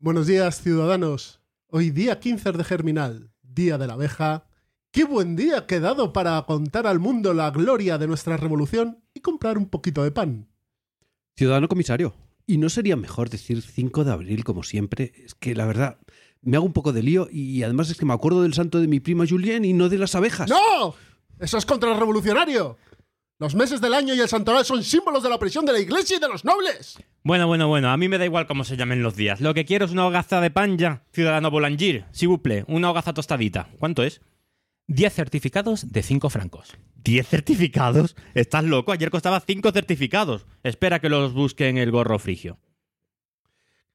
Buenos días, ciudadanos. Hoy día 15 de Germinal, Día de la Abeja. Qué buen día ha quedado para contar al mundo la gloria de nuestra revolución y comprar un poquito de pan. Ciudadano comisario, ¿y no sería mejor decir 5 de abril como siempre? Es que la verdad, me hago un poco de lío y además es que me acuerdo del santo de mi prima Julien y no de las abejas. ¡No! ¡Eso es contrarrevolucionario! Los meses del año y el santoral son símbolos de la opresión de la iglesia y de los nobles. Bueno, bueno, bueno, a mí me da igual cómo se llamen los días. Lo que quiero es una hogaza de pan ya. Ciudadano Boulanger, si buple, una hogaza tostadita. ¿Cuánto es? 10 certificados de 5 francos. ¿10 certificados? ¿Estás loco? Ayer costaba 5 certificados. Espera que los busque en el gorro frigio.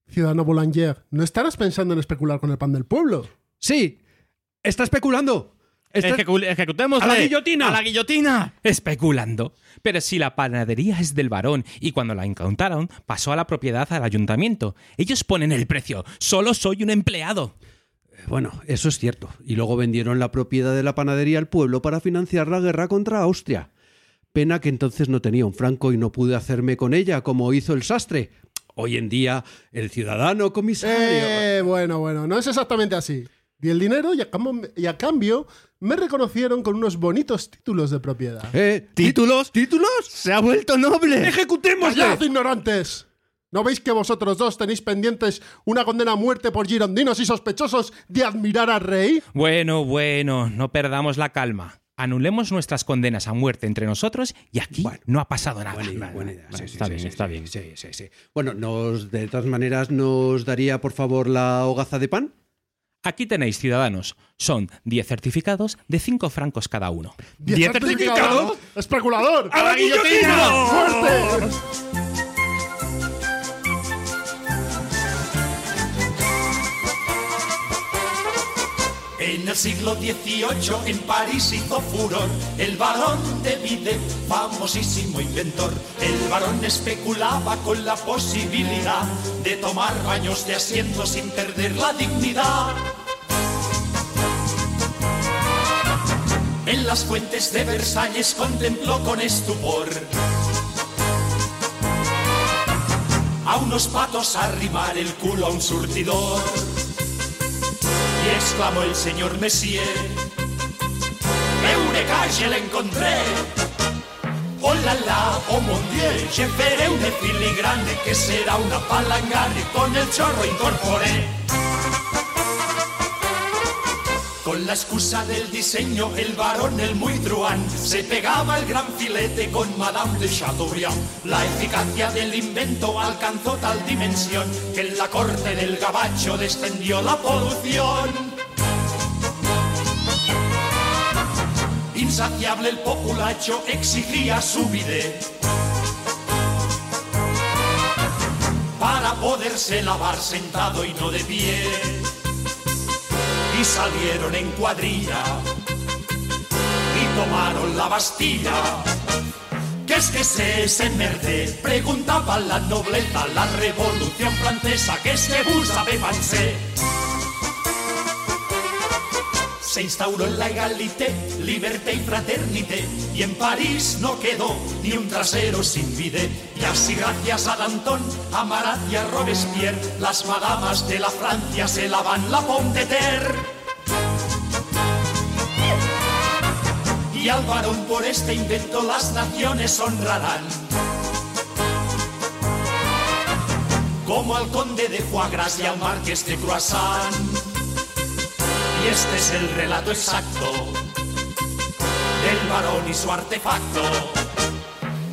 Ciudadano Boulanger, ¿no estarás pensando en especular con el pan del pueblo? Sí, está especulando. Ejecu- ¡Ejecutemos ¡A la guillotina! ¡A la guillotina! Especulando. Pero si la panadería es del varón y cuando la incautaron pasó a la propiedad al ayuntamiento. Ellos ponen el precio. Solo soy un empleado. Bueno, eso es cierto. Y luego vendieron la propiedad de la panadería al pueblo para financiar la guerra contra Austria. Pena que entonces no tenía un franco y no pude hacerme con ella como hizo el sastre. Hoy en día, el ciudadano comisario. Eh, bueno, bueno, no es exactamente así. Di el dinero y a, cambio, y a cambio me reconocieron con unos bonitos títulos de propiedad. ¿Eh? ¿Títulos? ¿Títulos? ¡Se ha vuelto noble! ¡Ejecutémosle! ¡Callad, ignorantes! ¿No veis que vosotros dos tenéis pendientes una condena a muerte por girondinos y sospechosos de admirar al rey? Bueno, bueno, no perdamos la calma. Anulemos nuestras condenas a muerte entre nosotros y aquí Bueno. no ha pasado nada. Buena idea, buena idea. vale, Sí, está sí, bien, sí, está bien. Sí, sí, sí. Bueno, nos, de todas maneras, ¿nos daría, por favor, la hogaza de pan? Aquí tenéis, ciudadanos. Son 10 certificados de 5 francos cada uno. ¡Diez certificados! ¡Especulador! ¡A la guillotina! ¡Fuerte! En el siglo XVIII en París hizo furor el varón de Vide, famosísimo inventor. El varón especulaba con la posibilidad de tomar baños de asiento sin perder la dignidad. En las fuentes de Versalles contempló con estupor a unos patos arrimar el culo a un surtidor. Exclamó el señor Messier, Eureka, je l'encontré. Oh la la, oh mon dieu, je ferai una filigrane que será una palangana con el chorro incorporé. Con la excusa del diseño, el varón, el muy truán, se pegaba el gran filete con Madame de Chateaubriand. La eficacia del invento alcanzó tal dimensión que en la corte del gabacho descendió la polución. Insaciable el populacho exigía su bidet para poderse lavar sentado y no de pie y salieron en cuadrilla y tomaron la Bastilla. ¿Qué es que es ese merde? Preguntaba la nobleza, la revolución francesa, ¿qué es que vous savez? Se instauró la egalité, liberté y fraternité, y en París no quedó ni un trasero sin bidet. Y así gracias a Danton, a Marat y a Robespierre, las madamas de la Francia se lavan la de. Y al varón por este invento las naciones honrarán. Como al conde de Foie y al marqués de Croissant. Y este es el relato exacto del varón y su artefacto.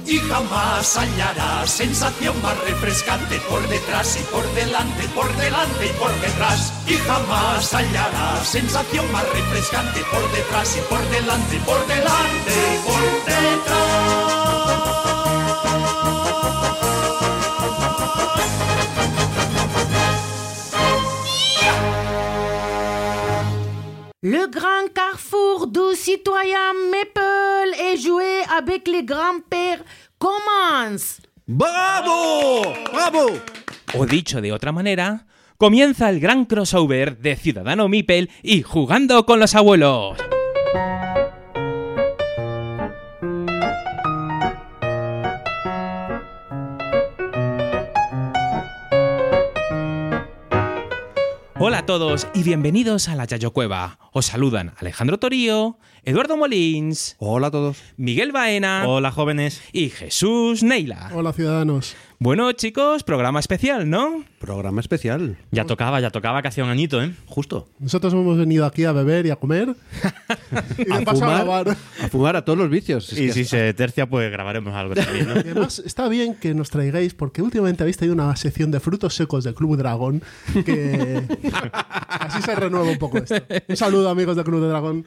Y jamás hallará sensación más refrescante por detrás y por delante, por delante y por detrás. Y jamás hallará sensación más refrescante por detrás y por delante, por delante y por Le grand carrefour du citoyen Maple et jouer avec les grands-pères commence. ¡Bravo! ¡Bravo! O dicho de otra manera, comienza el gran crossover de Ciudadano Mipel y Jugando con los Abuelos. Hola a todos y bienvenidos a la Yayo Cueva. Os saludan Alejandro Torío, Eduardo Molins, Hola a todos. Miguel Baena Hola, jóvenes. y Jesús Neila. Hola, ciudadanos. Bueno, chicos, programa especial, ¿no? Programa especial. Ya tocaba, ya tocaba que hacía un añito, ¿eh? Justo. Nosotros hemos venido aquí a beber y a comer. y de A paso a fumar, grabar. a fumar a todos los vicios. Es Y que si se tercia, pues grabaremos algo también, ¿no? Y además, está bien que nos traigáis, porque últimamente habéis tenido una sección de frutos secos del Club Dragón, que así se renueva un poco esto. Un saludo, amigos del Club de Dragón.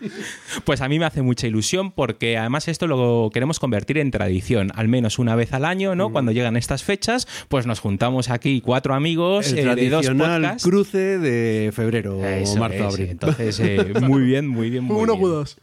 Pues a mí me hace mucha ilusión porque además esto lo queremos convertir en tradición, al menos una vez al año, ¿no? Cuando llegan estas fechas, pues nos juntamos aquí cuatro amigos el eh, de dos tradicional podcasts. cruce de febrero, Eso marzo, es, abril. Entonces, eh, muy bien, muy bien, muy Uno bien. Q2.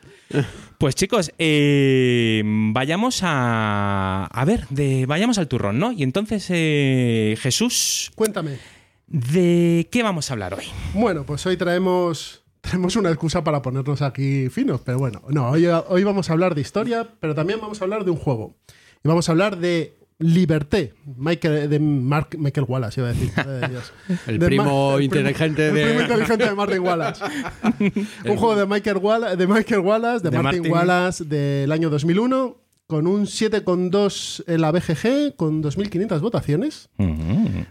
Pues chicos, eh, vayamos a a ver, de, vayamos al turrón, ¿no? Y entonces, eh, Jesús, Cuéntame. ¿de qué vamos a hablar hoy? Bueno, pues hoy traemos, traemos una excusa para ponernos aquí finos, pero bueno, no, hoy, hoy vamos a hablar de historia, pero también vamos a hablar de un juego. Y vamos a hablar de Liberté, Michael, de Mark, Michael Wallace, iba a decir. El De primo el inteligente el de- primo inteligente de Martin Wallace. un juego de Michael Wallace, de, Michael Wallace, de, De Martin, Martin. Wallace del año 2001, con un 7,2 en la BGG, con 2.500 votaciones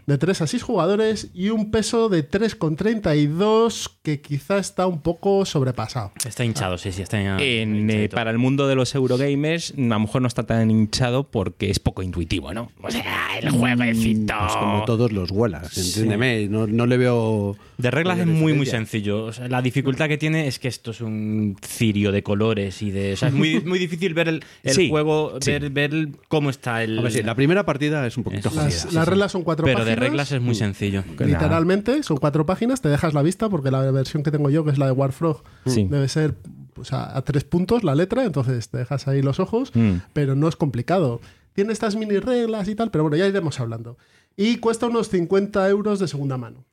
de 3 a 6 jugadores y un peso de 3,32 que quizá está un poco sobrepasado. Está hinchado, sí, sí, está En, eh, para el mundo de los Eurogamers, a lo mejor no está tan hinchado porque es poco intuitivo, ¿no? O sea, el jueguecito. Pues como todos los Wallace, entiéndeme. No, no le veo. De reglas es muy, muy sencillo. O sea, la dificultad que tiene es que esto es un cirio de colores y de. O sea, es muy, muy difícil ver el, el Sí, juego, sí. ver, ver cómo está el. Hombre, sí, la primera partida es un poquito jodida. Las, sí, las sí. reglas son cuatro pero páginas. de reglas es muy sencillo. Literalmente, son cuatro páginas, te dejas la vista porque la versión que tengo yo, que es la de Warfrog, Sí. debe ser pues, a, a tres puntos la letra, entonces te dejas ahí los ojos, Mm. pero no es complicado. Tiene estas mini reglas y tal, pero bueno, ya iremos hablando. Y cuesta unos 50 euros de segunda mano.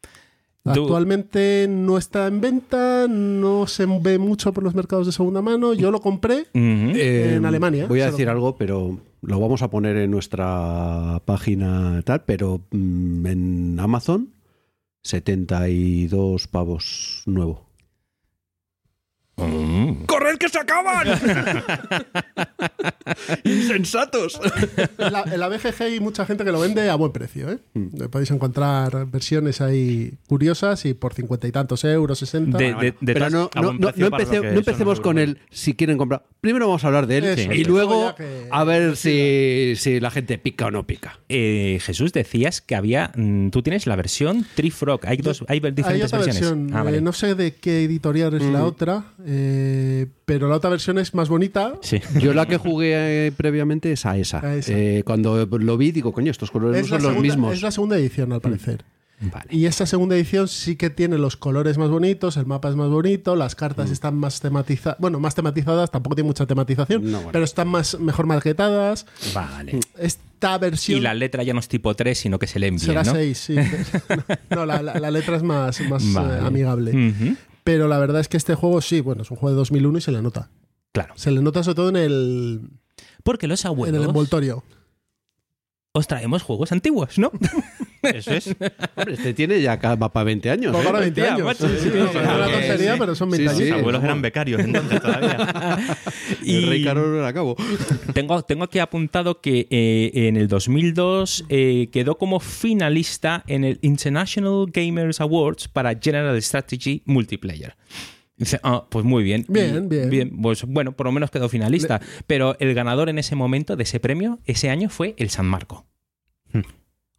Actualmente no está en venta, no se ve mucho por los mercados de segunda mano. Yo lo compré. Ujú. Eh, En Alemania, Voy a lo- decir algo, pero lo vamos a poner en nuestra página tal, pero mm, en Amazon 72 pavos nuevo. Mm. ¡Corred que se acaban! ¡Insensatos! En la, en la BGG hay mucha gente que lo vende a buen precio. ¿eh? Mm. Podéis encontrar versiones ahí curiosas y por cincuenta y tantos euros, 60. De- de- de Pero no, no, no- no empecemos con él si quieren comprar. Primero vamos a hablar de él Eso, y sí. luego a ver si, si la gente pica o no pica. Eh, Jesús, decías que había. mm, Tú tienes la versión Tree Frog. Hay, dos, hay Hay diferentes otra versiones. versión, Ah, vale. eh, no sé de qué editorial es la otra, eh, pero la otra versión es más bonita. Sí. Yo la que jugué eh, previamente es a esa. A esa. Eh, cuando lo vi, digo, coño, estos colores Es no son los mismos. es la segunda edición, al parecer. Vale. Y esta segunda edición sí que tiene los colores más bonitos, el mapa es más bonito, las Mm. cartas están más tematizadas, bueno, más tematizadas, tampoco tiene mucha tematización, No, bueno. pero están más mejor maquetadas. Vale. Esta versión Y la letra ya no es tipo 3, sino que se le envía, será ¿no? 6, sí. no, la, la- la letra es más, más eh, amigable. Ujú. Pero la verdad es que este juego sí, bueno, es un juego de 2001 y se le nota. Claro. Se le nota sobre todo en el, Porque los en el abuelos envoltorio. os traemos juegos antiguos, ¿no? Eso es. Hombre, este tiene ya va para 20 años. Pues ¿eh? ahora 20 Hostia, años. macho, Sí, sí, sí, sí, no, sí, es una sí, tontería, pero son 20 Sí, años. sí. Los abuelos eran becarios entonces todavía. El rey Carol era cabo. Tengo, tengo aquí apuntado que eh, en el 2002 eh, quedó como finalista en el International Gamers Awards para General Strategy Multiplayer. Dice, ah, pues muy bien. Bien, Y- bien. Pues bueno, por lo menos quedó finalista. Pero el ganador en ese momento de ese premio, ese año, fue el San Marco.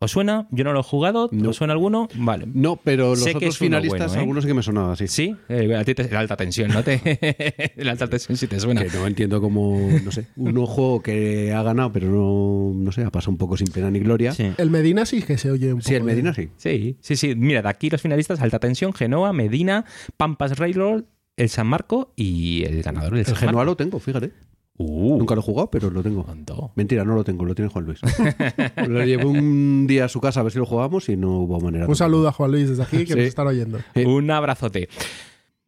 ¿Os suena? Yo no lo he jugado. No. ¿Os suena alguno? Vale. No, pero los Sé que otros es uno finalistas, bueno, ¿eh? algunos sí que me sonaban así. Sí, eh, a ti te, la alta tensión, ¿no? Te, la alta tensión sí te suena. Que no entiendo cómo, no sé, un ojo que ha ganado, pero no, no sé, ha pasado un poco sin pena ni gloria. Sí, Sí. El Medina sí que se oye un poco. el Medina de- sí. Sí, sí, sí. Mira, de aquí los finalistas, Alta Tensión, Genoa, Medina, Pampas Railroad, el San Marco y el ganador del El San Genoa Marco. lo tengo, fíjate. Uh, Nunca lo he jugado, pero lo tengo. tonto. Mentira, no lo tengo, lo tiene Juan Luis. lo llevé un día a su casa a ver si lo jugamos y no hubo manera. Un saludo a Juan Luis desde aquí que Sí. nos están oyendo. Sí. Un abrazote.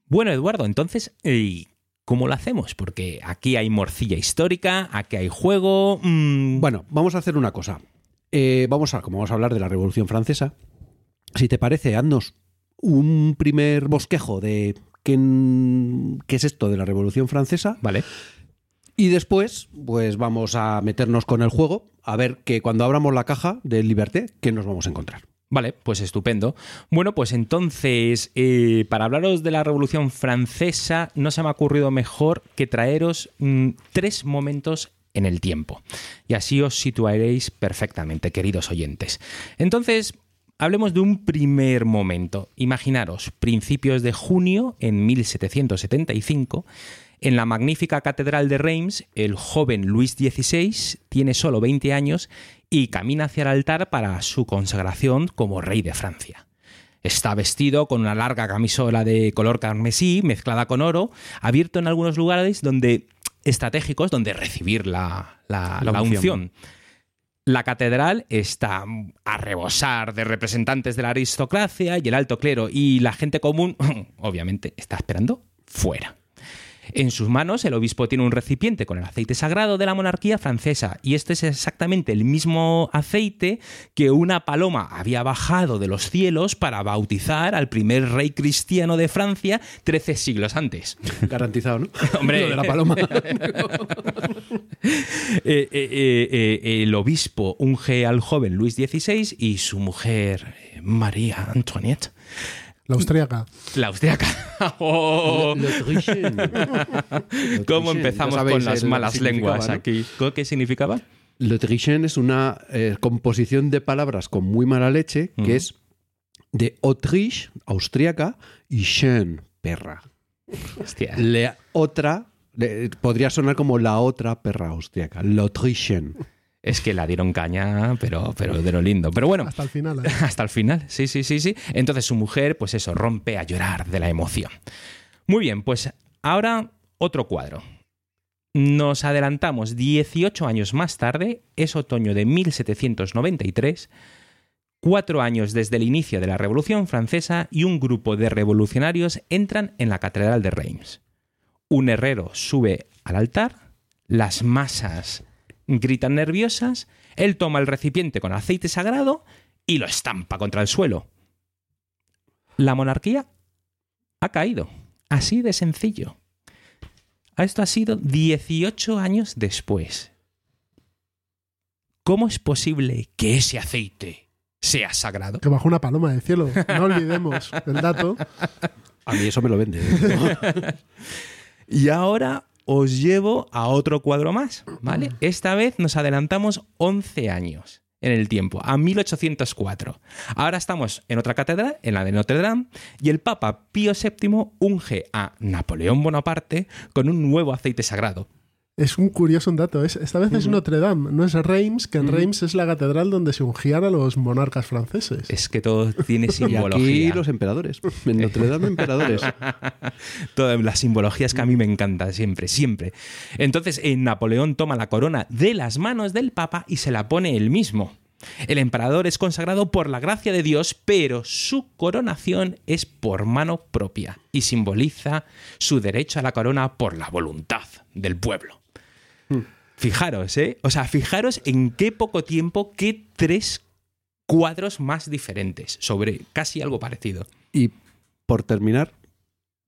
Bueno, Eduardo, entonces, ¿y ¿cómo lo hacemos? Porque aquí hay morcilla histórica, aquí hay juego. mm, Bueno, vamos a hacer una cosa. Eh, vamos a, como vamos a hablar de la Revolución Francesa, si te parece, haznos un primer bosquejo de qué, qué es esto de la Revolución Francesa. Vale. Y después, pues vamos a meternos con el juego, a ver que cuando abramos la caja de Liberté, ¿qué nos vamos a encontrar? Vale, pues estupendo. Bueno, pues entonces, eh, para hablaros de la Revolución Francesa, no se me ha ocurrido mejor que traeros mm, tres momentos en el tiempo. Y así os situaréis perfectamente, queridos oyentes. Entonces, hablemos de un primer momento. Imaginaros, principios de junio en 1775. En la magnífica catedral de Reims, el joven Luis XVI tiene solo 20 años y camina hacia el altar para su consagración como rey de Francia. Está vestido con una larga camisola de color carmesí mezclada con oro, abierto en algunos lugares donde estratégicos donde recibir la, la- La la unción. unción. La catedral está a rebosar de representantes de la aristocracia y el alto clero y la gente común, obviamente, está esperando fuera. En sus manos el obispo tiene un recipiente con el aceite sagrado de la monarquía francesa y este es exactamente el mismo aceite que una paloma había bajado de los cielos para bautizar al primer rey cristiano de Francia 13 siglos antes. Garantizado, ¿no? Hombre. Lo de la paloma. Eh, eh, eh, el obispo unge al joven Luis XVI y su mujer María Antoinette, La austríaca. la austriaca. Oh. ¿Cómo empezamos sabéis con las malas lenguas ¿no? aquí? ¿Qué significaba? L'Autrichien es una eh, composición de palabras con muy mala leche, que es de Autriche, austríaca, y Chen, perra. Hostia. La otra, le- podría sonar como la otra perra austríaca, l'Autrichien. Es que la dieron caña, pero, pero de lo lindo. Pero bueno, Hasta el final. ¿eh? hasta el final. Sí, sí, sí, sí. Entonces su mujer, pues eso, rompe a llorar de la emoción. Muy bien, pues ahora otro cuadro. Nos adelantamos 18 años más tarde, es otoño de 1793, cuatro años desde el inicio de la Revolución Francesa y un grupo de revolucionarios entran en la Catedral de Reims. Un herrero sube al altar, las masas gritan nerviosas, él toma el recipiente con aceite sagrado y lo estampa contra el suelo. La monarquía ha caído. Así de sencillo. Esto ha sido 18 años después. ¿Cómo es posible que ese aceite sea sagrado? Que bajó una paloma del cielo. No olvidemos el dato. A mí eso me lo vende. Y ahora os llevo a otro cuadro más, ¿vale? Esta vez nos adelantamos 11 años en el tiempo, a 1804. Ahora estamos en otra catedral, en la de Notre Dame, y el Papa Pío VII unge a Napoleón Bonaparte con un nuevo aceite sagrado. Es un curioso dato. Es, esta vez es Notre Dame, no es Reims, que en Reims es la catedral donde se ungían a los monarcas franceses. Es que todo tiene y simbología. aquí los emperadores. En Notre Dame, emperadores. Todas las simbologías que a mí me encantan siempre, siempre. Entonces, eh, Napoleón toma la corona de las manos del Papa y se la pone él mismo. El emperador es consagrado por la gracia de Dios, pero su coronación es por mano propia y simboliza su derecho a la corona por la voluntad del pueblo. Fijaros, ¿eh? O sea, fijaros en qué poco tiempo, qué tres cuadros más diferentes sobre casi algo parecido. Y por terminar,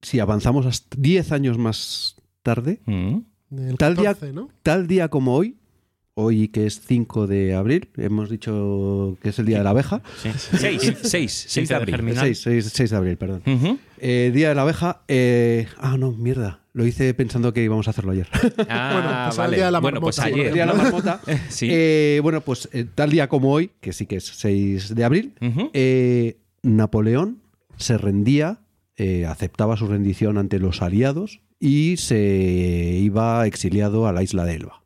si avanzamos hasta 10 años más tarde, Mm. Tal día- 14, ¿no? tal día como hoy, hoy que es 5 de abril, hemos dicho que es el día de la abeja. Sí. Seis, seis, seis de abril. Germinal. 6, de abril, perdón. Ujú. Eh, día de la abeja. eh, ah, no, mierda. Lo hice pensando que íbamos a hacerlo ayer. Ah, pues el vale. día de la bueno, pues el ayer. día de la marmota. Sí. Eh, bueno, pues eh, tal día como hoy, que sí que es 6 de abril, eh, Napoleón se rendía, eh, aceptaba su rendición ante los aliados y se iba exiliado a la isla de Elba.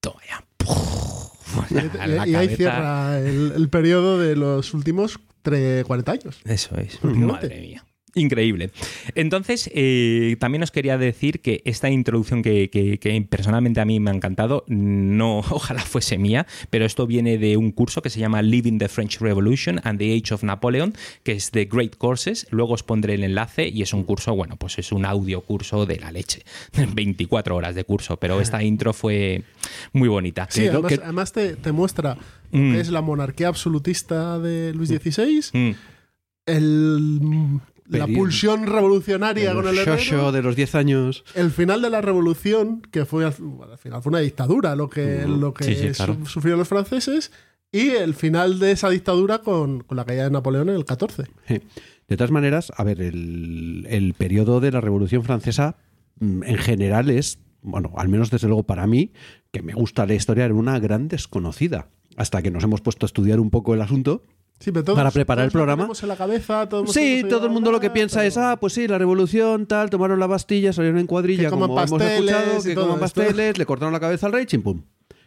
Toma ya. Y, ahí cierra el, el periodo de los últimos tre- 40 años. Eso es. Madre mía. Increíble. Entonces, eh, también os quería decir que esta introducción que, que- que personalmente a mí me ha encantado, no, ojalá fuese mía, pero esto viene de un curso que se llama Living the French Revolution and the Age of Napoleon, que es de Great Courses. Luego os pondré el enlace y es un curso, bueno, pues es un audio curso de la leche. 24 horas de curso, pero esta intro fue muy bonita. Sí, además, que- además te, te muestra Mm. que es la monarquía absolutista de Luis XVI, Mm. el, la pulsión revolucionaria con el shosho herrero, de los 10 años. el final de la revolución, que fue al, bueno, al final fue una dictadura lo que, lo que Sí, sí, claro. su- sufrieron los franceses, y el final de esa dictadura con, con la caída de Napoleón en el 14. Sí. De todas maneras, a ver, el, el periodo de la Revolución Francesa mm, en general es, bueno, al menos desde luego para mí, que me gusta la historia, era una gran desconocida. Hasta que nos hemos puesto a estudiar un poco el asunto. Sí, pero todos- Para preparar el todos programa. tenemos en la cabeza, todos hemos- Sí, hemos todo el mundo lo que piensa es, ah, pues sí, la revolución, tal, tomaron la Bastilla, salieron en cuadrilla, como hemos pasteles escuchado, y que coman esto. pasteles, le cortaron la cabeza al rey, chimpum.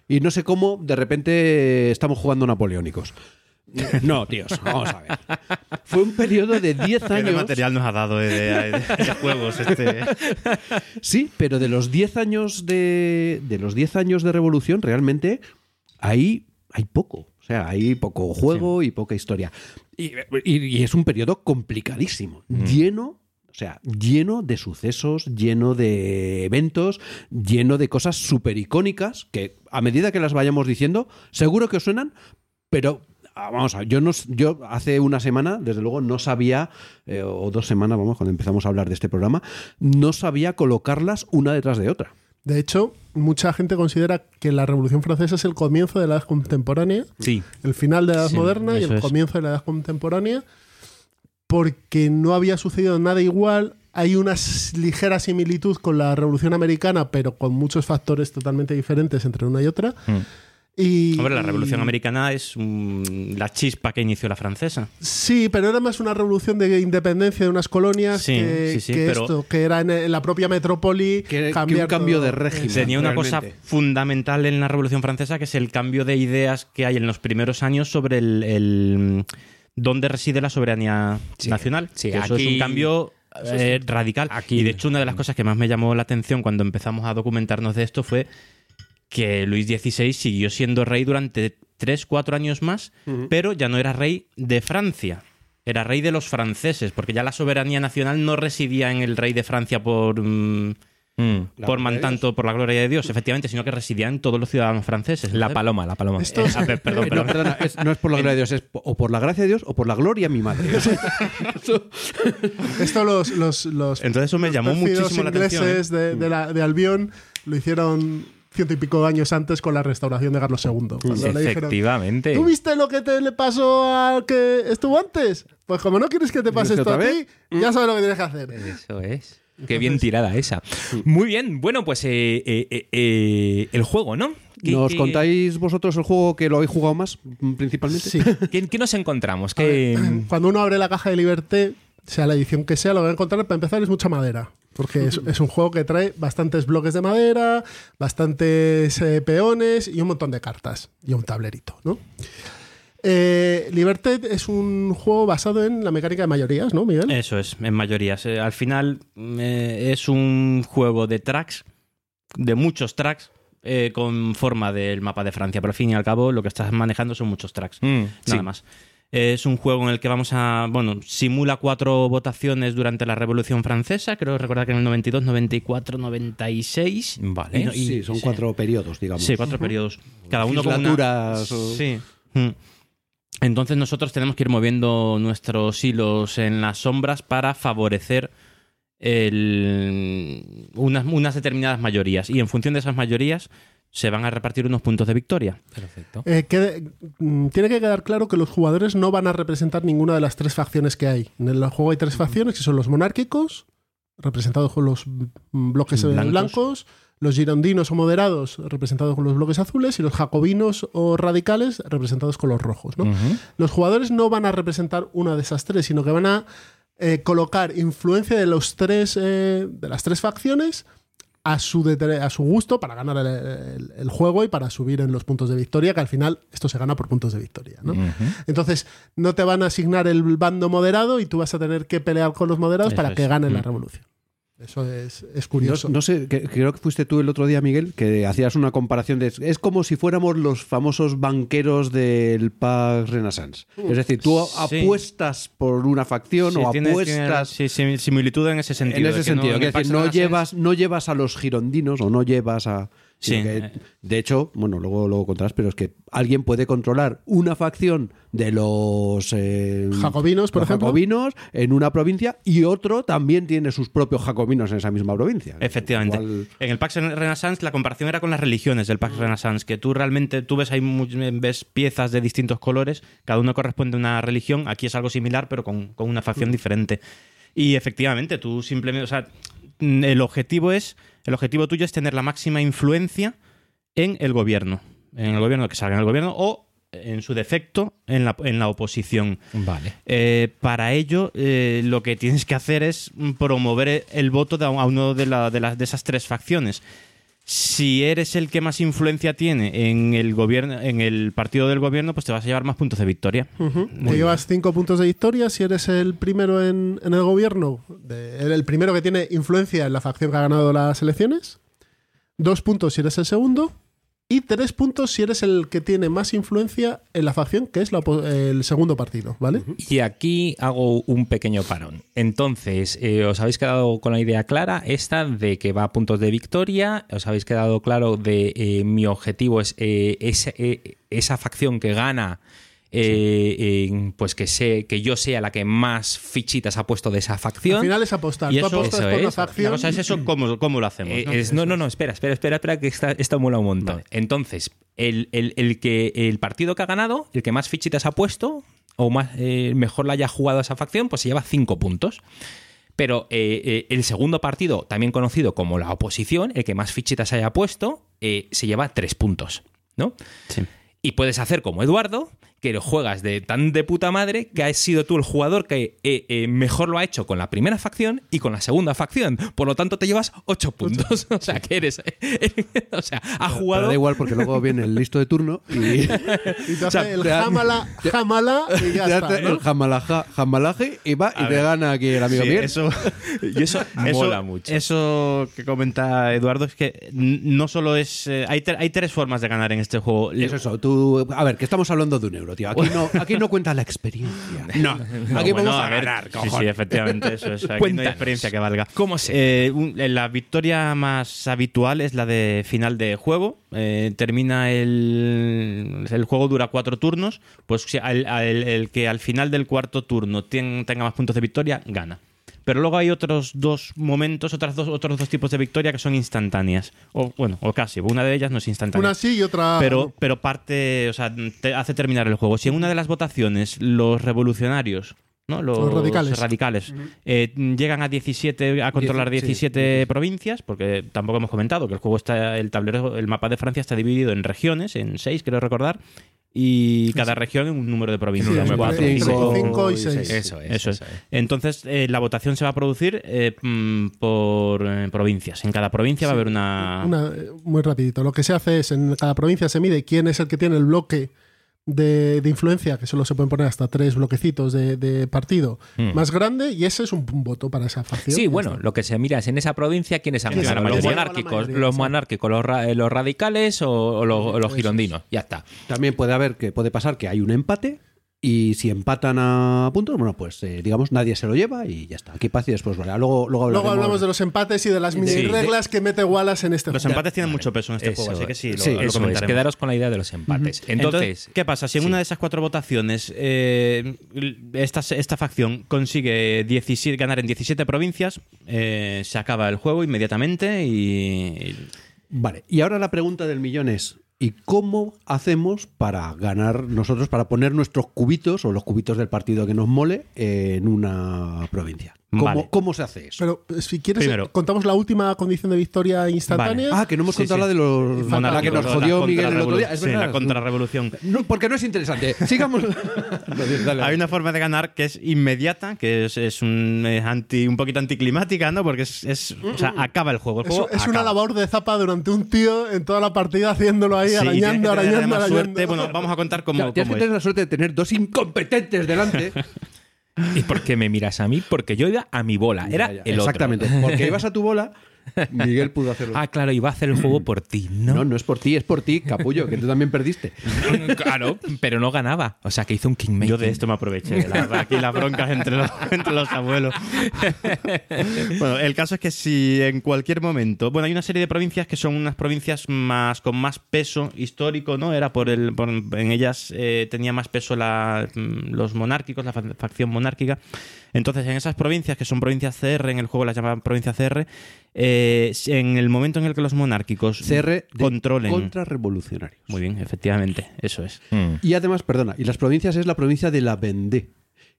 Y no sé cómo, de repente estamos jugando napoleónicos. No, tíos, vamos a ver. Fue un periodo de 10 ¿Qué años. material nos ha dado de, de- de juegos este? Sí, pero de los 10 años de, de los 10 años de revolución, realmente hay, hay poco. O sea, hay poco juego y poca historia. Y, y- y es un periodo complicadísimo, lleno. O sea, lleno de sucesos, lleno de eventos, lleno de cosas súper icónicas que a medida que las vayamos diciendo, seguro que os suenan, pero ah, vamos a yo, no, yo hace una semana, desde luego, no sabía, eh, o dos semanas, vamos, cuando empezamos a hablar de este programa, no sabía colocarlas una detrás de otra. De hecho, mucha gente considera que la Revolución Francesa es el comienzo de la edad contemporánea, Sí. el final de la edad Sí, moderna y el es. comienzo de la edad contemporánea, porque no había sucedido nada igual. Hay una ligera similitud con la Revolución Americana, pero con muchos factores totalmente diferentes entre una y otra. Y, Hombre, la Revolución y- Americana es la chispa que inició la francesa. Sí, pero era más una revolución de independencia de unas colonias Sí, que, sí, sí, que pero- esto, que era en, en la propia metrópoli. Que- que un cambio todo. de régimen. Tenía una cosa fundamental en la Revolución Francesa, que es el cambio de ideas que hay en los primeros años sobre el, el- dónde reside la soberanía Sí, nacional. sí, Que eso es aquí- un cambio eh, radical. Aquí- Y de hecho, una de las cosas que más me llamó la atención cuando empezamos a documentarnos de esto fue que Luis XVI siguió siendo rey durante tres, cuatro años más, pero ya no era rey de Francia. Era rey de los franceses, porque ya la soberanía nacional no residía en el rey de Francia por, mm, Mm. por man- tanto por la gloria de Dios, efectivamente, sino que residía en todos los ciudadanos franceses. La paloma, la paloma. Esto- eh, ver, perdón, Eh, perdón. No, perdona, es- no es por la gloria de Dios, es o por la gracia de Dios o por la gloria de mi madre. Esto los, los, los Entonces eso me llamó muchísimo la atención. ¿eh? ingleses de, de, la- de Albión lo hicieron ciento y pico años antes con la restauración de Carlos II. Cuando le dijeron, Efectivamente. ¿Tú viste lo que te le pasó al que estuvo antes? Pues como no quieres que te pase ¿Quieres esto a ti, ya sabes lo que tienes que hacer. Eso es. Qué bien tirada esa. Muy bien. Bueno, pues eh, eh, eh, el juego, ¿no? ¿Qué- ¿Nos qué- contáis vosotros el juego que lo habéis jugado más, mm, principalmente? Sí. ¿Qué, qué nos encontramos? Ver, ¿Qué, Cuando uno abre la caja de Liberté, sea la edición que sea, lo va a encontrar para empezar es mucha madera. Porque es, es un juego que trae bastantes bloques de madera, bastantes eh, peones y un montón de cartas. Y un tablerito, ¿no? Eh, es un juego basado en la mecánica de mayorías, ¿no, Miguel? Eso es, en mayorías. Eh, al final eh, es un juego de tracks, de muchos tracks, eh, con forma del mapa de Francia. Pero al fin y al cabo lo que estás manejando son muchos tracks. Mm, Nada sí. más. Es un juego en el que vamos a. Bueno, simula cuatro votaciones durante la Revolución Francesa. Creo recordar que en el 92, 94, 96. Vale. Y no- y- Sí, son sí. cuatro periodos, digamos. Sí, cuatro periodos. Cada uno con una- o- Sí. Mm. Entonces nosotros tenemos que ir moviendo nuestros hilos en las sombras para favorecer el- unas, unas determinadas mayorías. Y en función de esas mayorías se van a repartir unos puntos de victoria. Perfecto. Eh, quede- mm, tiene que quedar claro que los jugadores no van a representar ninguna de las tres facciones que hay. En el juego hay tres facciones que son los monárquicos, representados con los mm, bloques eh, Blancos. blancos. los girondinos o moderados, representados con los bloques azules, y los jacobinos o radicales, representados con los rojos. ¿no? Los jugadores no van a representar una de esas tres, sino que van a eh, colocar influencia de los tres eh, de las tres facciones a su, a su gusto para ganar el, el- el juego y para subir en los puntos de victoria, que al final esto se gana por puntos de victoria. ¿no? Entonces, no te van a asignar el bando moderado y tú vas a tener que pelear con los moderados Eso para que ganen la Mm. revolución. Eso es, es No, curioso. no sé, que- creo que fuiste tú el otro día, Miguel, que hacías una comparación de... Es como si fuéramos los famosos banqueros del Pax Renaissance. Es decir, tú Sí. apuestas por una facción Sí, o tiene- tiene apuestas... sí, sim- similitud en ese sentido. en ese que sentido, en que Pax decir, no llevas, no llevas a los girondinos o no llevas a... Sí. que, de hecho, bueno, luego lo contarás, pero es que alguien puede controlar una facción de los eh, Jacobinos, por los ejemplo. jacobinos en una provincia y otro también tiene sus propios jacobinos en esa misma provincia. Efectivamente. Igual- En el Pax Renaissance la comparación era con las religiones del Pax Renaissance, que tú realmente tú ves ahí ves piezas de distintos colores, cada uno corresponde a una religión, aquí es algo similar pero con, con una facción diferente. Y efectivamente, tú simplemente, o sea, mm, el objetivo es el objetivo tuyo es tener la máxima influencia en el gobierno, en el gobierno que salga en el gobierno o en su defecto en la, en la oposición. Vale. Eh, para ello, eh, lo que tienes que hacer es promover el voto de a uno de, la- de las, de esas tres facciones. Si eres el que más influencia tiene en el gobierno, en el partido del gobierno, pues te vas a llevar más puntos de victoria. Te llevas cinco puntos de victoria si eres el primero en, en el gobierno, de- el primero que tiene influencia en la facción que ha ganado las elecciones. Dos puntos si eres el segundo. Y tres puntos si eres el que tiene más influencia en la facción, que es el segundo partido, ¿vale? Y aquí hago un pequeño parón. Entonces, eh, ¿os habéis quedado con la idea clara esta de que va a puntos de victoria? ¿Os habéis quedado claro de eh, mi objetivo es eh, esa facción que gana? Eh, en- pues que sé que yo sea la que más fichitas ha puesto de esa facción. Al final es apostar. Y Tú eso- apostas eso por es. facción. La cosa es eso, ¿cómo, cómo lo hacemos? Eh, ¿no? es- no, no, no, espera, espera, espera, espera, que esta, esta mola un montón. Vale. Entonces, el, el- el que, el partido que ha ganado, el que más fichitas ha puesto, o más, eh, mejor la haya jugado a esa facción, pues se lleva cinco puntos. Pero eh, eh, el segundo partido, también conocido como la oposición, el que más fichitas haya puesto, eh, se lleva tres puntos, ¿no? Sí. Y puedes hacer como Eduardo, que lo juegas de tan de puta madre que has sido tú el jugador que eh, eh, mejor lo ha hecho con la primera facción y con la segunda facción. Por lo tanto, te llevas ocho puntos. o sea, que eres. o sea, ha Pero jugado. da igual porque luego viene el listo de turno y Y te hace sea, el te jamala, jamala y ya te está. hace ¿no? el jamalaja- jamalaje y va y te ver. gana aquí el amigo Sí, eso, Y eso mola mucho. Eso que comenta Eduardo es que no solo es. eh, hay, hay tres formas de ganar en este juego. Eso, eso. Tú, a ver, que estamos hablando de un euro, tío. Aquí no, aquí no cuentas la experiencia. No, No, aquí bueno, vamos a, ver, ganar, Sí, sí, efectivamente. Eso es. Aquí no hay experiencia que valga. ¿Cómo se? Eh, un- la victoria más habitual es la de final de juego. Eh, termina el. El juego dura cuatro turnos. Pues si al- al- el, que al final del cuarto turno tenga más puntos de victoria, gana. Pero luego hay otros dos momentos, otras dos, otros dos tipos de victoria que son instantáneas. O bueno, o casi. Una de ellas no es instantánea. Una sí y otra. pero, pero parte, o sea, te hace terminar el juego. Si en una de las votaciones los revolucionarios, ¿no? los, Los radicales. radicales, eh, llegan a 17, a controlar Dieci- sí, 17 provincias, porque tampoco hemos comentado que el juego está, el tablero, el mapa de Francia está dividido en regiones, en seis, creo recordar, y cada región un número de provincias. Sí, entre cuatro, cinco, cinco. cinco y y seis. Eso es. Eso es. Entonces, eh, la votación se va a producir eh, mm, por eh, provincias. En cada provincia va a haber una, Una, eh, muy rapidito. Lo que se hace es en cada provincia se mide quién es el que tiene el bloque de, de influencia, que solo se pueden poner hasta tres bloquecitos de, de partido Hmm. más grande, y ese es un, un voto para esa facción. Sí, bueno, está. lo que se mira es en esa provincia quiénes han ¿Quiénes ganado. Los monárquicos, los monárquicos, los, ra- los radicales o, o los, o los girondinos. Ya está. También puede haber que puede pasar que hay un empate y si empatan a puntos, bueno, pues eh, digamos nadie se lo lleva y ya está. Aquí paz y después vale. Luego, luego, hablamos de los empates y de las mini Sí. reglas que mete Wallace en este Los juego. empates tienen mucho peso en este Eso juego, así que sí, lo, Sí, lo Eso es, comentaremos. quedaros con la idea de los empates. Entonces, ¿qué pasa? Si en sí. una de esas cuatro votaciones eh, esta, esta facción consigue 17 ganar en 17 provincias, eh, se acaba el juego inmediatamente y. Vale, y ahora la pregunta del millón es, ¿y cómo hacemos para ganar nosotros, para poner nuestros cubitos o los cubitos del partido que nos mole en una provincia? ¿Cómo, Vale. cómo se hace eso? Pero si quieres, Primero. contamos la última condición de victoria instantánea. ah, que no hemos Sí, contado sí. la de los... la que nos la jodió Miguel el otro día. Es sí, verdad. la contrarrevolución. No, porque no es interesante. Sigamos. Dale, dale. Hay una forma de ganar que es inmediata, que es, es un, es anti, un poquito anticlimática, ¿no? Porque es, es- o sea, acaba el juego. El Es, juego es una labor de zapa durante un tío en toda la partida haciéndolo ahí, Sí, arañando, arañando, suerte. Bueno, vamos a contar cómo, Claro, tienes cómo que es. tener la suerte de tener dos incompetentes delante. ¿y por qué me miras a mí? Porque yo iba a mi bola, era Ya, ya, el otro. Exactamente. Porque ibas a tu bola Miguel pudo hacerlo. Ah, claro, iba a hacer el juego por ti, ¿no? no, no es por ti, es por ti, capullo, que tú también perdiste. claro, pero no ganaba. O sea, que hizo un Kingmaker. Yo de esto me aproveché. la- aquí las broncas entre los, entre los abuelos. bueno, el caso es que si en cualquier momento. Bueno, hay una serie de provincias que son unas provincias más con más peso histórico, ¿no? Era por el. por- en ellas eh, tenía más peso la- mm, los monárquicos, la fa- facción monárquica. Entonces, en esas provincias, que son provincias CR, en el juego las llaman provincia CR, eh, en el momento en el que los monárquicos CR controlen. contrarrevolucionarios. Muy bien, efectivamente, eso es. Mm. Y además, perdona, y las provincias es la provincia de la Vendée,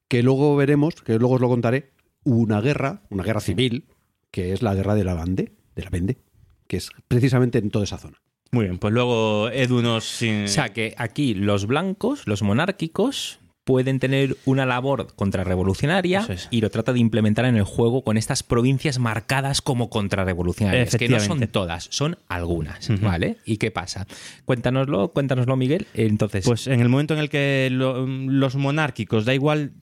que luego veremos, que luego os lo contaré, una guerra, una guerra civil, que es la guerra de la Vendée, de la Vendée, que es precisamente en toda esa zona. Muy bien, pues luego Edu nos. O sea, que aquí los blancos, los monárquicos, pueden tener una labor contrarrevolucionaria es. y lo trata de implementar en el juego con estas provincias marcadas como contrarrevolucionarias, que no son todas, son algunas. ¿vale? ¿Y qué pasa? Cuéntanoslo, cuéntanoslo, Miguel. Entonces, Pues en el momento en el que lo- los monárquicos, da igual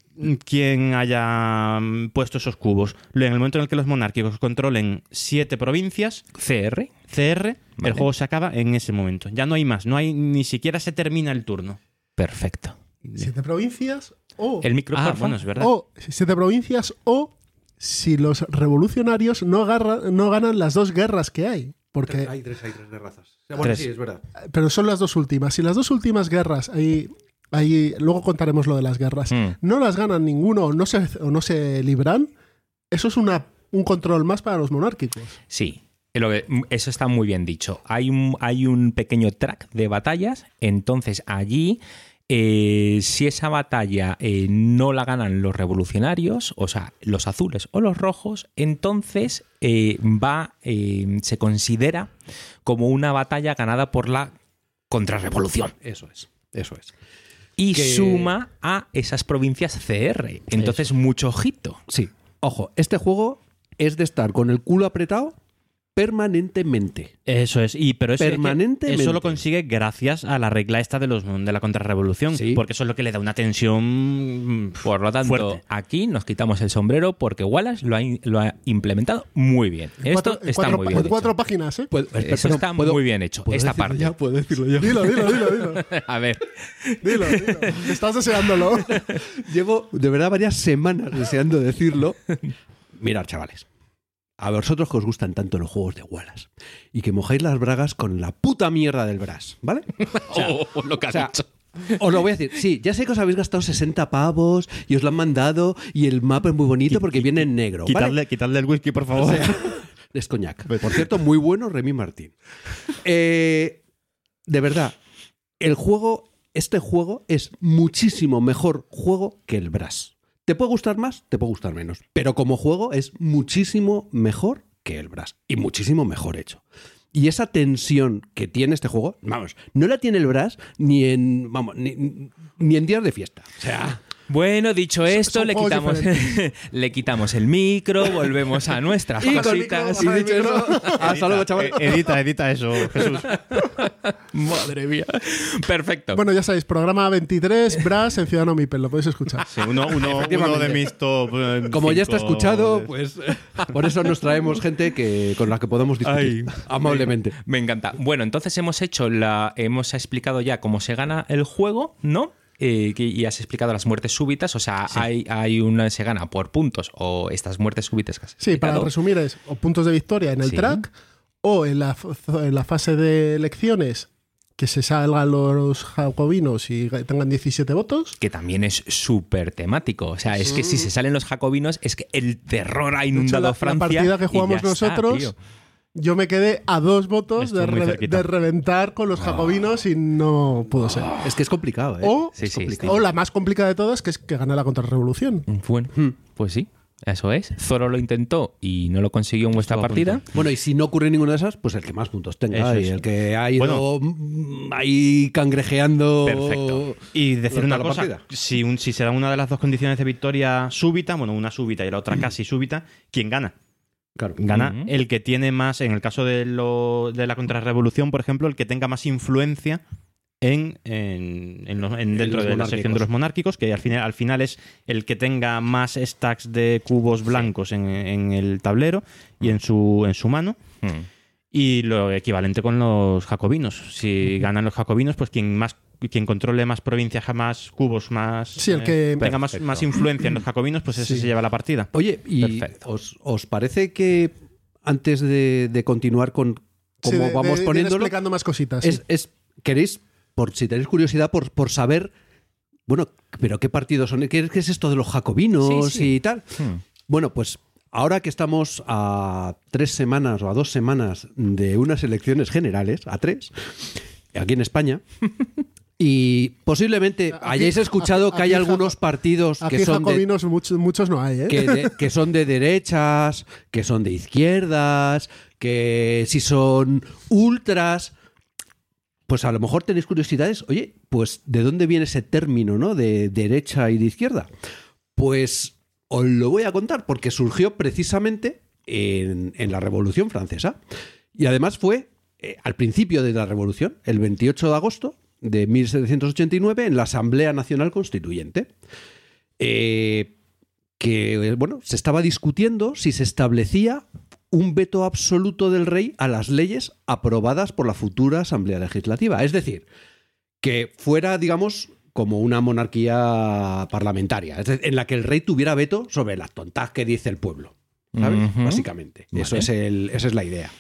quién haya puesto esos cubos, en el momento en el que los monárquicos controlen siete provincias, CR, CR, Vale. el juego se acaba en ese momento. Ya no hay más, no hay ni siquiera se termina el turno. perfecto. Siete provincias o, El micro, Ah, bueno, es verdad. o siete provincias o si los revolucionarios no, agarra- no ganan las dos guerras que hay. Porque, Hay tres, hay tres de razas. Tres. sí, es verdad. pero son las dos últimas. Si las dos últimas guerras, ahí, ahí luego contaremos lo de las guerras, Mm. no las ganan ninguno o no se, o no se libran, eso es una, un control más para los monárquicos. Sí. Eso está muy bien dicho. Hay un, hay un pequeño track de batallas, entonces allí, eh, si esa batalla eh, no la ganan los revolucionarios, o sea, los azules o los rojos, entonces eh, va, se considera como una batalla ganada por la contrarrevolución Eso es, eso es. y Que- suma a esas provincias CR. Entonces, mucho ojito. Sí. Ojo, este juego es de estar con el culo apretado permanentemente. Eso es, y pero eso, es que Permanentemente. eso lo consigue gracias a la regla esta de los de la contrarrevolución, Sí. porque eso es lo que le da una tensión Por lo tanto, fuerte. aquí nos quitamos el sombrero porque Wallace lo ha, lo ha implementado muy bien. En Esto cuatro, está cuatro muy bien. en cuatro hecho. páginas, ¿eh? Puedo- Eso está ¿puedo- muy bien hecho. puedo Esta parte. ya? ¿Puedo decirlo yo? Dilo, dilo, dilo, dilo. A ver, Dilo, dilo. Estás deseándolo. Llevo de verdad varias semanas deseando decirlo. Mirad, chavales. A vosotros que os gustan tanto los juegos de Wallace y que mojáis las bragas con la puta mierda del Brass, ¿vale? O sea, lo que o sea, os lo voy a decir. Sí, ya sé que os habéis gastado 60 pavos y os lo han mandado y el mapa es muy bonito porque viene en negro. ¿vale? Quitadle, quitadle el whisky, por favor. Es coñac. Por cierto, muy bueno Remy Martín. Eh, de verdad, el juego, este juego es muchísimo mejor juego que el Brass. ¿Te puede gustar más? Te puede gustar menos. Pero como juego es muchísimo mejor que el Brass. Y muchísimo mejor hecho. Y esa tensión que tiene este juego, vamos, no la tiene el Brass ni en, vamos, ni, ni en días de fiesta. O sea, Bueno, dicho esto, son le quitamos, le quitamos el micro, volvemos a nuestras y cositas. y dicho eso, hasta luego, chaval. Edita, edita eso, Jesús. Madre mía. Perfecto. Bueno, ya sabéis, programa 23, Brass en Ciudadano Mipel, lo podéis escuchar. Sí, uno, uno- uno Efectivamente. de mis top. eh, Como ya está escuchado, pues por eso nos traemos gente que con la que podamos discutir amablemente. Me encanta. Bueno, entonces hemos hecho la. Hemos explicado ya cómo se gana el juego, ¿no? Eh, y has explicado las muertes súbitas. O sea, hay, hay una se gana por puntos o estas muertes súbitas que has Sí, para resumir es o puntos de victoria en el Sí. track o en la, en la fase de elecciones que se salgan los jacobinos y tengan 17 votos. que también es súper temático. O sea, es que si se salen los jacobinos, es que el terror ha De hecho, inundado la, la Francia. partida que jugamos está, nosotros. Yo me quedé a dos votos de, re- cerquita. de reventar con los jacobinos y no pudo ser. Es que es complicado, ¿eh? O, Sí, sí, sí. o la más complicada de todas, que es que gane la contrarrevolución. Bueno, pues sí, eso es. Zoro lo intentó y no lo consiguió en vuestra partida. Bueno, y si no ocurre ninguna de esas, pues el que más puntos tenga Eso y es. el que ha ido Bueno. mm, ahí cangrejeando. Perfecto. Y decir una cosa, partida. si, un- si se da una de las dos condiciones de victoria súbita, bueno, una súbita y la otra casi súbita, ¿quién gana? Claro. Gana el que tiene más, en el caso de, lo, de la contrarrevolución, por ejemplo, el que tenga más influencia en, en- en los- en- dentro de la sección de los monárquicos, que al final, al final es el que tenga más stacks de cubos blancos en, en el tablero y en su, en su mano. Hmm. Y lo equivalente con los jacobinos. Si ganan los jacobinos, pues quien más quien controle más provincias, más cubos, más Sí, el que- tenga más, más influencia en los jacobinos, pues ese Sí. se lleva la partida. Oye, ¿y os, os parece que antes de, de continuar con Sí, cómo de- de- vamos de poniéndolo, explicando más cositas. sí. es, es- queréis, por si tenéis curiosidad, por, por saber, bueno, pero qué partidos son, qué, qué es esto de los jacobinos Sí, sí. y tal? Hmm. Bueno, pues ahora que estamos a tres semanas o a dos semanas de unas elecciones generales, a tres, aquí en España, y posiblemente hayáis escuchado que hay algunos partidos que son de, muchos, muchos no hay, ¿eh? que, de- que son de derechas, que son de izquierdas, que si son ultras. Pues a lo mejor tenéis curiosidades, oye, pues ¿de dónde viene ese término, ¿no? De derecha y de izquierda. Pues os lo voy a contar porque surgió precisamente en, en la Revolución Francesa. Y además fue eh, al principio de la Revolución, el 28 de agosto de 1789, en la Asamblea Nacional Constituyente. Eh, que, bueno, se estaba discutiendo si se establecía un veto absoluto del rey a las leyes aprobadas por la futura Asamblea Legislativa. Es decir, que fuera, digamos, como una monarquía parlamentaria, en la que el rey tuviera veto sobre las tontas que dice el pueblo. ¿Sabes? Básicamente. Eso es el, esa es la idea.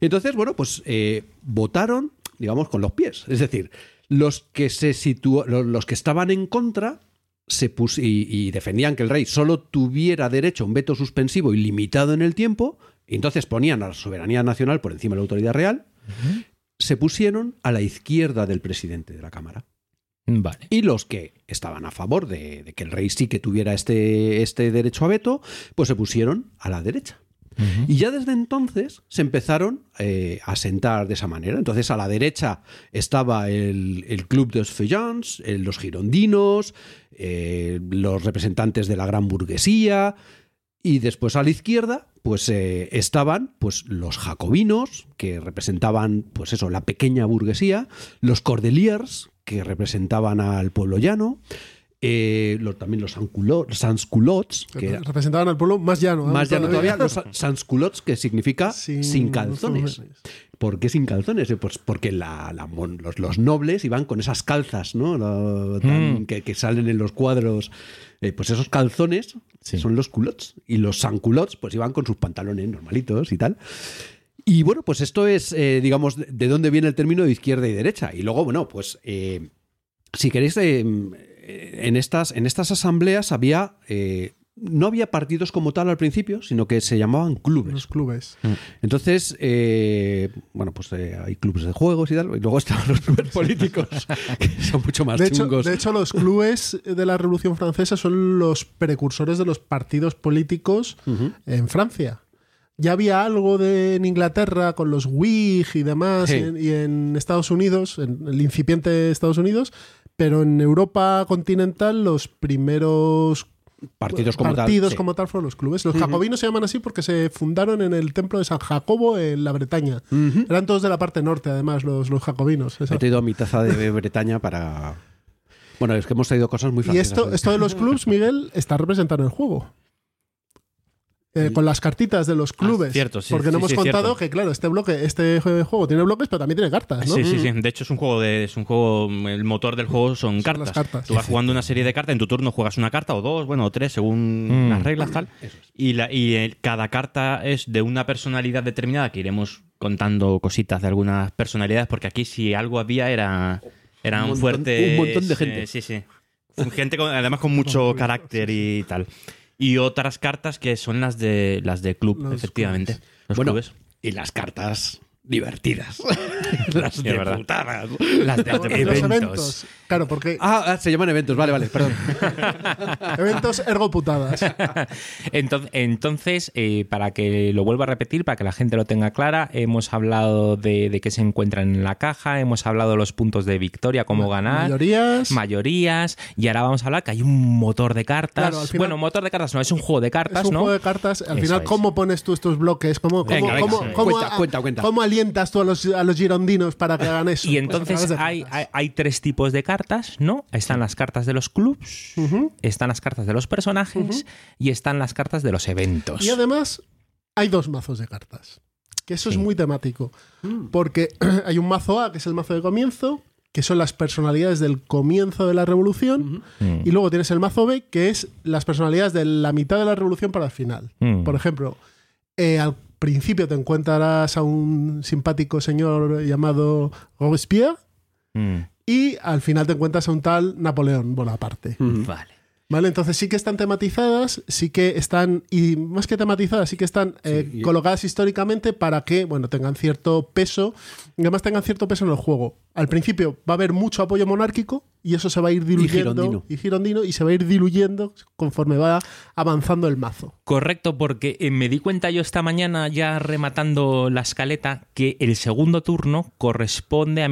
Entonces, bueno, pues eh, votaron, digamos, con los pies. Es decir, los que se situó, lo- los que estaban en contra se pus- y, y defendían que el rey solo tuviera derecho a un veto suspensivo y limitado en el tiempo, y entonces ponían a la soberanía nacional por encima de la autoridad real, se pusieron a la izquierda del presidente de la Cámara. Vale. Y los que estaban a favor de, de que el rey sí que tuviera este, este derecho a veto, pues se pusieron a la derecha. Y ya desde entonces se empezaron eh, a sentar de esa manera. Entonces a la derecha estaba el, el Club de Feuillants, eh, los girondinos, eh, los representantes de la gran burguesía. Y después a la izquierda, pues estaban pues, los jacobinos, que representaban, pues eso, la pequeña burguesía, los cordeliers, que representaban al pueblo llano, eh, los- también los sansculots, que representaban al pueblo más llano. ¿eh? más llano todavía, los sansculots, que significa Sin- sin, calzones. ¿Por qué sin calzones? Eh, Pues porque la- la mon- los, los nobles iban con esas calzas, ¿no? Lo- tan- Mm. que, que salen en los cuadros. Eh, pues esos calzones Sí. son los culots. Y los sanculots, pues iban con sus pantalones normalitos y tal. Y bueno, pues esto es, eh, digamos, de, de dónde viene el término de izquierda y derecha. Y luego, bueno, pues eh, si queréis, eh, en, estas, en estas asambleas había. eh, no había partidos como tal al principio, sino que se llamaban clubes. Los clubes. Entonces, eh, bueno, pues eh, hay clubes de juegos y tal, y luego estaban los clubes políticos, que son mucho más De hecho, chungos. de hecho, los clubes de la Revolución Francesa son los precursores de los partidos políticos en Francia. Ya había algo de, en Inglaterra con los Whig y demás, Sí. y, en, y en Estados Unidos, en el incipiente Estados Unidos, pero en Europa continental los primeros partidos como partidos tal. sí. como tal fueron los clubes. Los jacobinos se llaman así porque se fundaron en el templo de San Jacobo en la Bretaña. Eran todos de la parte norte, además, los, los jacobinos. Esa- He traído a mi taza de Bretaña para. Bueno, es que hemos traído cosas muy Y francesas. esto, esto de los clubs, Miguel, está representado en el juego. Eh, con las cartitas de los clubes. cierto, sí, Porque no hemos sí, contado cierto. que, claro, este bloque, este juego tiene bloques, pero también tiene cartas, ¿no? Sí, sí, sí. De hecho, es un juego de. Es un juego. El motor del juego son, cartas. las cartas. Tú vas jugando una serie de cartas, en tu turno juegas una carta o dos, bueno, o tres, según Mm. las reglas, tal. Y, la, y el- cada carta es de una personalidad determinada, que iremos contando cositas de algunas personalidades, porque aquí si algo había era. Eran Un montón- fuertes. un montón de gente. eh, sí, sí. Gente con- además con mucho carácter y tal. Y otras cartas que son las de las de club, Los efectivamente. Los Bueno, clubes. y las cartas divertidas. las de putadas. Las de, Los eventos. eventos. Claro, porque Ah, ah, se llaman eventos, vale, vale, perdón. eventos ergo putadas. Entonces, entonces eh, para que lo vuelva a repetir, para que la gente lo tenga clara, hemos hablado de, de qué se encuentran en la caja, hemos hablado de los puntos de victoria, cómo ganar, Mayorías. mayorías, y ahora vamos a hablar que hay un motor de cartas. Claro, final- bueno, motor de cartas no, es un juego de cartas, Es un ¿no? juego de cartas. Al Eso final, es. ¿cómo pones tú estos bloques? ¿Cómo, cómo, Venga, cómo- Cuenta, a- cuenta, cuenta. cómo alientas tú a los, a los girondinos para que hagan eso? Y Pues entonces hay, hay tres tipos de cartas, ¿no? Están las cartas de los clubs, están las cartas de los personajes y están las cartas de los eventos. Y además, hay dos mazos de cartas. Que eso Sí. es muy temático. Porque hay un mazo A, que es el mazo de comienzo, que son las personalidades del comienzo de la revolución. Mm. Y luego tienes el mazo B, que es las personalidades de la mitad de la revolución para el final. Mm. Por ejemplo, eh, al principio te encuentras a un simpático señor llamado Robespierre. Mm. Y al final te encuentras a un tal Napoleón Bonaparte. Vale. ¿Vale? Entonces sí que están tematizadas, sí que están, y más que tematizadas, sí que están eh, y- colocadas históricamente para que, bueno, tengan cierto peso, y además tengan cierto peso en el juego. Al principio va a haber mucho apoyo monárquico y eso se va a ir diluyendo girondino. y girondino y se va a ir diluyendo conforme va avanzando el mazo. Correcto, porque eh, me di cuenta yo esta mañana, ya rematando la escaleta, que el segundo turno corresponde a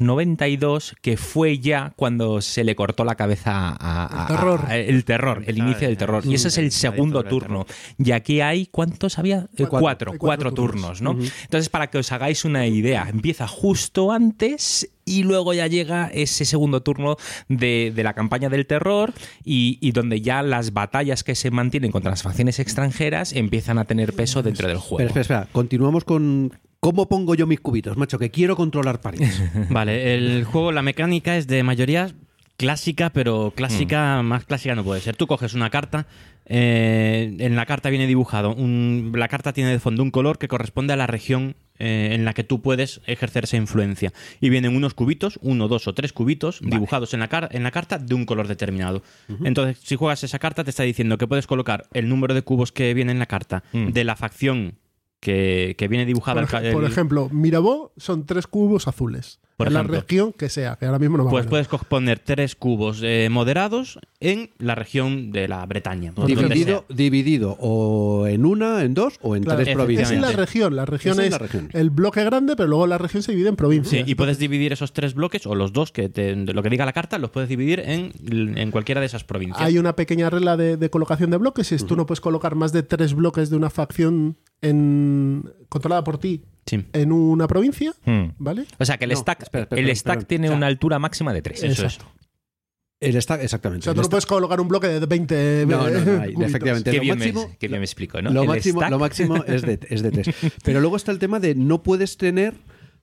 1792, que fue ya cuando se le cortó la cabeza a, a- El terror. a- el terror, el inicio del terror. Y ese es el segundo turno. Y aquí hay, ¿cuántos había? Eh, Cuatro. Cuatro, Hay cuatro, cuatro turnos, ¿no? Entonces, para que os hagáis una idea, empieza justo antes y luego ya llega ese segundo turno de, de la campaña del terror y, y donde ya las batallas que se mantienen contra las facciones extranjeras empiezan a tener peso dentro del juego. Espera, espera, espera. Continuamos con cómo pongo yo mis cubitos, macho, que quiero controlar París. Vale, el juego, la mecánica es de mayoría clásica, pero clásica, más clásica no puede ser. Tú coges una carta, eh, en la carta viene dibujado, un- la carta tiene de fondo un color que corresponde a la región eh, en la que tú puedes ejercer esa influencia. Y vienen unos cubitos, uno, dos o tres cubitos, dibujados en la, car- en la carta de un color determinado. Entonces, si juegas esa carta, te está diciendo que puedes colocar el número de cubos que viene en la carta Mm. de la facción que, que viene dibujada. Por, el ej- por ejemplo, Mirabeau son tres cubos azules. Por en la ejemplo. región que sea, que ahora mismo no me Pues puedes poner tres cubos eh, moderados en la región de la Bretaña. dividido, o en una, en dos o en Claro, tres es provincias. en la región. La región Es en es, la región. el bloque grande, pero luego la región se divide en Sí, provincias. y puedes dividir esos tres bloques, o los dos, que te- lo que diga la carta, los puedes dividir en, en cualquiera de esas provincias. Hay una pequeña regla de, de colocación de bloques. Es tú no puedes colocar más de tres bloques de una facción en, controlada por ti Sí. en una provincia, Mm. ¿vale? O sea que el No, stack, espera, espera, el perdón, stack perdón. tiene O sea, una altura máxima de 3. Eso es. Exacto. El O exactamente. sea, el tú no puedes colocar un bloque de 20 No, no, no, efectivamente. Qué lo bien, máximo, me, qué bien me explico, ¿no? lo, El máximo, stack- lo máximo es de, es de tres. Pero luego está el tema de no puedes tener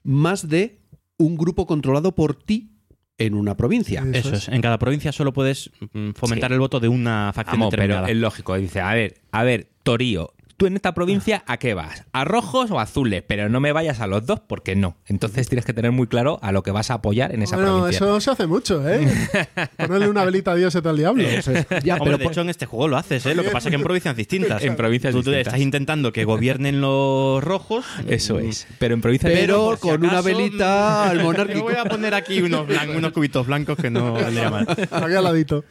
más de un grupo controlado por ti en una provincia. Eso Eso es. es. En cada provincia solo puedes mm, fomentar Sí. el voto de una facción pero determinada. es lógico. Dice, a ver, a ver, Torío, tú en esta provincia, ¿a qué vas? ¿A rojos o azules? Pero no me vayas a los dos porque no. Entonces tienes que tener muy claro a lo que vas a apoyar en esa Bueno, provincia. eso se hace mucho, ¿eh? Ponerle una velita a Dios y al diablo. Eso es. Ya, Hombre, pero de por- hecho, en este juego lo haces, ¿eh? Lo que pasa es que en provincias distintas. En provincias Tú, tú distintas. estás intentando que gobiernen los rojos. Eso es. Pero en provincias Pero por si con una acaso, velita al Yo monárquico. voy a poner aquí unos, blan- unos cubitos blancos que no valdría mal. Aquí al ladito.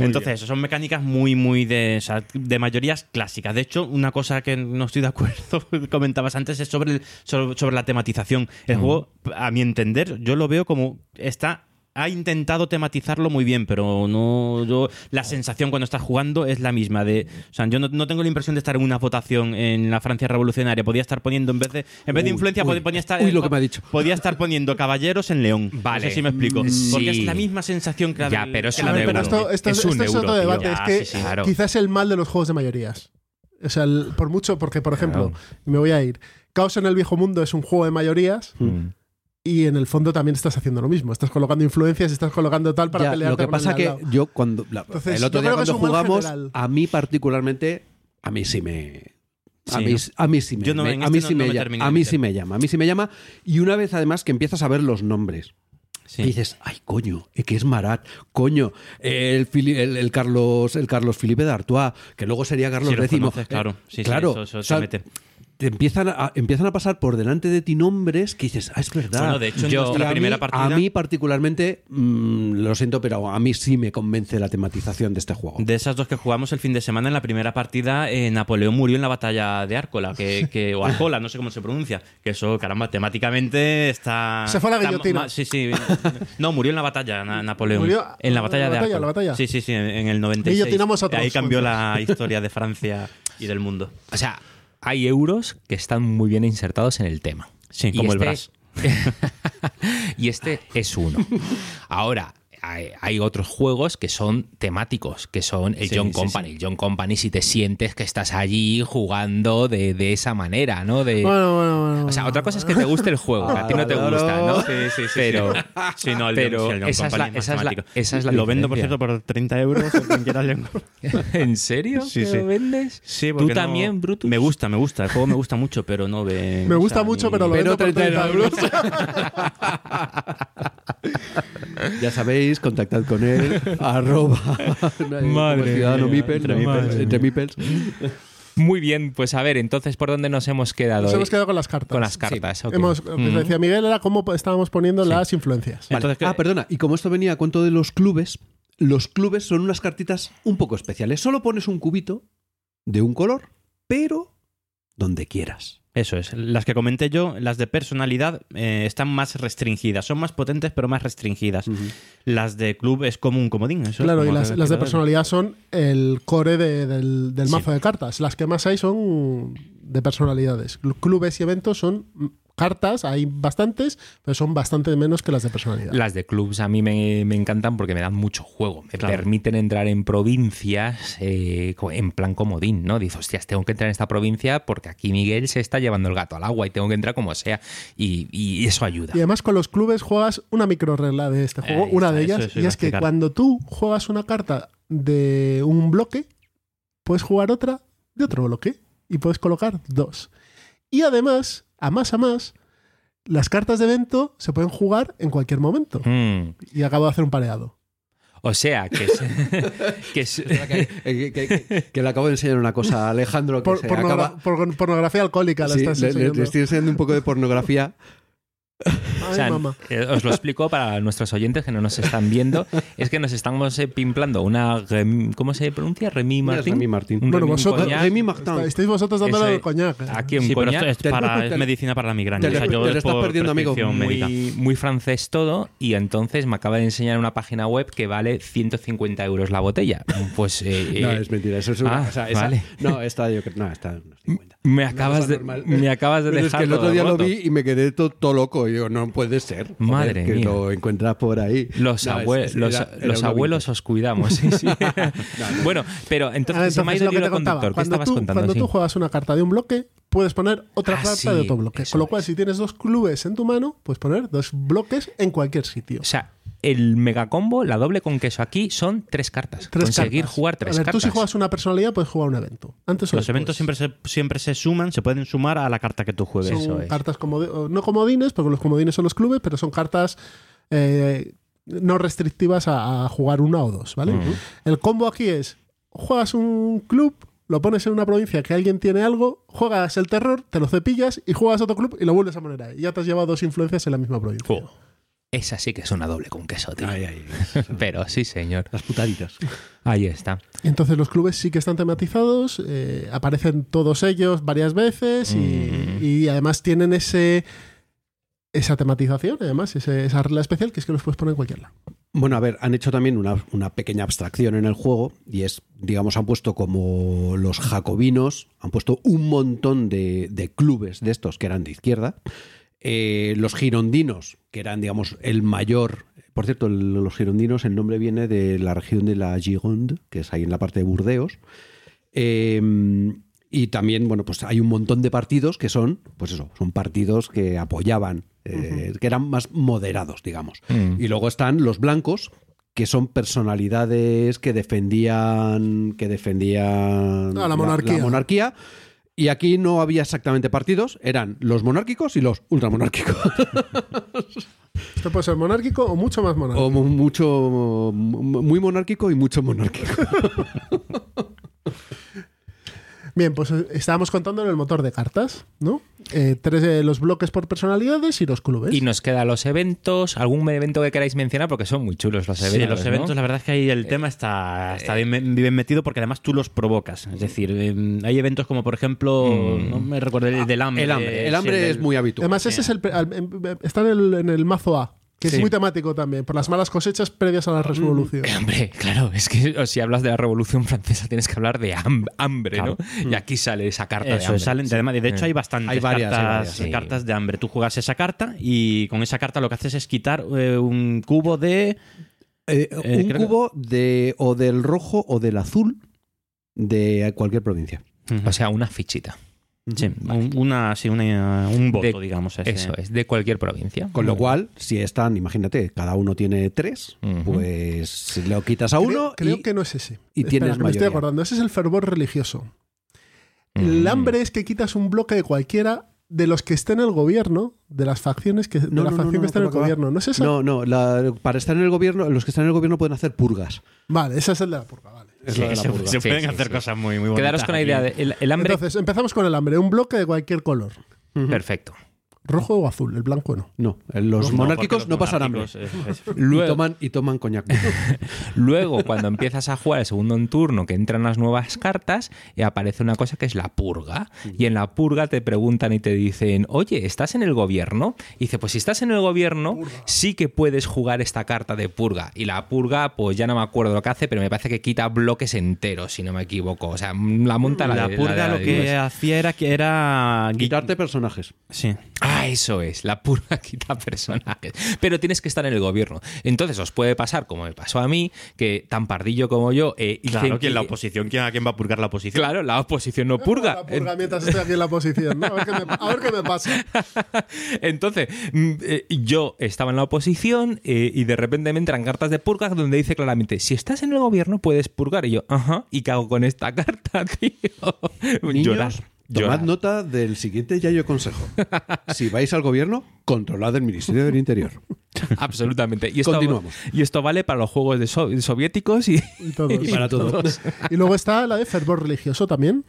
Entonces, eso son mecánicas muy, muy de, o sea, de mayorías clásicas. De hecho, una cosa que no estoy de acuerdo, que comentabas antes, es sobre, el- sobre, sobre la tematización. El juego, a mi entender, yo lo veo como está ha intentado tematizarlo muy bien, pero no yo la sensación cuando estás jugando es la misma de, o sea, yo no, no tengo la impresión de estar en una votación en la Francia revolucionaria, podía estar poniendo en vez de en vez de influencia uy. pod- ponía estar Uy, lo que me ha dicho. podía estar poniendo caballeros en León. Vale. No sé si me explico, Mm, porque es la misma sensación que la Ya, pero es que un euro. Esto, esto Es es, un otro debate. Ya, es que sí, sí, claro. quizás el mal de los juegos de mayorías. O sea, el- por mucho, porque, por ejemplo, Claro. me voy a ir. Caos en el viejo mundo es un juego de mayorías Mm. y en el fondo también estás haciendo lo mismo. Estás colocando influencias, estás colocando tal para Ya, pelear. lo que pasa que yo cuando la- Entonces, el otro día cuando jugamos a mí particularmente a mí sí me a mí, ¿no? a mí sí me, Yo no, me- en a mí sí no me llama, a mí sí me llama, a mí sí me llama y una vez además que empiezas a ver los nombres Sí. y dices, ay coño, eh, que es Marat, coño, el, el, el Carlos el Carlos Felipe de Artois, que luego sería Carlos los X. conoces, Eh, claro. Sí, sí, claro, eso- eso o te sea, mete. Te empiezan a, empiezan a pasar por delante de ti nombres que dices, ah, es verdad. Bueno, de hecho, en Yo- nuestra primera mí- partida. A mí particularmente, mm, lo siento, pero a mí sí me convence la tematización de este juego. De esas dos que jugamos el fin de semana, en la primera partida, eh, Napoleón murió en la batalla de Árcola, que, que- o Arcola, no sé cómo se pronuncia. Que eso, caramba, temáticamente está. Se fue a la está guillotina. ma- Sí, sí. No, murió en la batalla, Na- Napoleón. Murió- en la batalla la de batalla, Árcola. la batalla. Sí, sí, sí, en, en el 96. Guillotinamos a todos Ahí cambió la historia de Francia y del mundo. O sea, hay euros que están muy bien insertados en el tema. Sí, Y como el este- y este es uno. Ahora, hay, hay otros juegos que son temáticos, que son el Sí, John sí, Company. El John Company, si te sientes que estás allí jugando de, de esa manera, ¿no? De, Bueno, bueno, bueno. o sea, otra cosa es que te guste el juego, que a ti no te gusta, ¿no? Sí, sí, sí, Pero, Sí, no, el pero John- sí, el John esa, es la, Company es más esa, es la, temático. esa es la Lo vendo, por cierto, por 30 euros. el quien quiera el John Company. ¿En serio? Sí, ¿Que sí. lo vendes? Sí, ¿Tú porque no- también, Brutus? Me gusta, me gusta. El juego me gusta mucho, pero no ve. Me o gusta sea, mucho, ni- pero lo Pero vendo por 30 30 euros. euros. Ya sabéis, contactad con él, arroba Madre ciudadano mía, Mipel, entre ¿no? Mipels. entre Mipels. Muy bien, pues a ver, entonces, ¿por dónde nos hemos quedado? Nos hoy? hemos quedado con las cartas. Con las cartas, ok. Hemos, lo que Mm. decía Miguel era cómo estábamos poniendo las influencias. Vale. Entonces, ¿qué- ah, perdona, y como esto venía a cuento de los clubes, los clubes son unas cartitas un poco especiales. Solo pones un cubito de un color, pero donde quieras. Eso es. Las que comenté yo, las de personalidad, eh, están más restringidas. Son más potentes, pero más restringidas. Las de club es como un comodín. eso Claro, y las, de personalidad son el core de- del, del Sí. mazo de cartas. Las que más hay son de personalidades. Clubes y eventos son cartas, hay bastantes, pero son bastante menos que las de personalidad. Las de clubs a mí me, me encantan porque me dan mucho juego. Me Claro. permiten entrar en provincias eh, en plan comodín, ¿no? Dices, hostias, tengo que entrar en esta provincia porque aquí Miguel se está llevando el gato al agua y tengo que entrar como sea. Y, y eso ayuda. Y además con los clubes juegas una micro regla de este juego, Ahí una está, de ellas, y es que explicar. cuando tú juegas una carta de un bloque, puedes jugar otra de otro bloque y puedes colocar dos. Y además, a más a más, las cartas de evento se pueden jugar en cualquier momento. Mm. Y acabo de hacer un pareado. O sea, que es, que es- que, que- que le acabo de enseñar una cosa a Alejandro que Por- se pornogra- acaba... por- pornografía alcohólica, la Sí, le estoy enseñando un poco de pornografía. Ay, O sea, mamá. eh, os lo explico para nuestros oyentes que no nos están viendo. Es que nos estamos eh, pimplando una. Rem- ¿Cómo se pronuncia? Remy Mira, Martin. Remy Martin. Un Bueno, Remy vosotros. Remy Martin. Está- estáis vosotros dándole el coñac. Aquí un Sí, pero coñac. esto es, para, te- es medicina para la migraña. te O sea, yo te es estás perdiendo, amigo. muy, muy francés todo y entonces me acaba de enseñar una página web que vale 150 euros la botella. Pues eh, No, eh, es mentira. Eso es una, ah, o sea, esa- vale. No, esta yo creo. No, esta unos 50. Me acabas de me acabas de dejar es que el otro día lo vi y me quedé to- todo loco. Y digo, no puede ser. Joder, Madre que mía. lo encuentras por ahí. Los, No, abue- es- es- los, era- era los abuelos os cuidamos. sí, sí. Bueno, pero entonces, Ah, se me ha ido lo que te contaba, conductor. ¿Qué cuando estabas tú, contando? cuando Sí. tú juegas una carta de un bloque, puedes poner otra Ah, carta sí, de otro bloque. Con lo cual, es. si tienes dos clubes en tu mano, puedes poner dos bloques en cualquier sitio. O sea, el megacombo, la doble con queso aquí son tres cartas. Tres Conseguir cartas. jugar tres A ver, cartas. tú si juegas una personalidad, puedes jugar un evento. Antes o Los eventos siempre se, siempre se suman, se pueden sumar a la carta que tú juegues. Son Eso es. cartas como no comodines, porque los comodines son los clubes, pero son cartas eh, no restrictivas a, a jugar una o dos, ¿vale? El combo aquí es, juegas un club, lo pones en una provincia que alguien tiene algo, juegas el terror, te lo cepillas y juegas otro club y lo vuelves a poner ahí. Ya te has llevado dos influencias en la misma provincia. Esa sí que es una doble con queso, tío. Ay, ay, Pero sí, señor. las putaditas. Ahí está. Entonces los clubes sí que están tematizados, eh, aparecen todos ellos varias veces y, Mm. y además tienen ese esa tematización, además, ese- esa regla especial que es que los puedes poner en cualquier lado. Bueno, a ver, han hecho también una, una pequeña abstracción en el juego y es, digamos, han puesto como los jacobinos, han puesto un montón de, de clubes de estos que eran de izquierda, Eh, los girondinos, que eran, digamos, el mayor... Por cierto, el- los girondinos, el nombre viene de la región de la Gironde, que es ahí en la parte de Burdeos. Eh, y también, bueno, pues hay un montón de partidos que son, pues eso, son partidos que apoyaban, eh, que eran más moderados, digamos. Mm. Y luego están los blancos, que son personalidades que defendían, que defendían Ah, la monarquía. monarquía. Y aquí no había exactamente partidos, eran los monárquicos y los ultramonárquicos. Esto puede ser monárquico o mucho más monárquico. o mu- mucho, mu- muy monárquico y mucho monárquico. Bien, pues eh, estábamos contando en el motor de cartas, ¿no? Eh, tres de los bloques por personalidades y los clubes. Y nos quedan los eventos, algún evento que queráis mencionar, porque son muy chulos los eventos. Sí, los ¿no? eventos, la verdad es que ahí el tema está, está bien, bien metido porque además tú los provocas. Es decir, eh, hay eventos como, por ejemplo, no me recuerdo el del hambre. El hambre, el sí, hambre del- es muy habitual. Además, ese es el, al- em- está en el, en el mazo A, que Sí. es muy temático también, por las malas cosechas previas a la resolución. Eh, Hombre, claro, es que si hablas de la Revolución Francesa tienes que hablar de ham- hambre, ¿no? Y aquí sale esa carta de hambre. salen, además, de hecho Eh. hay bastantes Hay varias, hay cartas, varias, sí. cartas de hambre. Tú juegas esa carta y con esa carta lo que haces es quitar eh, un cubo de... Eh, Eh, un que- cubo de o del rojo o del azul de cualquier provincia. O sea, una fichita. Sí, un, una, sí, una- un voto, De- digamos. ese. Eso es, de cualquier provincia. Con lo cual, si están, imagínate, cada uno tiene tres, Ujú. pues lo quitas a Creo- uno creo, y que no es ese. y Espera, tienes que me estoy acordando. Ese es el fervor religioso. Mm. El hambre es que quitas un bloque de cualquiera de los que esté en el gobierno, de las facciones que, de No, la no, facción no, que está en el gobierno. ¿No es esa? No, no, la- para estar en el gobierno, los que están en el gobierno pueden hacer purgas. Vale, ese es el de la purga, vale. Es de la se, purga. se pueden sí, hacer sí. cosas muy, muy bonitas. Quedaros con la idea de el, el hambre. Entonces, empezamos con el hambre. Un bloque de cualquier color. Perfecto. Rojo o azul, el blanco no. No, los No, monárquicos no, los pasan hambre. es- es- Y Luego, toman, y toman coñac. luego, cuando empiezas a jugar el segundo en turno, que entran las nuevas cartas, y aparece una cosa que es la purga. Y en la purga te preguntan y te dicen, oye, ¿estás en el gobierno? Y dice, pues si estás en el gobierno, sí que puedes jugar esta carta de purga. Y la purga, pues ya no me acuerdo lo que hace, pero me parece que quita bloques enteros, si no me equivoco. O sea, la monta la, La de- purga de- lo que hacía era que era... Quitarte personajes. Sí. Ah, eso es, la purga quita personajes. Pero tienes que estar en el gobierno. Entonces os puede pasar, como me pasó a mí, que tan pardillo como yo... eh, Claro, dicen que en la oposición, ¿quién, ¿a quién va a purgar la oposición? Claro, la oposición no purga. La purga mientras estoy aquí en la posición. ¿no? A, ver qué me, a ver qué me pasa. Entonces, mm, eh, yo estaba en la oposición eh, y de repente me entran cartas de purga donde dice claramente, si estás en el gobierno puedes purgar. Y yo, ajá, ¿y qué hago con esta carta, tío? Niños, Llorar. Tomad nota del siguiente yayo consejo. Si vais al gobierno, controlad el Ministerio del Interior. Absolutamente. Y esto, Continuamos. Y esto vale para los juegos de so- soviéticos y, Y todos. Y para luego está la de fervor religioso también,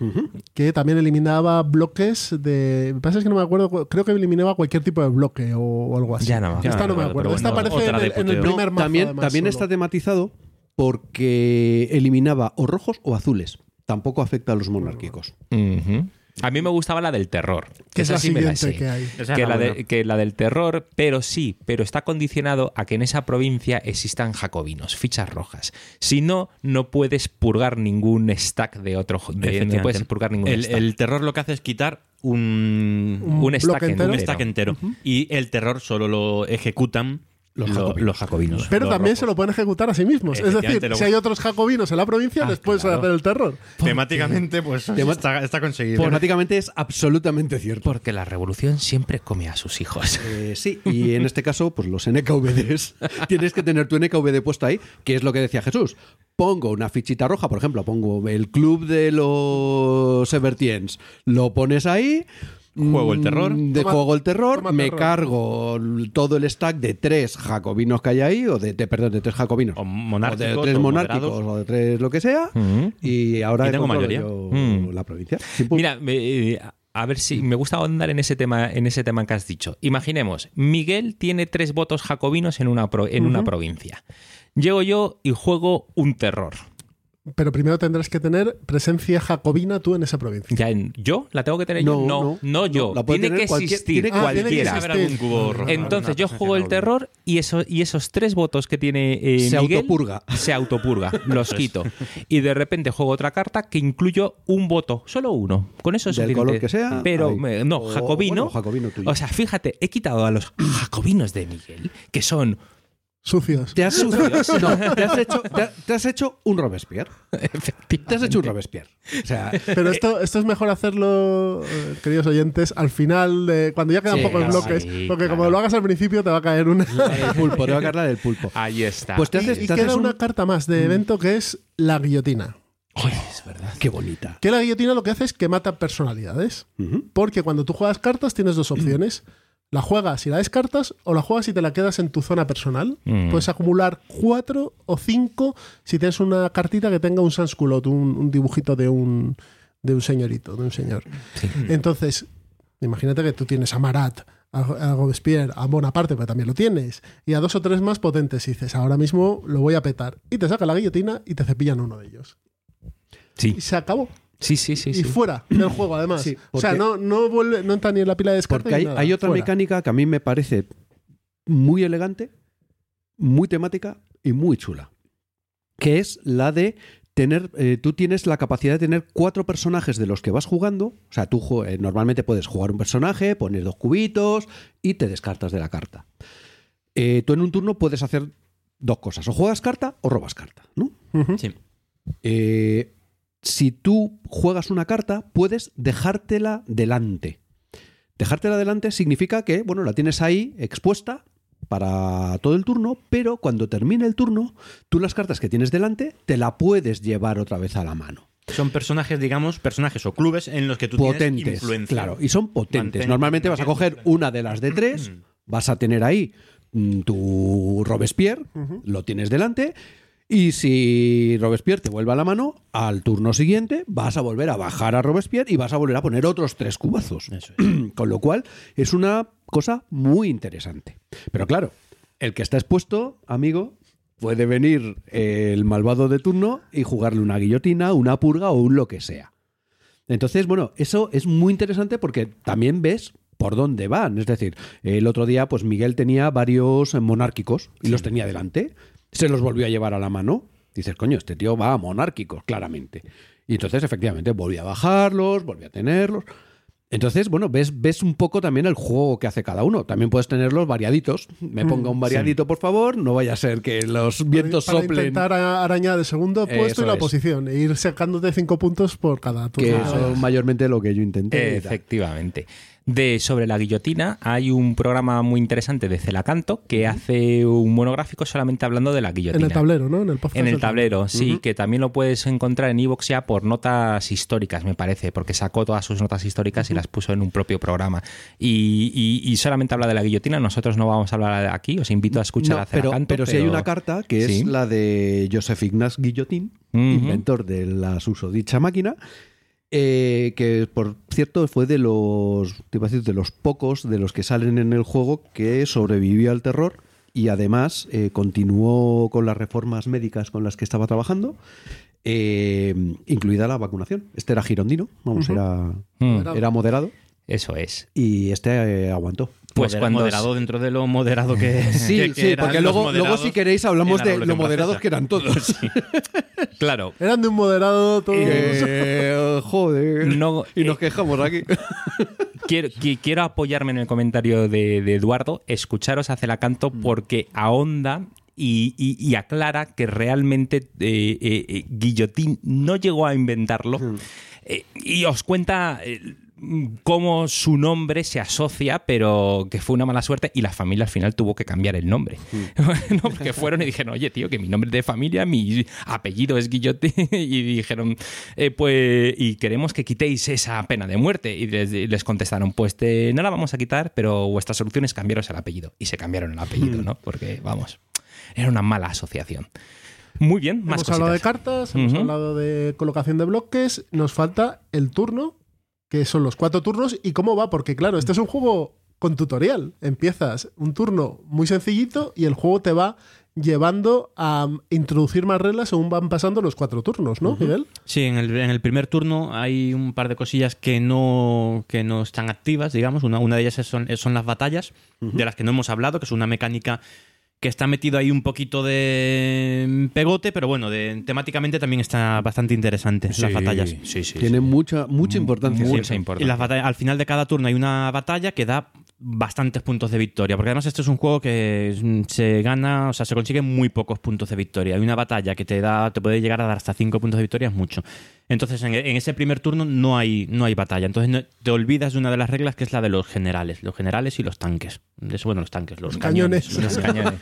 que también eliminaba bloques de. Lo que pasa es que no me acuerdo, creo que eliminaba cualquier tipo de bloque o, o algo así. Ya no me Esta no me acuerdo. bueno, Esta aparece en el, en primer mazo. también además, también solo. está tematizado porque eliminaba o rojos o azules. Tampoco afecta a los monárquicos. Ujú. A mí me gustaba la del terror. Que es Esa la sí me la sé. que hay. Esa Que la, la de- buena. que la del terror, pero sí, pero está condicionado a que en esa provincia existan jacobinos, fichas rojas. Si no, no puedes purgar ningún stack de otro. de- no puedes purgar ningún el, stack. el terror lo que hace es quitar un, Un un stack entero. un stack entero. Y el terror solo lo ejecutan Los lo- jacobinos. los jacobinos. Pero los también rojos. se lo pueden ejecutar a sí mismos. Es decir, lo- si hay otros jacobinos en la provincia, Ah, les puedes claro. hacer el terror. Temáticamente, pues Tema- está, está conseguido. Temáticamente es absolutamente cierto. Porque la revolución siempre come a sus hijos. Eh, sí, y en este caso, pues los NKVDs. Tienes que tener tu NKVD puesto ahí, que es lo que decía Jesús. Pongo una fichita roja, por ejemplo, pongo el club de los Evertiens, lo pones ahí. Juego el mm, terror. De Toma- juego el terror, me terror. cargo todo el stack de tres jacobinos que hay ahí, o de, de- perdón, de tres jacobinos. O O monárquicos, de tres o monárquicos, moderados. o de tres lo que sea. Y ahora Y tengo mayoría. yo Mm. la provincia. Mira, eh, a ver si me gusta ahondar en ese tema, en ese tema que has dicho. Imaginemos, Miguel tiene tres votos jacobinos en una, pro- en una provincia. Llego yo y juego un terror. Pero primero tendrás que tener presencia jacobina tú en esa provincia. Ya en- ¿Yo? ¿La tengo que tener No, yo? No, no. no yo. La tiene tener que cualquier- existir tiene- Ah, tiene que cualquiera. existir. Entonces yo juego el terror y, eso, y esos tres votos que tiene eh, Se Miguel autopurga. se autopurga, los quito. Y de repente juego otra carta que incluyo un voto, solo uno. Con eso es Del suficiente. color que sea, Pero ahí. me- no, O, jacobino. bueno, jacobino tuyo. O sea, fíjate, he quitado a los jacobinos de Miguel, que son Sucios. Te has, no, te has hecho, te ha- te has hecho un Robespierre. Te has hecho un Robespierre. O sea, Pero esto, esto es mejor hacerlo, eh, queridos oyentes, al final, de, cuando ya quedan Sí, pocos bloques. sí, porque como lo hagas al principio, te va a caer una. el pulpo, te va a cargar el pulpo. Ahí está. Pues te Y, haces, y te queda haces un- una carta más de evento que es la guillotina. es verdad. Qué bonita. Que la guillotina lo que hace es que mata personalidades. Porque cuando tú juegas cartas tienes dos opciones. La juegas y la descartas o la juegas y te la quedas en tu zona personal. Mm. Puedes acumular cuatro o cinco si tienes una cartita que tenga un sansculot, un, un dibujito de un, de un señorito, de un señor. Entonces, imagínate que tú tienes a Marat, a, a Robespierre, a Bonaparte, pero también lo tienes, y a dos o tres más potentes, y dices, ahora mismo lo voy a petar. Y te saca la guillotina y te cepillan uno de ellos. Sí, Y se acabó. Sí, sí, sí. y sí. fuera del juego, además. Sí, o sea, no, no, vuelve, no entra ni en la pila de descarte. Porque ni hay, nada, hay otra fuera. mecánica que a mí me parece muy elegante, muy temática y muy chula. Que es la de tener. eh, tú tienes la capacidad de tener cuatro personajes de los que vas jugando. O sea, tú eh, normalmente puedes jugar un personaje, poner dos cubitos y te descartas de la carta. Eh, tú en un turno puedes hacer dos cosas: o juegas carta o robas carta, ¿no? Sí. Eh, si tú juegas una carta, puedes dejártela delante. Dejártela delante significa que, bueno, la tienes ahí expuesta para todo el turno, pero cuando termine el turno, tú las cartas que tienes delante te la puedes llevar otra vez a la mano. Son personajes, digamos, personajes o clubes en los que tú tienes potentes, influencia. claro, y son potentes. Mantén- Normalmente vas a coger una de las de tres, vas a tener ahí mm, tu Robespierre, lo tienes delante, y si Robespierre te vuelve a la mano, al turno siguiente vas a volver a bajar a Robespierre y vas a volver a poner otros tres cubazos. Eso es. Con lo cual es una cosa muy interesante. Pero claro, el que está expuesto, amigo, puede venir el malvado de turno y jugarle una guillotina, una purga o un lo que sea. Entonces, bueno, eso es muy interesante porque también ves por dónde van. Es decir, el otro día, pues Miguel tenía varios monárquicos y los tenía delante. Se los volvió a llevar a la mano. Dices, coño, este tío va a monárquicos, claramente. Y entonces, efectivamente, volvió a bajarlos, volvió a tenerlos. Entonces, bueno, ves, ves un poco también el juego que hace cada uno. También puedes tenerlos variaditos. Me ponga un variadito, por favor. No vaya a ser que los vientos para soplen. intentar a- arañar el segundo puesto Eso y la es. posición e ir sacándote cinco puntos por cada Que turno. eso es mayormente lo que yo intenté. Efectivamente. De sobre la guillotina hay un programa muy interesante de Celacanto que hace un monográfico solamente hablando de la guillotina. en el tablero, ¿no? En el En el tablero, sí, que también lo puedes encontrar en iVoox ya por notas históricas, me parece, porque sacó todas sus notas históricas y las puso en un propio programa. Y, y- y solamente habla de la guillotina, nosotros no vamos a hablar aquí, os invito a escuchar No, a pero, Celacanto. pero sí hay una carta que Sí. es la de Joseph Ignace Guillotin, Ujú. inventor de la susodicha máquina, eh, que por cierto fue de los, te iba a decir, de los pocos de los que salen en el juego que sobrevivió al terror y además eh, continuó con las reformas médicas con las que estaba trabajando, eh, incluida la vacunación. Este era girondino, vamos, era, Mm, era moderado Eso es. y este eh, aguantó. Pues Modera- cuando moderado dentro de lo moderado que Sí, que- que sí, eran porque luego, luego si queréis hablamos la de lo moderados Francesa. que eran todos. Claro, Eran de un moderado todos. Eh, joder. No, y nos eh, quejamos aquí. quiero, qui- quiero apoyarme en el comentario de, de Eduardo, escucharos a Celacanto porque ahonda y, y- y aclara que realmente eh, eh, Guillotín no llegó a inventarlo Eh, y os cuenta eh, cómo su nombre se asocia, pero que fue una mala suerte y la familia al final tuvo que cambiar el nombre. No, porque fueron y dijeron, oye, tío, que mi nombre es de familia, mi apellido es Guillotín. Y dijeron, eh, pues, y queremos que quitéis esa pena de muerte. Y les, contestaron, pues te- no la vamos a quitar, pero vuestra solución es cambiaros el apellido. Y se cambiaron el apellido, ¿no? Porque, vamos, era una mala asociación. Muy bien, más hemos hablado de cartas, hemos hablado de colocación de bloques. Nos falta el turno, que son los cuatro turnos. ¿Y cómo va? Porque, claro, este es un juego con tutorial. Empiezas un turno muy sencillito y el juego te va llevando a introducir más reglas según van pasando los cuatro turnos, ¿no, Miguel? Sí, en el, en el primer turno hay un par de cosillas que no, que no están activas, digamos. Una, una de ellas son, son las batallas, de las que no hemos hablado, que es una mecánica que está metido ahí un poquito de pegote, pero bueno, de, temáticamente también está bastante interesante las batallas. Sí, sí. Tiene mucha, mucha importancia. Mucha Sí. importancia. Y las batallas, al final de cada turno hay una batalla que da bastantes puntos de victoria, porque además este es un juego que mm, se gana, o sea, se consiguen muy pocos puntos de victoria. Hay una batalla que te da, te puede llegar a dar hasta 5 puntos de victoria, es mucho. Entonces, en, en ese primer turno no hay, no hay batalla. Entonces no- te olvidas de una de las reglas que es la de los generales, los generales y los tanques. De eso, bueno, los tanques, los Cañones. cañones. Los cañones.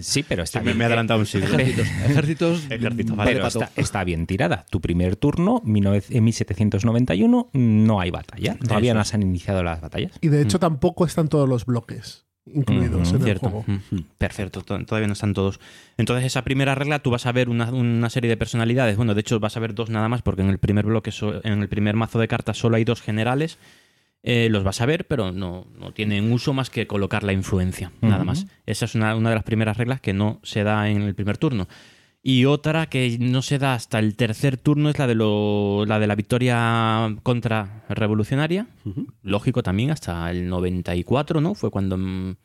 sí, pero está Me, bien. me he adelantado un siglo. Ejércitos. Ejércitos. Ejércitos, vale. Pero está, está bien tirada. Tu primer turno, 19 en 1791, no hay batalla. Todavía Eso no se han iniciado las batallas. Y de hecho tampoco están todos los bloques. incluidos en Cierto. el juego. Perfecto, to- todavía no están todos. Entonces, esa primera regla, tú vas a ver una, una serie de personalidades. Bueno, de hecho, vas a ver dos nada más, porque en el primer bloque, en el primer mazo de cartas, solo hay dos generales. Eh, los vas a ver, pero no, no tienen uso más que colocar la influencia, nada más. Esa es una, una de las primeras reglas que no se da en el primer turno. Y otra que no se da hasta el tercer turno es la de, lo, la, de la victoria contra revolucionaria. Lógico también, hasta el 94, ¿no? Fue cuando... mm,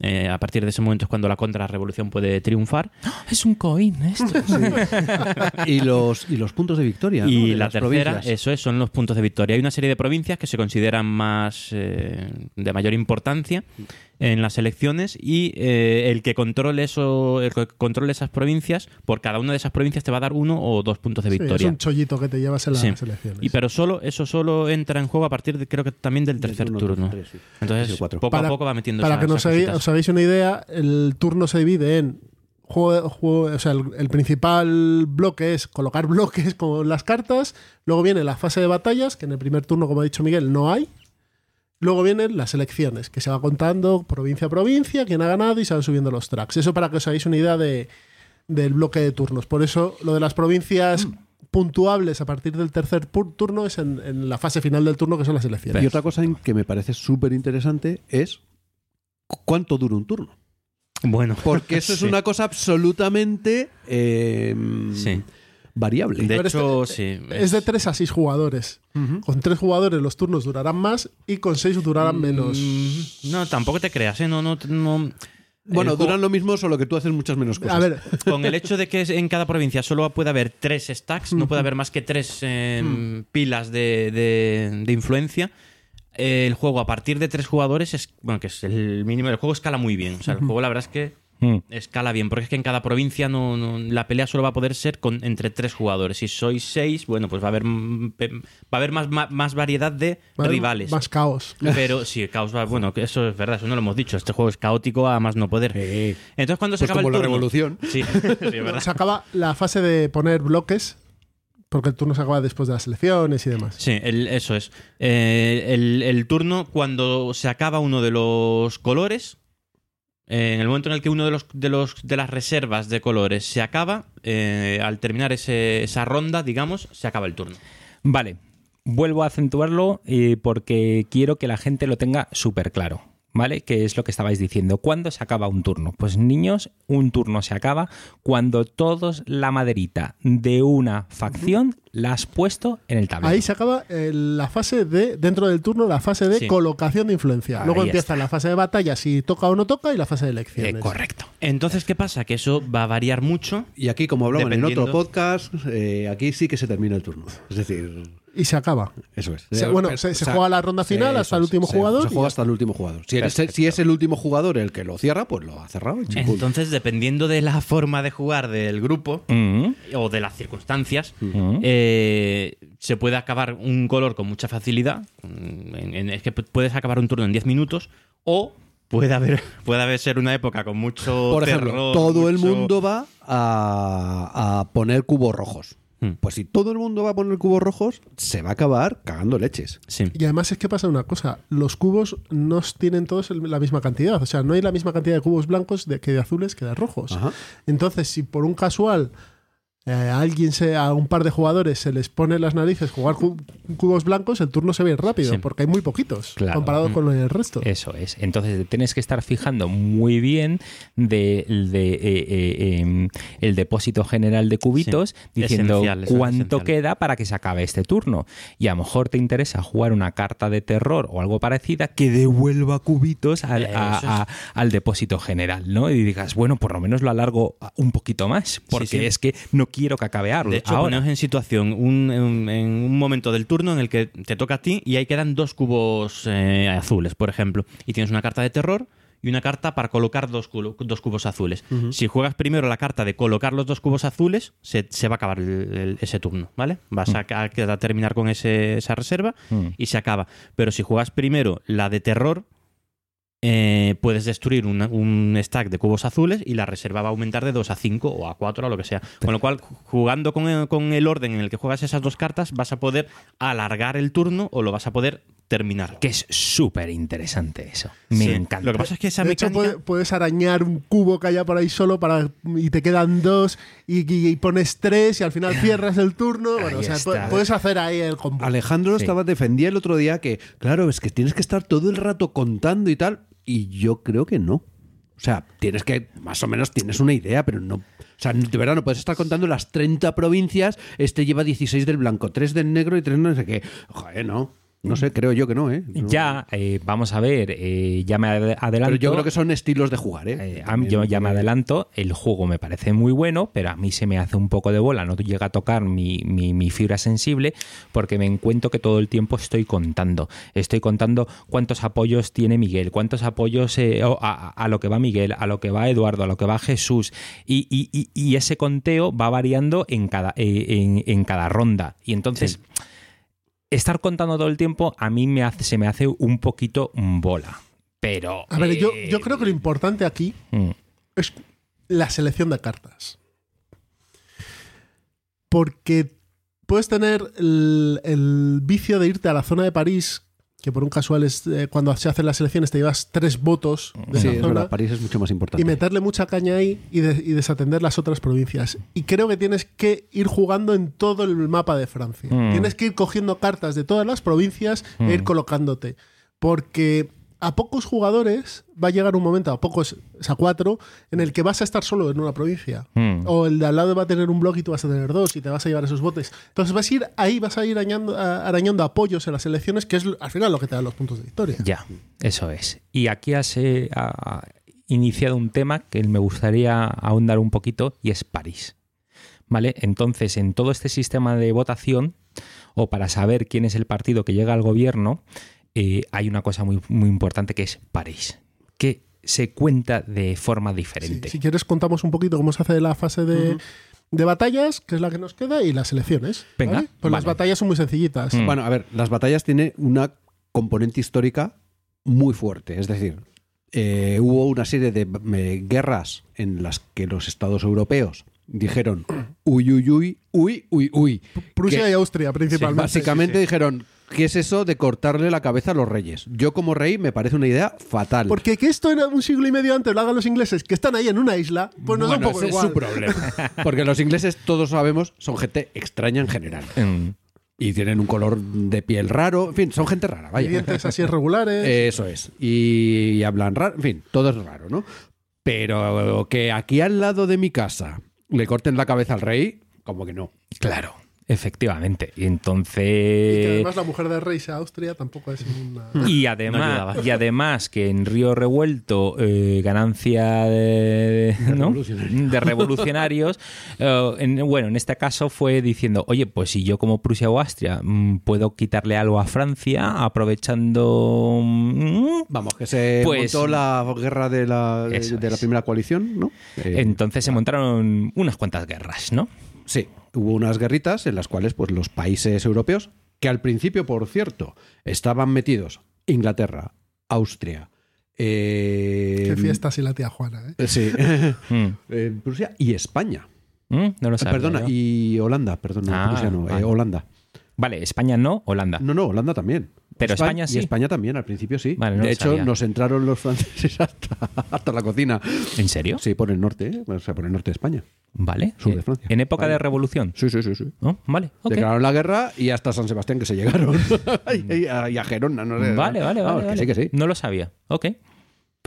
eh, a partir de ese momento es cuando la contrarrevolución puede triunfar. Es un coin esto. y, los, y los puntos de victoria. ¿no? Y de la las tercera, provincias. eso es, son los puntos de victoria. Hay una serie de provincias que se consideran más eh, de mayor importancia en las elecciones y eh, el que controle eso, el que controle esas provincias, por cada una de esas provincias te va a dar uno o dos puntos de Sí, es victoria. un chollito que te llevas en las Sí. elecciones. Y pero solo eso solo entra en juego a partir de creo que también del tercer turno, turno. tres, sí. Entonces poco Para- a poco va metiendo Para esa- que nos hagáis- os hagáis una idea, el turno se divide en juego, juego- o sea, el, el principal bloque es colocar bloques con las cartas, luego viene la fase de batallas, que en el primer turno, como ha dicho Miguel, no hay. Luego vienen las elecciones, que se va contando provincia a provincia, quién ha ganado y se van subiendo los tracks. Eso para que os hagáis una idea de, del bloque de turnos. Por eso lo de las provincias puntuables a partir del tercer turno es en, en la fase final del turno, que son las elecciones. Y otra cosa en que me parece súper interesante es cuánto dura un turno. Bueno, Porque eso es una cosa absolutamente eh, Sí. Variable. De Pero hecho, este- sí. Es de 3 a 6 jugadores. Con 3 jugadores los turnos durarán más y con 6 durarán menos. Mm, No, tampoco te creas, ¿eh? No, no, no. bueno, juego- duran lo mismo, solo que tú haces muchas menos cosas. A ver, Con el hecho de que en cada provincia solo puede haber tres stacks, no puede haber más que tres eh, pilas de, de- de influencia. eh, el juego a partir de tres jugadores es bueno que es el mínimo. El juego escala muy bien. O sea, el juego la verdad es que Mm. escala bien, porque es que en cada provincia no, no- la pelea solo va a poder ser con entre tres jugadores. Si sois seis, bueno, pues va a haber va a haber más, más, más variedad de va rivales. Más caos. Pero sí, caos va- bueno, eso es verdad, eso no lo hemos dicho. Este juego es caótico a más no poder. Entonces cuando se Pues acaba como el la turno, revolución. Sí, sí, es verdad. Se acaba la fase de poner bloques, porque el turno se acaba después de las elecciones y demás. Sí, el- eso es. Eh, el, el turno, cuando se acaba uno de los colores, en el momento en el que uno de los de los de las reservas de colores se acaba, eh, al terminar ese- esa ronda, digamos, se acaba el turno. Vale, vuelvo a acentuarlo eh, porque quiero que la gente lo tenga súper claro. ¿Vale? Que es lo que estabais diciendo. ¿Cuándo se acaba un turno? Pues niños, un turno se acaba cuando todos la maderita de una facción la has puesto en el tablero. Ahí se acaba eh, la fase de, dentro del turno, la fase de Sí. colocación de influencia. Ahí Luego empieza está. la fase de batalla, si toca o no toca, y la fase de Eh, elecciones. correcto. Entonces, ¿qué pasa? Que eso va a variar mucho. Y aquí, como hablaban en otro podcast, eh, aquí sí que se termina el turno. Es decir, Y se acaba. eso es. Se- bueno, se- se juega la ronda final hasta el último jugador Se juega hasta el último jugador. Si, eres- si es el último jugador el que lo cierra, pues lo ha cerrado. Entonces, dependiendo de la forma de jugar del grupo o de las circunstancias, eh, se puede acabar un color con mucha facilidad. En- en- es que pu- puedes acabar un turno en 10 minutos o puede haber, puede haber ser una época con mucho Por ejemplo, terror, todo el mundo va a, a poner cubos rojos. Hmm. Pues si todo el mundo va a poner cubos rojos, se va a acabar cagando leches. Sí. Y además es que pasa una cosa, los cubos no tienen todos la misma cantidad, o sea, no hay la misma cantidad de cubos blancos de, que de azules que de rojos. Ajá. Entonces, si por un casual eh, a alguien se, a un par de jugadores se les pone en las narices jugar cu- cubos blancos, el turno se ve rápido, Sí. porque hay muy poquitos Claro. comparado Mm. con el resto. Eso es. Entonces tienes que estar fijando muy bien de, de, eh, eh, em, el depósito general de cubitos, Sí. diciendo Esencial, cuánto esencial. queda para que se acabe este turno. Y a lo mejor te interesa jugar una carta de terror o algo parecida que devuelva cubitos al, a- al depósito general, ¿no? Y digas, bueno, por lo menos lo alargo un poquito más, porque sí. es que no quiero que acabe algo. De hecho, ahora. poneos en situación un- en, en un momento del turno en el que te toca a ti y ahí quedan dos cubos eh, azules, por ejemplo, y tienes una carta de terror y una carta para colocar dos, dos cubos azules. Si juegas primero la carta de colocar los dos cubos azules, se, se va a acabar el- el- ese turno, ¿vale? Vas a, a- a terminar con ese- esa reserva Mm. y se acaba. Pero si juegas primero la de terror, eh, puedes destruir una- un stack de cubos azules y la reserva va a aumentar de 2 a 5 o a 4 o lo que sea. Con lo cual, jugando con el, con el orden en el que juegas esas dos cartas, vas a poder alargar el turno o lo vas a poder terminar. Que es súper interesante eso. Me Sí. encanta. Lo que pasa es que esa De hecho, mecánica... puedes arañar un cubo que haya por ahí solo para y te quedan dos y, y- y pones tres y al final cierras el turno. Bueno, o sea, puedes hacer ahí el combo. Alejandro Sí. estaba defendía el otro día que, claro, es que tienes que estar todo el rato contando y tal, y yo creo que no. O sea, tienes que, más o menos tienes una idea, pero no. O sea, de verdad no puedes estar contando las 30 provincias, este lleva 16 del blanco, 3 del negro y 3 no sé qué. Joder, no. No sé, creo yo que no, ¿eh? No. Ya, eh, vamos a ver, eh, ya me ade- adelanto. Pero yo creo que son estilos de jugar, ¿eh? Eh, a mí- yo ya me adelanto, el juego me parece muy bueno, pero a mí se me hace un poco de bola, no llega a tocar mi, mi- mi fibra sensible porque me encuentro que todo el tiempo estoy contando. Estoy contando cuántos apoyos tiene Miguel, cuántos apoyos a, a lo que va Miguel, a lo que va Eduardo, a lo que va Jesús. Y, y- y- y ese conteo va variando en cada, en, en cada ronda. Y entonces... Estar contando todo el tiempo a mí me hace, se me hace un poquito bola. Pero. A ver, yo, eh, yo creo que lo importante aquí mm. es la selección de cartas. Porque puedes tener el, el vicio de irte a la zona de París, que por un casual es eh, cuando se hacen las elecciones te llevas tres votos de Sí, esa es zona. verdad, París es mucho más importante. y meterle mucha caña ahí y, de- y desatender las otras provincias. Y creo que tienes que ir jugando en todo el mapa de Francia. Mm. Tienes que ir cogiendo cartas de todas las provincias e ir colocándote. Porque a pocos jugadores va a llegar un momento, a pocos, es a cuatro, en el que vas a estar solo en una provincia. Mm. O el de al lado va a tener un bloque y tú vas a tener dos y te vas a llevar esos botes. Entonces vas a ir ahí, vas a ir arañando, apoyos en las elecciones, que es al final lo que te da los puntos de victoria. Ya, eso es. Y aquí has eh, ha iniciado un tema que me gustaría ahondar un poquito y es París. ¿Vale? Entonces, en todo este sistema de votación, o para saber quién es el partido que llega al gobierno, eh, hay una cosa muy, muy importante que es París, que se cuenta de forma Sí, diferente. si quieres contamos un poquito cómo se hace la fase de, de batallas, que es la que nos queda, y las elecciones. Venga, ¿vale? Pues las batallas son muy sencillitas. Mm. Bueno, a ver, las batallas tienen una componente histórica muy fuerte. Es decir, eh, hubo una serie de eh, guerras en las que los estados europeos dijeron uy, uy, uy, uy, uy, uy. Prusia que y Austria, principalmente. básicamente dijeron, ¿qué es eso de cortarle la cabeza a los reyes? Yo como rey me parece una idea fatal. Porque que esto era un siglo y medio antes lo hagan los ingleses, que están ahí en una isla, pues nos da un Bueno, poco ese igual. es su problema. Porque los ingleses, todos sabemos, son gente extraña en general. Mm. Y tienen un color de piel raro. En fin, son gente rara, vaya. dientes así irregulares. Eso es. Y, y hablan raro. En fin, todo es raro, ¿no? Pero que aquí al lado de mi casa le corten la cabeza al rey, como que no. Claro, efectivamente. Y y entonces... que además la mujer de rey sea Austria tampoco es una... Y además, y además que en Río Revuelto, eh, ganancia de, ¿no? revolucionarios. de revolucionarios, eh, en- bueno, en este caso fue diciendo, oye, pues si yo como Prusia o Austria mm, puedo quitarle algo a Francia, aprovechando... mm, Vamos, que se Pues- montó la guerra de la, de, la primera coalición, ¿no? Eh, entonces se montaron unas cuantas guerras, ¿no? Sí, hubo unas guerritas en las cuales pues, los países europeos, que al principio, por cierto, estaban metidos Inglaterra, Austria, eh, Qué fiestas y la tía Juana, ¿eh? Sí, Mm. eh, Prusia y España. Mm, No lo Eh, sabía perdona, yo. y Holanda, perdona, Ah, Prusia no, eh, vale. Holanda. Vale, España no, Holanda. No, no, Holanda también. Pero España sí. Y España también, al principio sí. Vale, no de hecho, sabía. nos entraron los franceses hasta, hasta la cocina. ¿En serio? Sí, por el norte, ¿eh? o sea, por el norte de España. Vale. Sur de Eh, Francia. En época Vale. de revolución. Sí, sí, sí, sí. ¿No? Vale. Declararon la guerra y hasta San Sebastián que se llegaron. y, a, y a Gerona, no sé. Vale, vale, vale. que vale. sí, que sí. No lo sabía. Ok.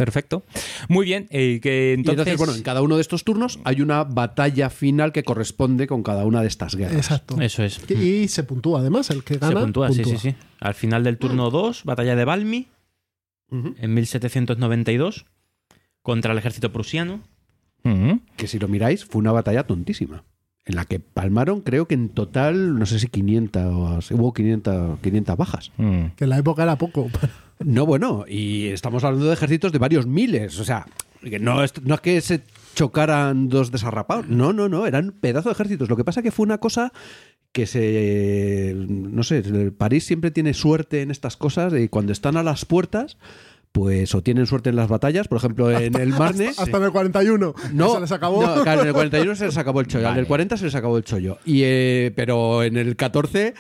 Perfecto. Muy bien. eh, que Y entonces, entonces, bueno, en cada uno de estos turnos hay una batalla final que corresponde con cada una de estas guerras. Exacto. Eso es. Y se puntúa además, el que Se gana. puntúa, sí, sí, sí. Al final del turno 2, batalla de Valmy, en 1792, contra el ejército prusiano. Que si lo miráis, fue una batalla tontísima. En la que palmaron, creo que en total, no sé si 500, o- hubo 500, 500 bajas. Mm. Que en la época era poco. No, bueno, y estamos hablando de ejércitos de varios miles. O sea, que no es, no es que se chocaran dos desarrapados. No, no, no, eran pedazos de ejércitos. Lo que pasa que fue una cosa que se. No sé, París siempre tiene suerte en estas cosas y cuando están a las puertas. Pues o tienen suerte en las batallas, por ejemplo en el Marne. Hasta en el 41. No, Se les acabó. no, claro, en el 41 se les acabó el chollo, al Vale. del 40 se les acabó el chollo. Y, eh, pero en el 14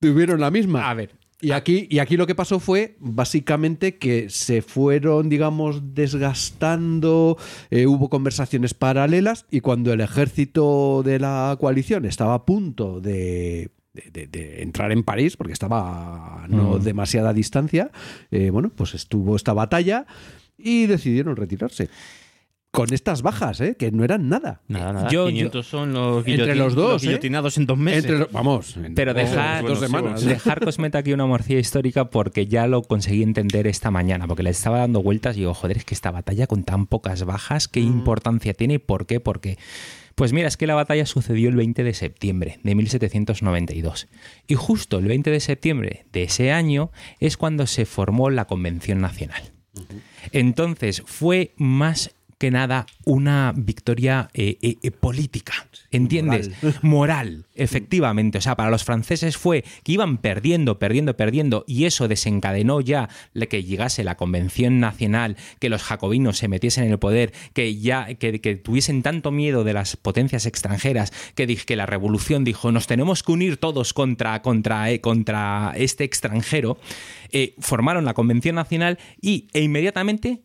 tuvieron la misma. A ver, Y aquí, y aquí lo que pasó fue básicamente que se fueron, digamos, desgastando, eh, hubo conversaciones paralelas y cuando el ejército de la coalición estaba a punto de, de- de- de entrar en París, porque estaba a no demasiada distancia, eh, bueno, pues estuvo esta batalla y decidieron retirarse. Con estas bajas, ¿eh? que no eran nada. Nada, nada. Yo- 500 son los, Entre los dos, ¿eh? guillotinados en dos meses. Entre los- vamos, en Pero dos- dejar, dos semanas. dejar que os meta aquí una morcilla histórica porque ya lo conseguí entender esta mañana, porque le estaba dando vueltas y digo, joder, es que esta batalla con tan pocas bajas, ¿qué importancia tiene y por qué? Porque, pues mira, es que la batalla sucedió el 20 de septiembre de 1792. Y justo el 20 de septiembre de ese año es cuando se formó la Convención Nacional. Entonces fue más que nada una victoria eh, eh, eh, política, ¿entiendes? Moral. efectivamente. O sea, para los franceses fue que iban perdiendo, perdiendo, perdiendo, y eso desencadenó ya que llegase la Convención Nacional, que los jacobinos se metiesen en el poder, que ya que, que tuviesen tanto miedo de las potencias extranjeras, que, que la revolución dijo, nos tenemos que unir todos contra, contra, eh, contra este extranjero, formaron la Convención Nacional y, e inmediatamente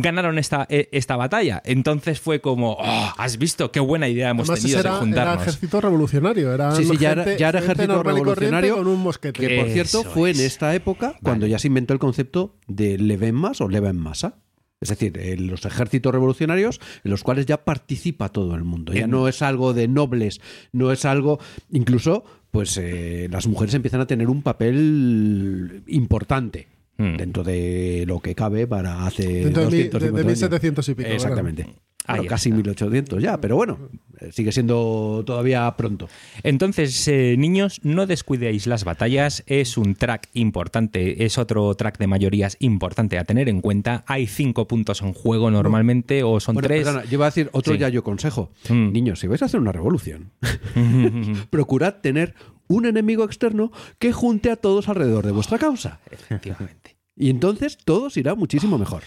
ganaron esta, eh, esta batalla. Entonces fue como, "Oh, has visto qué buena idea hemos Además, tenido de era, era juntarnos. ejército revolucionario. Era Sí, sí, ya era, ya era ejército revolucionario. con un mosquete. Que por Eso cierto fue en es. esta época cuando ya se inventó el concepto de leve en más o leve en masa. Es decir, en los ejércitos revolucionarios en los cuales ya participa todo el mundo. Ya no es algo de nobles, no es algo. Incluso, pues eh, las mujeres empiezan a tener un papel importante Hmm. dentro de lo que cabe para hace Dentro de, mi- 250 de- de años. 1700 y pico. Exactamente. Bueno, casi está. 1800 ya, pero bueno, eh, sigue siendo todavía pronto. Entonces, eh, niños, no descuidéis las batallas. Es un track importante, es otro track de mayorías importante a tener en cuenta. Hay cinco puntos en juego normalmente, o son Bueno, tres. perdona, yo iba a decir otro Sí. ya yo consejo. Mm. Niños, si vais a hacer una revolución, procurad tener un enemigo externo que junte a todos alrededor de vuestra causa. Efectivamente. Y entonces todo os irá muchísimo mejor.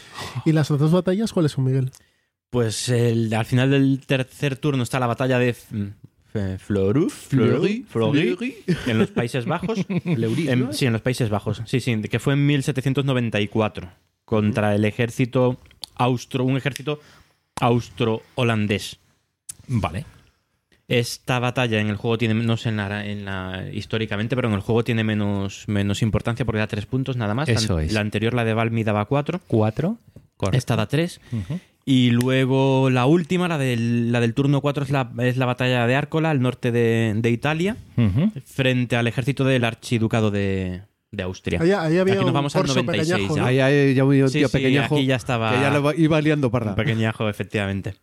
¿Y las otras batallas cuáles son, Miguel? Pues el- al final del tercer turno está la batalla de Floruf, Fleury, Fleury, en los Países Bajos. Sí, en los Países Bajos. Sí, sí, que fue en 1794 contra el ejército austro, un ejército austro-holandés. Vale. Esta batalla en el juego tiene, no sé en la, en la- históricamente, pero en el juego tiene menos, menos importancia porque da tres puntos nada más. Eso la, es. la anterior, la de Valmy, daba cuatro. Cuatro. Correcto. Esta da tres. Y luego la última, la del, la del turno 4, es la, es la batalla de Árcola, al norte de, de Italia, Ujú. frente al ejército del archiducado de, de Austria. Ahí, ahí había Aquí nos un vamos al corso 96 pequeñajo, ya. ¿no? Ahí hay ya un Sí, tío sí, pequeñajo aquí ya estaba- que ya lo iba liando Un parda. pequeñajo, efectivamente.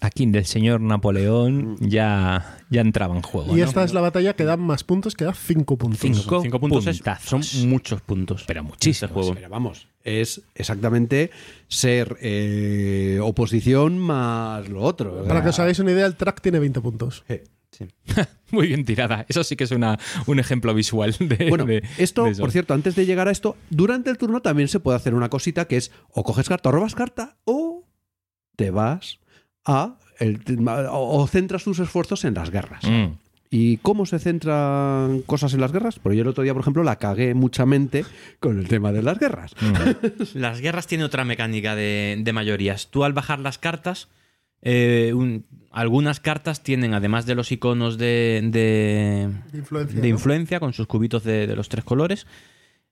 Aquí del señor Napoleón ya, ya entraba en juego. Y ¿no? esta es la batalla que da más puntos, que da 5 puntos. Cinco. Cinco puntos es- son muchos puntos. Pero Este muchísimos. juego. Pero vamos, es exactamente ser eh, oposición más lo otro. O Para sea, que os hagáis una idea, el track tiene 20 puntos. eh, Muy bien tirada. Eso sí que es una, un ejemplo visual de. Bueno, de- esto, de por cierto, antes de llegar a esto, durante el turno también se puede hacer una cosita que es o coges carta o robas carta o te vas a el- o, o centras tus esfuerzos en las guerras. Mm. ¿Y cómo se centran cosas en las guerras? Pues yo el otro día, por ejemplo, la cagué muchamente con el tema de las guerras. Las guerras tienen otra mecánica de, de mayorías. Tú al bajar las cartas, eh, un- algunas cartas tienen, además de los iconos de, de, De influencia. de ¿no? influencia, con sus cubitos de, de los tres colores,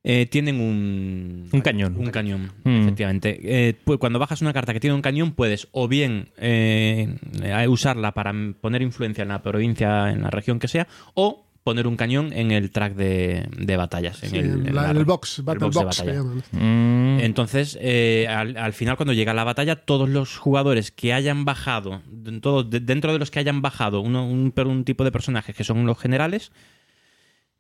eh, tienen un, Un cañón. Un cañón, Mm. efectivamente. Eh, pues cuando bajas una carta que tiene un cañón, puedes o bien eh, eh, usarla para poner influencia en la provincia, en la región que sea, o poner un cañón en el track de, de batallas. En el, en la- el box, Battle box batalla. Mm. Entonces, eh, al, al final, cuando llega la batalla, todos los jugadores que hayan bajado, todos de- dentro de los que hayan bajado uno- un, un tipo de personajes que son los generales,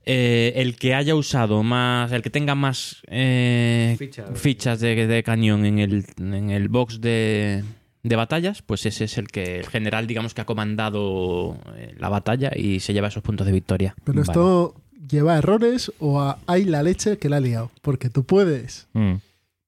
eh, el que haya usado más, el que tenga más eh, Fichas. fichas de, de cañón en el, en el box de, de batallas, pues ese es el que el general, digamos, que ha comandado eh, la batalla y se lleva esos puntos de victoria. Pero esto lleva a errores o a hay la leche que la ha liado. Porque tú puedes Mm.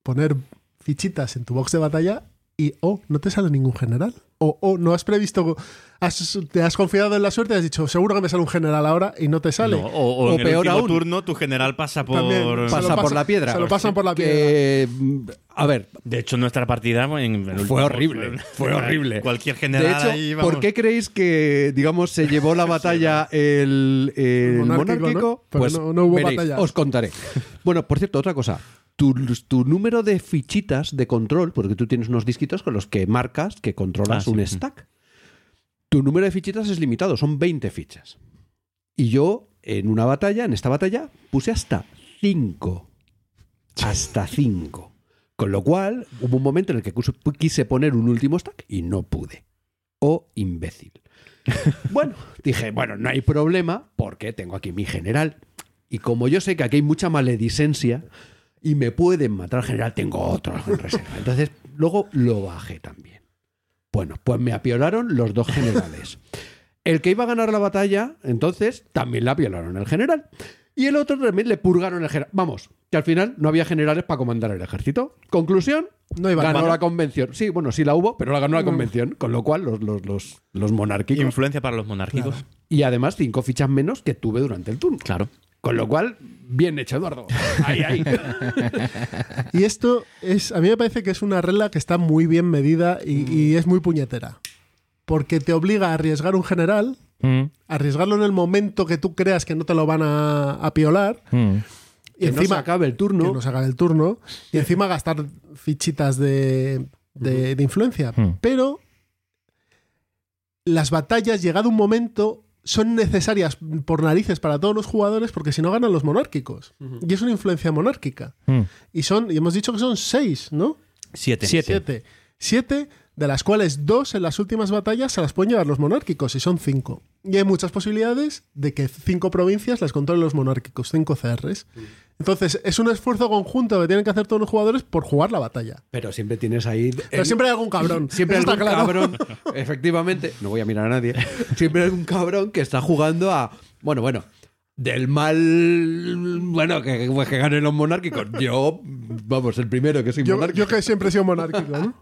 poner fichitas en tu box de batalla y, oh, no te sale ningún general. O, o no has previsto, has- te has confiado en la suerte y has dicho, seguro que me sale un general ahora y no te sale. No, o, o O en el peor último aún. turno tu general pasa por... Pasa por la piedra. se lo pasan por la Que, mm, a ver, De hecho, nuestra partida en Fue último- horrible, fue horrible. Cualquier de general hecho, ahí, vamos. ¿por qué creéis que, digamos, se llevó la batalla el, el monárquico, monárquico? ¿no? Porque Pues no- no hubo veréis, batalla. Os contaré. Bueno, por cierto, otra cosa. Tu, tu número de fichitas de control, porque tú tienes unos disquitos con los que marcas que controlas Ah, sí. un stack. Tu número de fichitas es limitado, son 20 fichas. Y yo, en una batalla, en esta batalla, puse hasta 5. Hasta 5. Con lo cual, hubo un momento en el que quise poner un último stack y no pude. Oh, imbécil. bueno, dije, bueno, no hay problema porque tengo aquí mi general. Y como yo sé que aquí hay mucha maledicencia y me pueden matar al general, tengo otro en reserva. Entonces, luego lo bajé también. Bueno, pues me apiolaron los dos generales. El que iba a ganar la batalla, entonces, también la apiolaron el general. Y el otro también le purgaron el general. Vamos, que al final no había generales para comandar el ejército. Conclusión, No iba ganó la convención. Sí, bueno, sí la hubo, pero la ganó la convención. Con lo cual, los, los, los, los monárquicos. Influencia para los monárquicos. Y además, cinco fichas menos que tuve durante el turno. Claro. Con lo cual, bien hecho, Eduardo. Ahí, ahí. Y esto es, a mí me parece que es una regla que está muy bien medida y, y es muy puñetera. Porque te obliga a arriesgar un general, Mm, arriesgarlo en el momento que tú creas que no te lo van a, a piolar. mm. Y que no se acabe el turno. Que no se acabe el turno. Y encima gastar fichitas de, de- de influencia. Hmm. Pero las batallas, llegado un momento, son necesarias por narices para todos los jugadores porque si no ganan los monárquicos. Y es una influencia monárquica. Mm. Y son, y hemos dicho que son seis, ¿no? Siete. Siete. Siete. Siete, de las cuales dos en las últimas batallas se las pueden llevar los monárquicos, y son cinco. Y hay muchas posibilidades de que cinco provincias las controlen los monárquicos, cinco CRs. Entonces, es un esfuerzo conjunto que tienen que hacer todos los jugadores por jugar la batalla. Pero siempre tienes ahí. Pero siempre hay algún cabrón. Siempre hay algún está claro. cabrón, efectivamente, no voy a mirar a nadie, siempre hay algún cabrón que está jugando a, bueno, bueno, del mal, bueno, que, pues que ganen los monárquicos. Yo, vamos, el primero que soy Yo, monárquico. yo que siempre he sido monárquico, ¿no?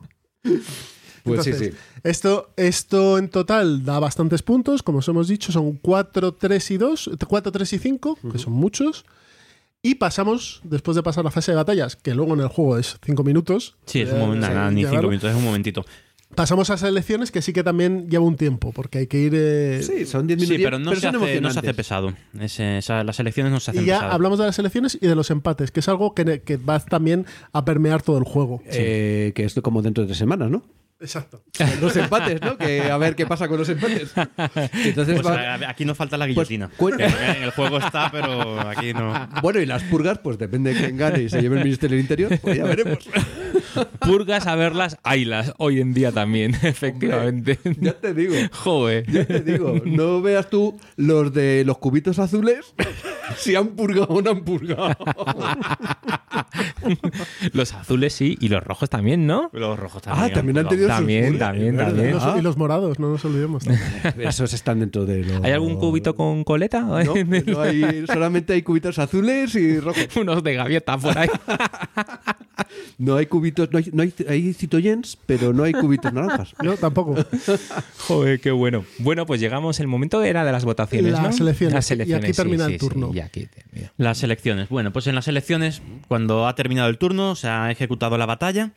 pues sí, Entonces, sí. Esto, esto en total da bastantes puntos, como os hemos dicho, son 4, 3 y 2, 4, 3 y 5, que son muchos. Y pasamos, después de pasar la fase de batallas, que luego en el juego es 5 minutos. Sí, es un eh, momento, sí, nada, ni cinco llevarlo. minutos, es un momentito. Pasamos a selecciones que sí que también lleva un tiempo, porque hay que ir. eh, Sí, son 10 minutos. Sí, pero no, se, son hace, no se hace emocionantes. pesado. Esa- las elecciones no se hacen y ya hablamos de las selecciones y de los empates, que es algo que, que va también a permear todo el juego. Eh, que es como dentro de tres semanas, ¿no? Exacto. Los empates, ¿no? Que a ver qué pasa con los empates. Entonces Pues, va- a- aquí nos falta la guillotina. cu- Que en el juego está, pero aquí no. Bueno, y las purgas, pues depende de quién gane y se lleve el Ministerio del Interior, pues ya veremos. Purgas a verlas, haylas hoy en día también, efectivamente. Ya te digo. Joder. Ya te digo, no veas tú los de los cubitos azules si han purgado o no han purgado. Los azules sí, y los rojos también, ¿no? Los rojos también. Ah, también han tenido También, también, también. Los- Ah, y los morados, no nos olvidemos. Esos están dentro de los... ¿Hay algún cubito con coleta? No, no hay, solamente hay cubitos azules y rojos. Unos de gaviota por ahí. No hay cubitos, no hay, no hay, hay citoyens, pero no hay cubitos naranjas. Yo tampoco. Joder, qué bueno. Bueno, pues llegamos, el momento era de las votaciones, Las ¿no? selecciones. Las Y aquí sí, termina el sí, sí, turno. y aquí termina. Las elecciones. Bueno, pues en las elecciones, cuando ha terminado el turno, se ha ejecutado la batalla,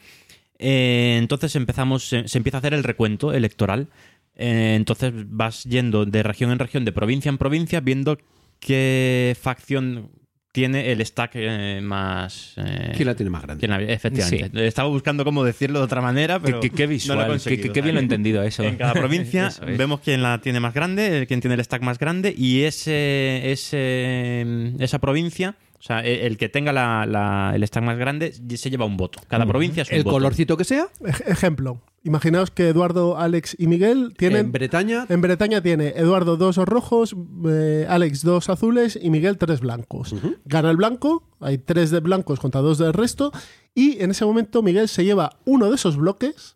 eh, entonces empezamos, se, se empieza a hacer el recuento electoral. Eh, entonces vas yendo de región en región, de provincia en provincia, viendo qué facción tiene el stack eh, más... eh, ¿Quién la tiene más grande? la- efectivamente. Estaba buscando cómo decirlo de otra manera, pero Qué, qué- qué no visual, lo he qué, conseguido. qué- qué bien lo he entendido eso. En cada provincia es. vemos quién la tiene más grande, quién tiene el stack más grande y ese, ese, esa provincia, o sea, e- el que tenga la- la- el stack más grande se lleva un voto. Cada provincia es un El voto. colorcito que sea, Ej- Ejemplo. Imaginaos que Eduardo, Alex y Miguel tienen. en Bretaña, En Bretaña tiene Eduardo dos rojos, eh, Alex dos azules y Miguel tres blancos. Gana el blanco, hay tres de blancos contra dos del resto, y en ese momento Miguel se lleva uno de esos bloques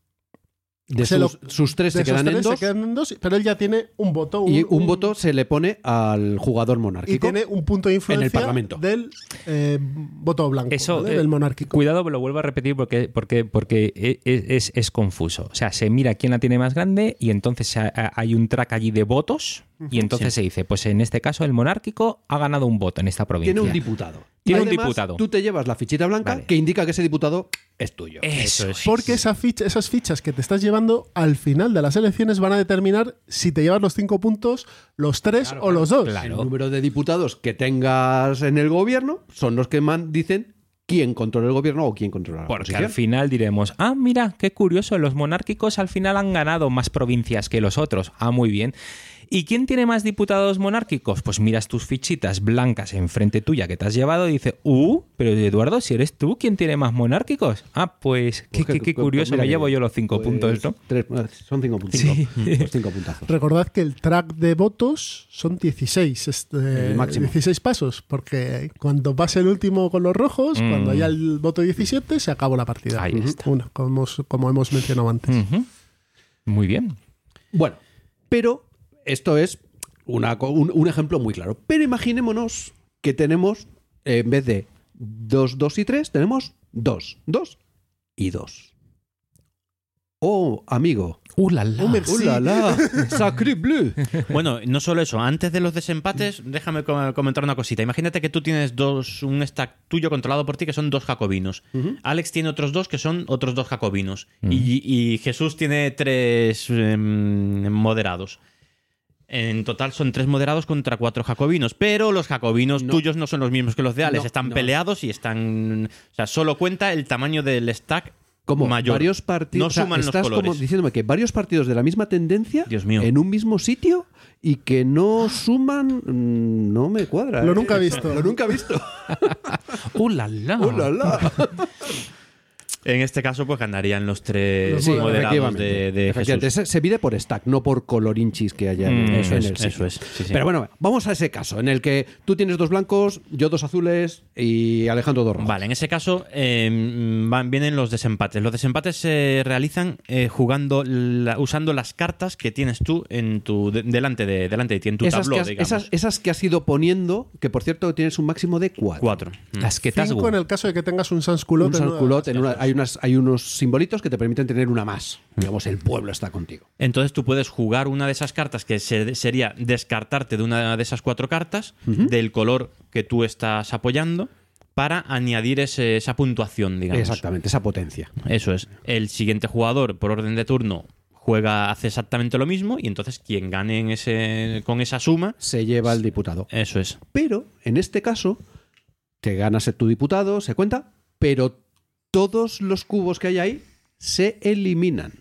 De lo- sus, sus tres De se quedan en tres dos. se quedan en dos, pero él ya tiene un voto. y un voto se le pone al jugador Y monárquico. tiene un punto de influencia Parlamento. del eh, voto blanco, Eso, ¿vale? eh, del monárquico. Cuidado, lo vuelvo a repetir porque, porque, porque e- e- es, es confuso. O sea, se mira quién la tiene más grande y entonces hay un track allí de votos y entonces se dice, pues en este caso el monárquico ha ganado un voto en esta provincia. Tiene un diputado. Tiene un diputado. Tú te llevas la fichita blanca Vale. que indica que ese diputado es tuyo. Eso es. Porque esa ficha, esas fichas que te estás llevando al final de las elecciones van a determinar si te llevas los cinco puntos, los tres o los dos. claro. El número de diputados que tengas en el gobierno son los que man dicen quién controla el gobierno o quién controla la Porque oposición. al final diremos, ah, mira, qué curioso, los monárquicos al final han ganado más provincias que los otros. Ah, muy bien. ¿Y quién tiene más diputados monárquicos? Pues miras tus fichitas blancas enfrente tuya que te has llevado y dices, uh, pero Eduardo, si eres tú, ¿quién tiene más monárquicos? Ah, pues qué, Pues que- qué- qué pues curioso, me llevo yo los cinco pues, puntos, ¿no? tres- son cinco puntos. Los cinco puntazos. Recordad que el track de votos son 16, este, El máximo. 16 pasos, porque cuando pase el último con los rojos, Mm. cuando haya el voto 17, se acabó la partida. Ahí está. Como, hemos- como hemos mencionado antes. Muy bien. Bueno, pero esto es una un, un ejemplo muy claro. Pero imaginémonos que tenemos, eh, en vez de 2, 2 y 3, tenemos 2, 2 y 2. Oh, amigo. Uh, la, la. Oh, merci. ¡Uh, la, la! ¡Sacré bleu! Bueno, no solo eso, antes de los desempates, déjame co- comentar una cosita. Imagínate que tú tienes dos, un stack tuyo controlado por ti que son dos jacobinos. Alex tiene otros dos que son otros dos jacobinos. y, y Jesús tiene tres em, moderados. En total son tres moderados contra cuatro jacobinos, pero los jacobinos tuyos no son los mismos que los de Alex. No, están no. peleados y están... O sea, solo cuenta el tamaño del stack Como mayor. varios partidos. No o sea, suman los estás colores. como diciéndome que varios partidos de la misma tendencia Dios mío. en un mismo sitio y que no suman. mm, No me cuadra. Lo ¿eh? nunca he visto. Lo nunca he visto. Uh, la, la. ¡Oh, la, la! En este caso, pues ganarían los tres Sí, moderados de, de Efectivamente, Jesús. se, se mide por stack, no por colorinchis que haya en, Mm, en eso es, el sitio. eso es, sí, sí. Pero bueno, vamos a ese caso en el que tú tienes dos blancos, yo dos azules y Alejandro dos rojos. Vale, en ese caso eh, van, vienen los desempates. Los desempates se realizan eh, jugando la- usando las cartas que tienes tú en tu de- delante de delante de ti en tu esas, tabló, que has, digamos. esas, esas que has ido poniendo, que por cierto tienes un máximo de cuatro. Cuatro. Mm. Las que te has Cinco en el caso de que tengas un sans culotte. Un en una- en una- hay, unas, hay unos simbolitos que te permiten tener una más. Digamos, el pueblo está contigo. Entonces tú puedes jugar una de esas cartas que se- sería descartarte de una de esas cuatro cartas del color que tú estás apoyando para añadir ese- esa puntuación, digamos. Exactamente, esa potencia. Eso es. El siguiente jugador, por orden de turno, juega, hace exactamente lo mismo y entonces quien gane en ese, con esa suma, Se lleva el diputado. eso es. Pero, en este caso, te ganas tu diputado, se cuenta, pero todos los cubos que hay ahí se eliminan.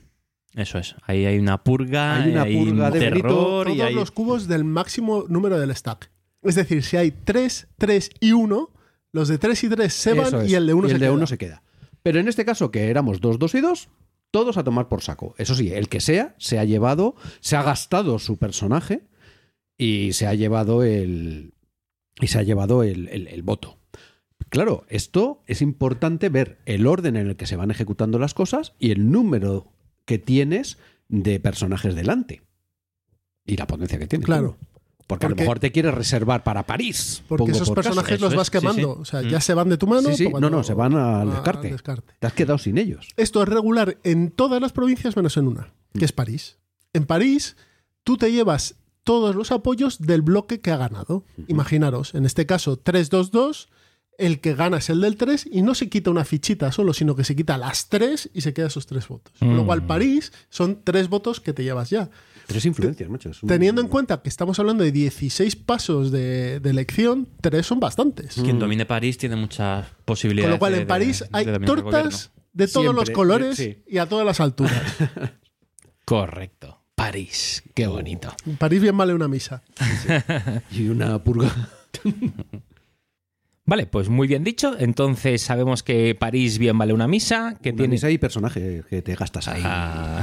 Eso es. Ahí hay una purga, Hay una purga un de terror y todos hay... los cubos del máximo número del stack. Es decir, si hay 3, 3 y 1, los de 3 y 3 se van es. y el de 1 Y se de queda. uno se queda. Pero en este caso, que éramos dos, dos y dos, todos a tomar por saco. Eso sí, el que sea, se ha llevado, se ha gastado su personaje y se ha llevado el. Y se ha llevado el, el- el voto. Claro, esto es importante ver el orden en el que se van ejecutando las cosas y el número que tienes de personajes delante. Y la potencia que tienes. Claro. Porque, a lo mejor te quieres reservar para París. Porque pongo esos por personajes los vas quemando. sí. O sea, Mm. ya se van de tu mano. Sí, sí. cuando- No, no, se van al a- descarte. descarte. Te has quedado sin ellos. Esto es regular en todas las provincias menos en una, que es París. En París, tú te llevas todos los apoyos del bloque que ha ganado. Imaginaros, en este caso 3-2-2, el que gana es el del 3 y no se quita una fichita solo, sino que se quita las 3 y se queda esos 3 votos. Con lo cual, París son 3 votos que te llevas ya. Tres influencias, un- Teniendo en cuenta que estamos hablando de 16 pasos de, de elección, 3 son bastantes. Quien domine París tiene muchas posibilidades. Con lo cual, de- en París de- hay tortas de todos Siempre, los colores sí. y a todas las alturas. Correcto. París. Qué bonito. En París bien vale una misa. Y una purga. Vale, pues muy bien dicho. Entonces sabemos que París bien vale una misa, que Una tiene... misa y personaje que te gastas ahí. Ah.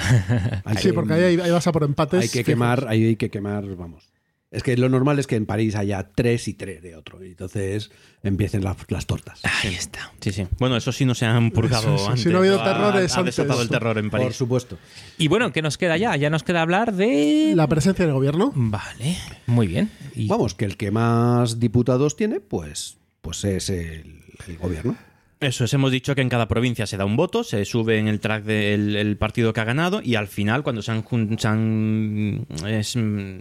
Sí, que- porque ahí, ahí vas a por empates. Hay que fijos. quemar, ahí hay que quemar, vamos. Es que lo normal es que en París haya tres y tres de otro. Y entonces empiecen las, las tortas. Ahí está. Sí, sí. Bueno, eso sí no se han purgado Eso, eso, antes. si no ha habido Ha- terrores ha antes. desatado el terror en Por París. supuesto. Y bueno, ¿qué nos queda ya? Ya nos queda hablar de... La presencia del gobierno. Vale, muy bien. Y- Vamos, que el que más diputados tiene, pues, pues es el, el gobierno. Eso es, hemos dicho que en cada provincia se da un voto, se sube en el track del el partido que ha ganado y al final, cuando se han, jun- se han, es,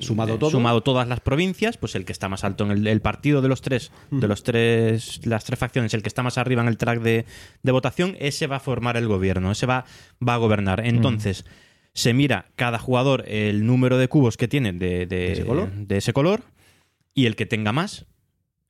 Sumado eh, todo. sumado todas las provincias, pues el que está más alto en el, el partido de los tres, de los tres, las tres facciones, el que está más arriba en el track de, de votación, ese va a formar el gobierno, ese va, va a gobernar. Entonces, se mira cada jugador el número de cubos que tiene de, de- ese color? de ese color y el que tenga más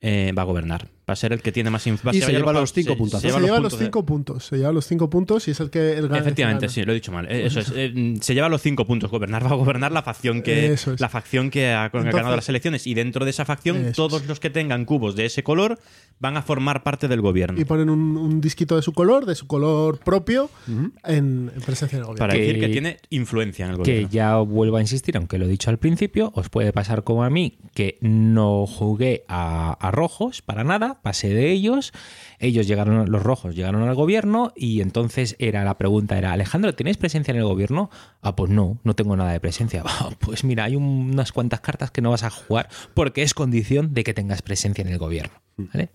eh, va a gobernar. Va a ser el que tiene más inf- va a Y ser- se ya lleva los cinco se- puntazos. se Se lleva los puntos cinco puntos. Se lleva los cinco puntos y es el que el gana- Efectivamente, gana. sí, lo he dicho mal. Eh, Eso es. eh, se lleva los cinco puntos. Gobernar va a gobernar la facción que, es. la facción que ha, que ganado las elecciones. Y dentro de esa facción, Eso todos los que tengan cubos de ese color van a formar parte del gobierno. Y ponen un, un disquito de su color, de su color propio, en, en presencia del gobierno. Para Que- decir que tiene influencia en el que gobierno. ya vuelvo a insistir, aunque lo he dicho al principio, os puede pasar como a mí, que no jugué a, a rojos para nada, pasé de ellos, ellos llegaron, los rojos llegaron al gobierno y entonces era la pregunta era, Alejandro, ¿tenéis presencia en el gobierno? Ah, pues no, no tengo nada de presencia. "Ah, pues mira, hay un- unas cuantas cartas que no vas a jugar porque es condición de que tengas presencia en el gobierno. ¿Vale?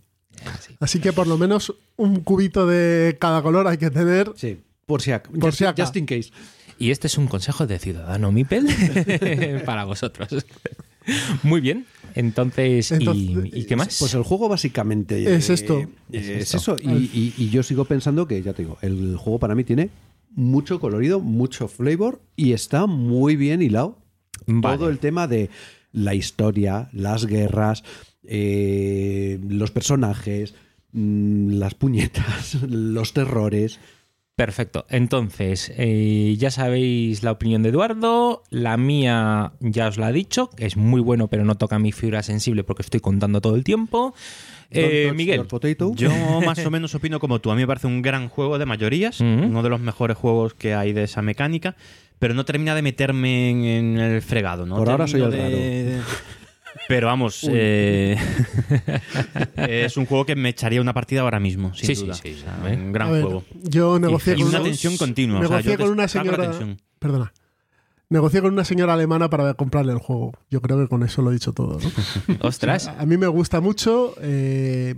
Así. Así que por lo menos un cubito de cada color hay que tener. Sí, por si acaso. Por si acaso. Just in case. Y este es un consejo de ciudadano Mipel para vosotros. Muy bien. Entonces, ¿y- Entonces, ¿y, qué más? Pues el juego básicamente Es esto. eh, Es es, esto. eso. Y, y- y yo sigo pensando que, ya te digo, el juego para mí tiene mucho colorido, mucho flavor y está muy bien hilado. Vale. Todo el tema de la historia, las guerras, eh, los personajes, mm, las puñetas, los terrores. Perfecto. Entonces, eh, ya sabéis la opinión de Eduardo. La mía ya os la he dicho, es muy bueno, pero no toca mi fibra sensible porque estoy contando todo el tiempo. Eh, Miguel. Yo más o menos opino como tú. A mí me parece un gran juego de mayorías, uno de los mejores juegos que hay de esa mecánica, pero no termina de meterme en, en el fregado. ¿no? Por ahora soy el de- Pero vamos, eh, es un juego que me echaría una partida ahora mismo, sin Sí, sí, duda. sí, O sea, ¿eh? un gran A ver, juego. yo negocié y con una tensión continua. o sea, negocié yo con una señora. Perdona. Negocié con una señora alemana para comprarle el juego. Yo creo que con eso lo he dicho todo. ¿no? Ostras. A mí me gusta mucho. eh,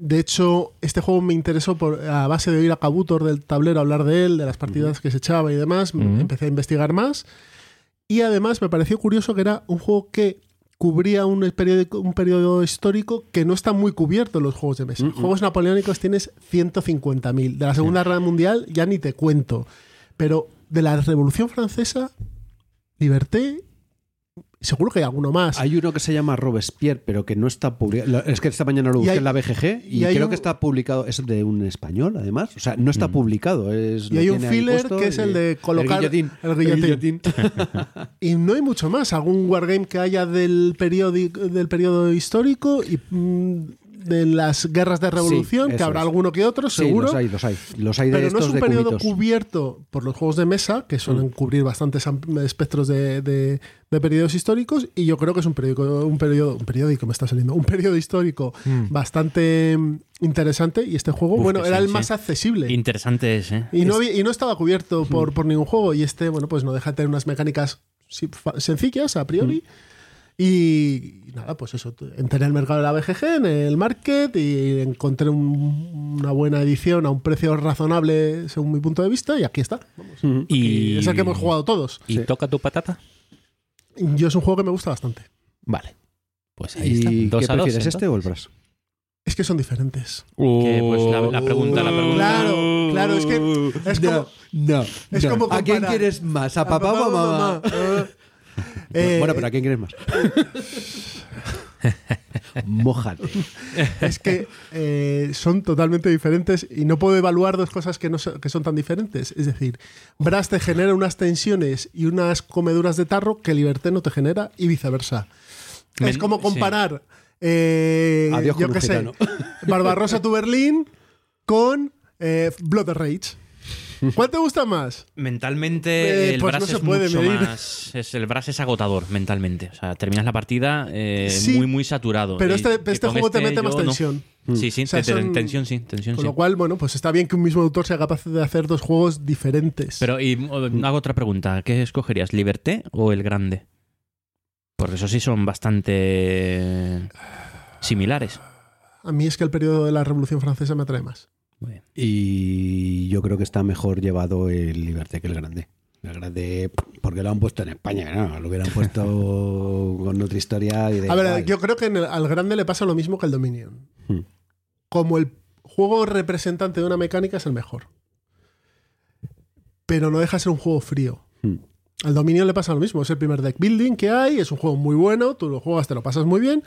de hecho, este juego me interesó por, a base de oír a Kabutor del tablero hablar de él, de las partidas que se echaba y demás. Empecé a investigar más. Y además me pareció curioso que era un juego que cubría un periodo, un periodo histórico que no está muy cubierto en los juegos de mesa. Juegos napoleónicos tienes 150.000. De la Segunda Guerra Mundial ya ni te cuento. Pero de la Revolución Francesa, Liberté, seguro que hay alguno más. Hay uno que se llama Robespierre, pero que no está publicado. Es que esta mañana lo busqué hay- en la BGG y, creo un- que está publicado. Es de un español, además. O sea, no está publicado. Es, Y hay un filler que es el de colocar El guillotín. el guillotín. guillotín. Y no hay mucho más. Algún wargame que haya del periodo, del periodo histórico y mm, de las guerras de revolución, Sí, que habrá es. alguno que otro, Sí, seguro. los hay, los hay. Los hay de pero no es un de periodo cubitos. Mm. cubierto por los juegos de mesa, que suelen cubrir bastantes espectros de, de- de periodos históricos, y yo creo que es un periódico, un periodo, un periódico me está saliendo, un periodo histórico bastante mm, interesante. Y este juego, Uf, bueno, era sí, el más accesible. Interesante es, ¿eh? Y no, y no estaba cubierto por, por ningún juego. Y este, bueno, pues no deja de tener unas mecánicas sencillas a priori. Y nada, pues eso. Entré en el mercado de la BGG, en el market, y encontré un- una buena edición a un precio razonable según mi punto de vista. Y aquí está. Vamos. Y, Es el que hemos jugado todos. ¿Y toca tu patata? Yo es un juego que me gusta bastante. Vale. Pues ahí está. ¿Y Dos qué a dos, prefieres, este o el. Brass? Es que son diferentes. Que, pues, la, la pregunta, la pregunta. Claro, claro, es que es como. No, Es no. como ¿A quién quieres más? ¿A papá o a mamá? Eh, bueno, pero ¿a quién quieres más? Mójate. Es que eh, son totalmente diferentes y no puedo evaluar dos cosas que, no so- que son tan diferentes. Es decir, Brass te genera unas tensiones y unas comeduras de tarro que Liberté no te genera y viceversa. Men- es como comparar, eh, Adiós yo con qué un sé, gitano. Barbarossa to Berlín con eh, Blood Rage. ¿Cuál te gusta más? Mentalmente Eh, el pues Brass no se es puede mucho medir. más. Es, el Brass es agotador mentalmente. O sea, terminas la partida eh, Sí, muy, muy saturado. Pero este, este juego te este mete más no. tensión. Sí, sí, O sea, te- te- son- tensión sí, tensión Con sí. lo cual, bueno, pues está bien que un mismo autor sea capaz de hacer dos juegos diferentes. Pero y, o- hago otra pregunta. ¿Qué escogerías, Liberté o el Grande? Porque esos sí son bastante similares. A mí es que el periodo de la Revolución Francesa me atrae más. Y yo creo que está mejor llevado el Liberté que el Grande. El Grande, porque lo han puesto en España, ¿no? Lo hubieran puesto con otra historia. Y da A ver, igual. yo creo que en el- al grande le pasa lo mismo que al Dominion. Hmm. Como el juego representante de una mecánica es el mejor. Pero no deja de ser un juego frío. Hmm. Al Dominion le pasa lo mismo. Es el primer deck building que hay, es un juego muy bueno, tú lo juegas, te lo pasas muy bien.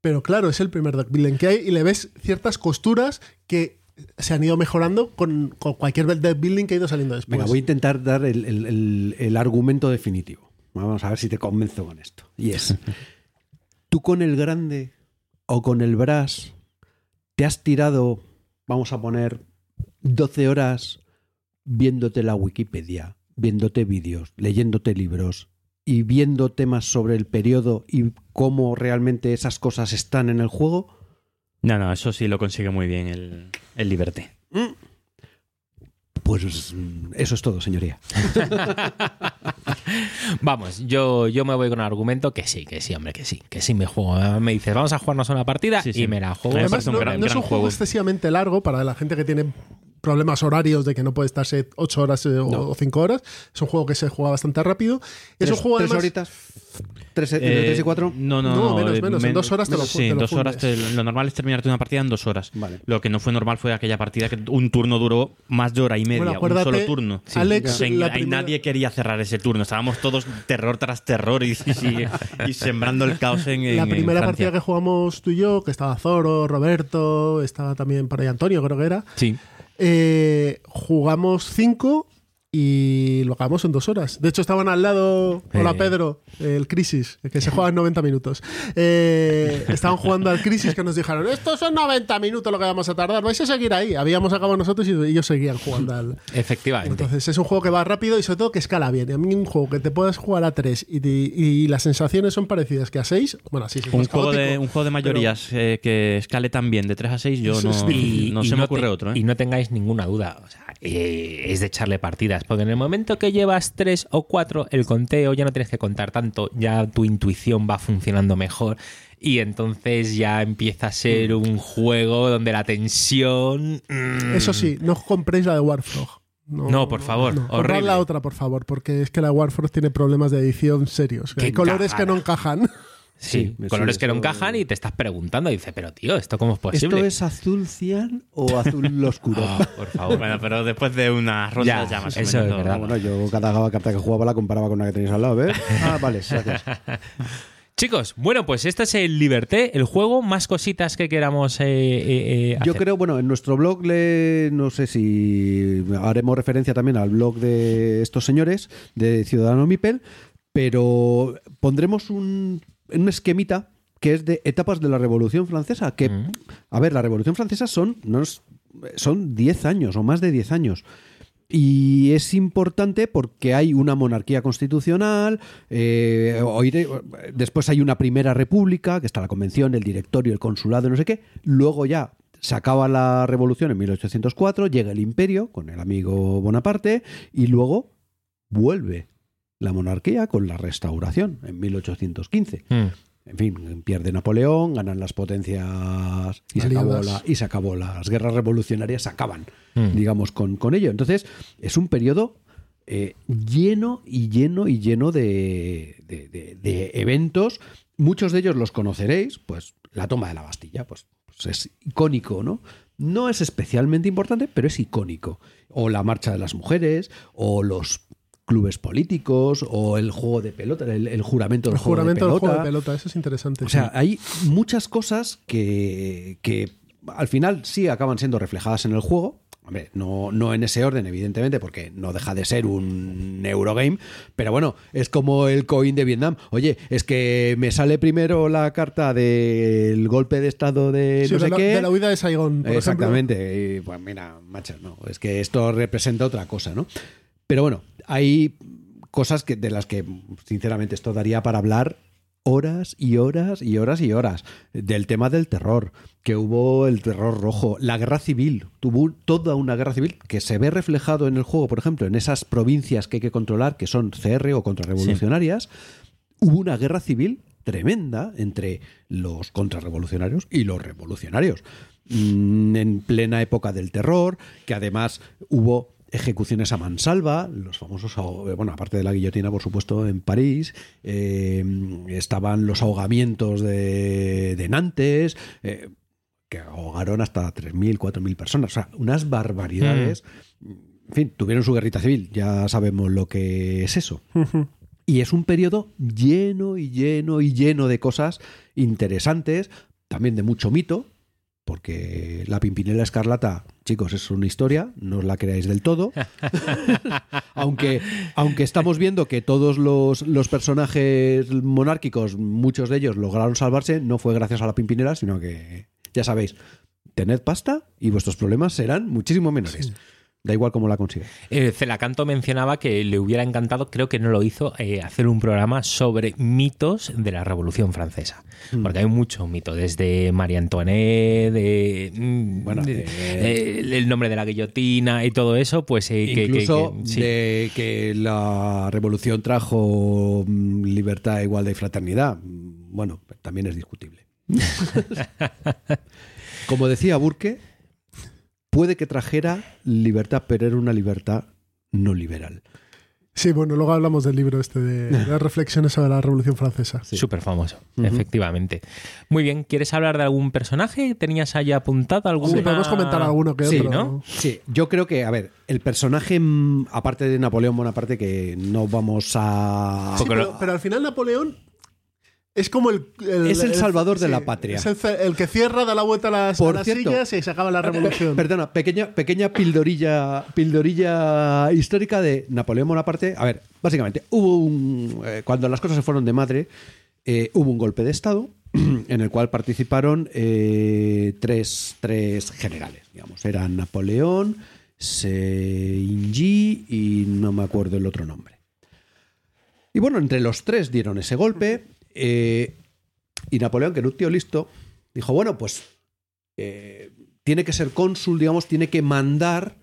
Pero claro, es el primer deck building que hay y le ves ciertas costuras que se han ido mejorando con, con cualquier building que ha ido saliendo después. Venga, voy a intentar dar el, el- el- el argumento definitivo. Vamos a ver si te convenzo con esto. Y es, tú con el grande o con el brass te has tirado, vamos a poner, 12 horas viéndote la Wikipedia, viéndote vídeos, leyéndote libros y viendo temas sobre el periodo y cómo realmente esas cosas están en el juego. No, no, eso sí lo consigue muy bien el, el Liberté. Pues mm, eso es todo, señoría. Vamos, yo, yo me voy con el argumento que sí, que sí, hombre, que sí, que sí me juego. Me dices, vamos a jugarnos una partida Sí, sí. y me la juego. Además, un no, gran- no es un juego, juego. excesivamente largo para la gente que tiene problemas horarios de que no puede estarse 8 horas eh, o 5 horas. Es un juego que se juega bastante rápido. Es un Tres- juego tres además, horitas, tres, Eh, tres y cuatro. No, no, No, no. menos, eh, menos, en dos horas te lo- Sí, te en lo dos horas. te- lo normal es terminarte una partida en dos horas. Vale. Lo que no fue normal fue aquella partida que un turno duró más de hora y media. Bueno, un solo turno. Alex, sea, la ahí primera- nadie quería cerrar ese turno. Estábamos todos terror tras terror y, y- y sembrando el caos en, en- la en primera Francia. partida que jugamos tú y yo, que estaba Zoro, Roberto, estaba también por ahí Antonio, creo que era. Sí. Eh, jugamos 5 y lo acabamos en dos horas. De hecho, estaban al lado. Hola Eh. Pedro, el Crisis, que se juega en 90 minutos. Eh, estaban jugando al Crisis que nos dijeron: Estos son 90 minutos lo que vamos a tardar, vais a seguir ahí. Habíamos acabado nosotros y ellos seguían jugando al. Efectivamente. Entonces es un juego que va rápido y sobre todo que escala bien. Y a mí un juego que te puedas jugar a 3 y, y las sensaciones son parecidas que a 6, bueno, así sí, Un de, un juego de pero- mayorías eh, que escale tan bien de 3 a 6, yo no, difícil. no se me te- ocurre otro. ¿eh? Y no tengáis ninguna duda. O sea, eh, es de echarle Porque en el momento que llevas tres o cuatro, el conteo ya no tienes que contar tanto. Ya tu intuición va funcionando mejor. Y entonces ya empieza a ser un juego donde la tensión. mm, Eso sí, no compréis la de Warfrog. No, por favor, Comprad horrible. la otra, por favor, porque es que la Warfrog tiene problemas de edición serios. Hay colores que no encajan. Sí, Sí, colores sí, que no encajan y te estás preguntando. Y dices, pero tío, ¿esto cómo es posible? ¿Esto es azul cian o azul oscuro? Ah, por favor. Bueno, pero después de unas rondas Ya, ya, más o eso menos es verdad. Bueno, yo cada carta que jugaba la comparaba con la que tenéis al lado, ¿ves? Ah, vale, gracias. Chicos, bueno, pues este es el Liberté, el juego. Más cositas que queramos eh, eh, eh, Yo hacer. creo, bueno, en nuestro blog le, no sé si haremos referencia también al blog de estos señores de Ciudadano Mipel, pero pondremos un, un esquemita que es de etapas de la Revolución Francesa, que, Mm. a ver, la Revolución Francesa son, no es- son 10 años o más de 10 años. Y es importante porque hay una monarquía constitucional, eh, después hay una primera república, que está la convención, el directorio, el consulado, no sé qué. Luego ya se acaba la revolución en 1804, llega el imperio con el amigo Bonaparte y luego vuelve la monarquía con la restauración en 1815. Mm. En fin, pierde Napoleón, ganan las potencias y se, acabó Aliadas. la- y se acabó las guerras revolucionarias, se acaban, Mm. digamos, con, con ello. Entonces, es un periodo eh, lleno y lleno y lleno de, de- de- de eventos. Muchos de ellos los conoceréis, pues la toma de la Bastilla, pues, pues es icónico, ¿no? No es especialmente importante, pero es icónico. O la marcha de las mujeres, o los clubes políticos, o el juego de pelota, el, el juramento del El juego juramento de del pelota. juego de pelota, eso es interesante. O sea, sí. hay muchas cosas que, que al final sí acaban siendo reflejadas en el juego. Hombre, no, no en ese orden, evidentemente, porque no deja de ser un Eurogame, pero bueno, es como el coin de Vietnam. Oye, es que me sale primero la carta del golpe de estado de Sí, no de, sé la, qué. de la huida de Saigón. por Exactamente. Y, pues mira, macho, no, es que esto representa otra cosa, ¿no? Pero bueno, hay cosas que, de las que, sinceramente, esto daría para hablar horas y horas y horas y horas. Del tema del terror, que hubo el terror rojo, la guerra civil, tuvo toda una guerra civil que se ve reflejado en el juego, por ejemplo, en esas provincias que hay que controlar, que son CR o contrarrevolucionarias. Hubo una guerra civil tremenda entre los contrarrevolucionarios y los revolucionarios. Mm, En plena época del terror, que además hubo ejecuciones a mansalva, los famosos, aho- bueno, aparte de la guillotina, por supuesto, en París, eh, estaban los ahogamientos de, de Nantes, eh, que ahogaron hasta 3.000, 4.000 personas, o sea, unas barbaridades. En fin, tuvieron su guerrita civil, ya sabemos lo que es eso. Y es un periodo lleno y lleno y lleno de cosas interesantes, también de mucho mito, porque la Pimpinela Escarlata, chicos, es una historia, no os la creáis del todo. aunque, aunque estamos viendo que todos los, los personajes monárquicos, muchos de ellos lograron salvarse, no fue gracias a la Pimpinela, sino que, ya sabéis, tened pasta y vuestros problemas serán muchísimo menores. Da igual cómo la consigue. Eh, Celacanto mencionaba que le hubiera encantado, creo que no lo hizo, eh, hacer un programa sobre mitos de la Revolución Francesa. Mm. Porque hay mucho mito, desde María Antoinette, de, mm, Bueno, de- de- eh, el nombre de la guillotina y todo eso, pues eh, que- que- Incluso que- sí. de que la revolución trajo mm, libertad, igualdad y fraternidad. Bueno, también es discutible. Como decía Burke, puede que trajera libertad, pero era una libertad no liberal. Sí, bueno, luego hablamos del libro este de, de reflexiones sobre la Revolución Francesa. Súper famoso, efectivamente. Muy bien, ¿quieres hablar de algún personaje? ¿Tenías ahí apuntado alguna? Sí, podemos comentar alguno que Sí, otro. ¿no? Sí, yo creo que, a ver, el personaje, mm, aparte de Napoleón Bonaparte, que no vamos a... Sí, pero, pero al final Napoleón es como el... Es el salvador de la patria. Es el, que cierra, da la vuelta a las, Por a las cierto- sillas y se acaba la revolución. Perdona, pequeña, pequeña pildorilla, pildorilla histórica de Napoleón Bonaparte. A ver, básicamente, hubo un. eh, cuando las cosas se fueron de madre, eh, hubo un golpe de Estado en el cual participaron eh, tres, tres generales, digamos. Eran Napoleón, Seingy y no me acuerdo el otro nombre. Y bueno, entre los tres dieron ese golpe. Eh, y Napoleón, que era un tío listo, dijo: Bueno, pues eh, tiene que ser cónsul, digamos, tiene que mandar,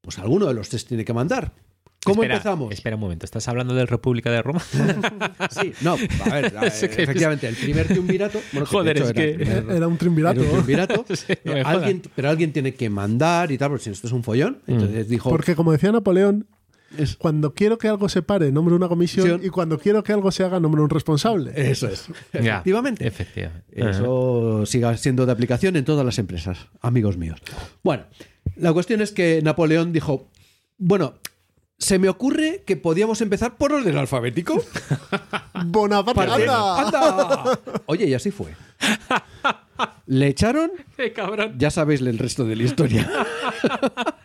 pues alguno de los tres tiene que mandar. ¿Cómo Espera, empezamos? Espera un momento, ¿estás hablando del República de Roma? Sí, no, a ver, a- que- efectivamente, el primer triunvirato. bueno, que de Joder, es era que- primer- Era un triunvirato. era un triunvirato. Sí, no me Eh, alguien, pero alguien tiene que mandar y tal, porque si esto es un follón. Entonces dijo. Porque como decía Napoleón, Es- cuando quiero que algo se pare, nombro una comisión y cuando quiero que algo se haga, nombro un responsable. Eso es. Ya, Efectivamente. Efectivamente. Eso siga siendo de aplicación en todas las empresas, amigos míos. Bueno, la cuestión es que Napoleón dijo, bueno, se me ocurre que podíamos empezar por orden alfabético. Bonaparte, Parte- anda. ¡Anda! Oye, y así fue. Le echaron, ¡Qué cabrón! ya sabéis el resto de la historia.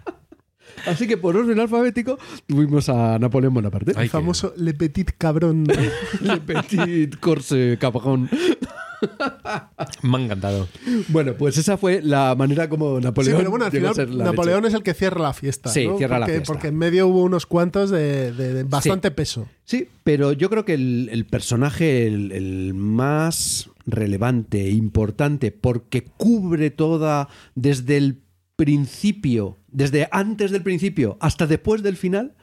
Así que por orden alfabético tuvimos a Napoleón Bonaparte. El famoso Le Petit Cabrón. Le Petit Corse Cabrón. Me ha encantado. Bueno, pues esa fue la manera como Sí, Napoleón pero bueno, al final Napoleón leche. es el que cierra la fiesta. Sí, ¿no? cierra la fiesta. Porque en medio hubo unos cuantos de, de- de bastante peso. Sí, pero yo creo que el, el personaje, el, el más relevante, importante, porque cubre toda desde el principio, desde antes del principio hasta después del final,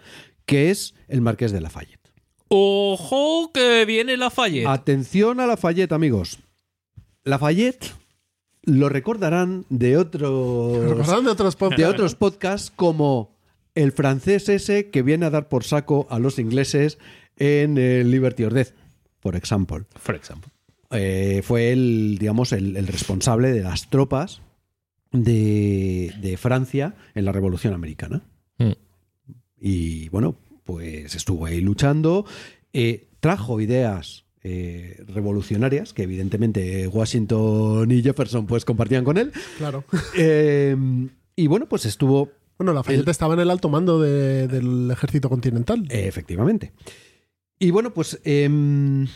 que es el Marqués de Lafayette. ¡Ojo que viene la Fayette! Atención a Lafayette, amigos. Lafayette lo recordarán de otros ¿Recordaron de otros podcasts? de otros podcasts como el francés ese que viene a dar por saco a los ingleses en el Liberty or Death, por ejemplo. For example. Eh, fue el, digamos, el, el responsable de las tropas de, de Francia en la Revolución Americana. Mm. Y bueno, pues estuvo ahí luchando, eh, trajo ideas eh, revolucionarias, que evidentemente Washington y Jefferson pues compartían con él. Claro. Eh, y bueno, pues estuvo Bueno, Lafayette estaba en el alto mando de- del ejército continental. Eh, Efectivamente. Y bueno, pues em,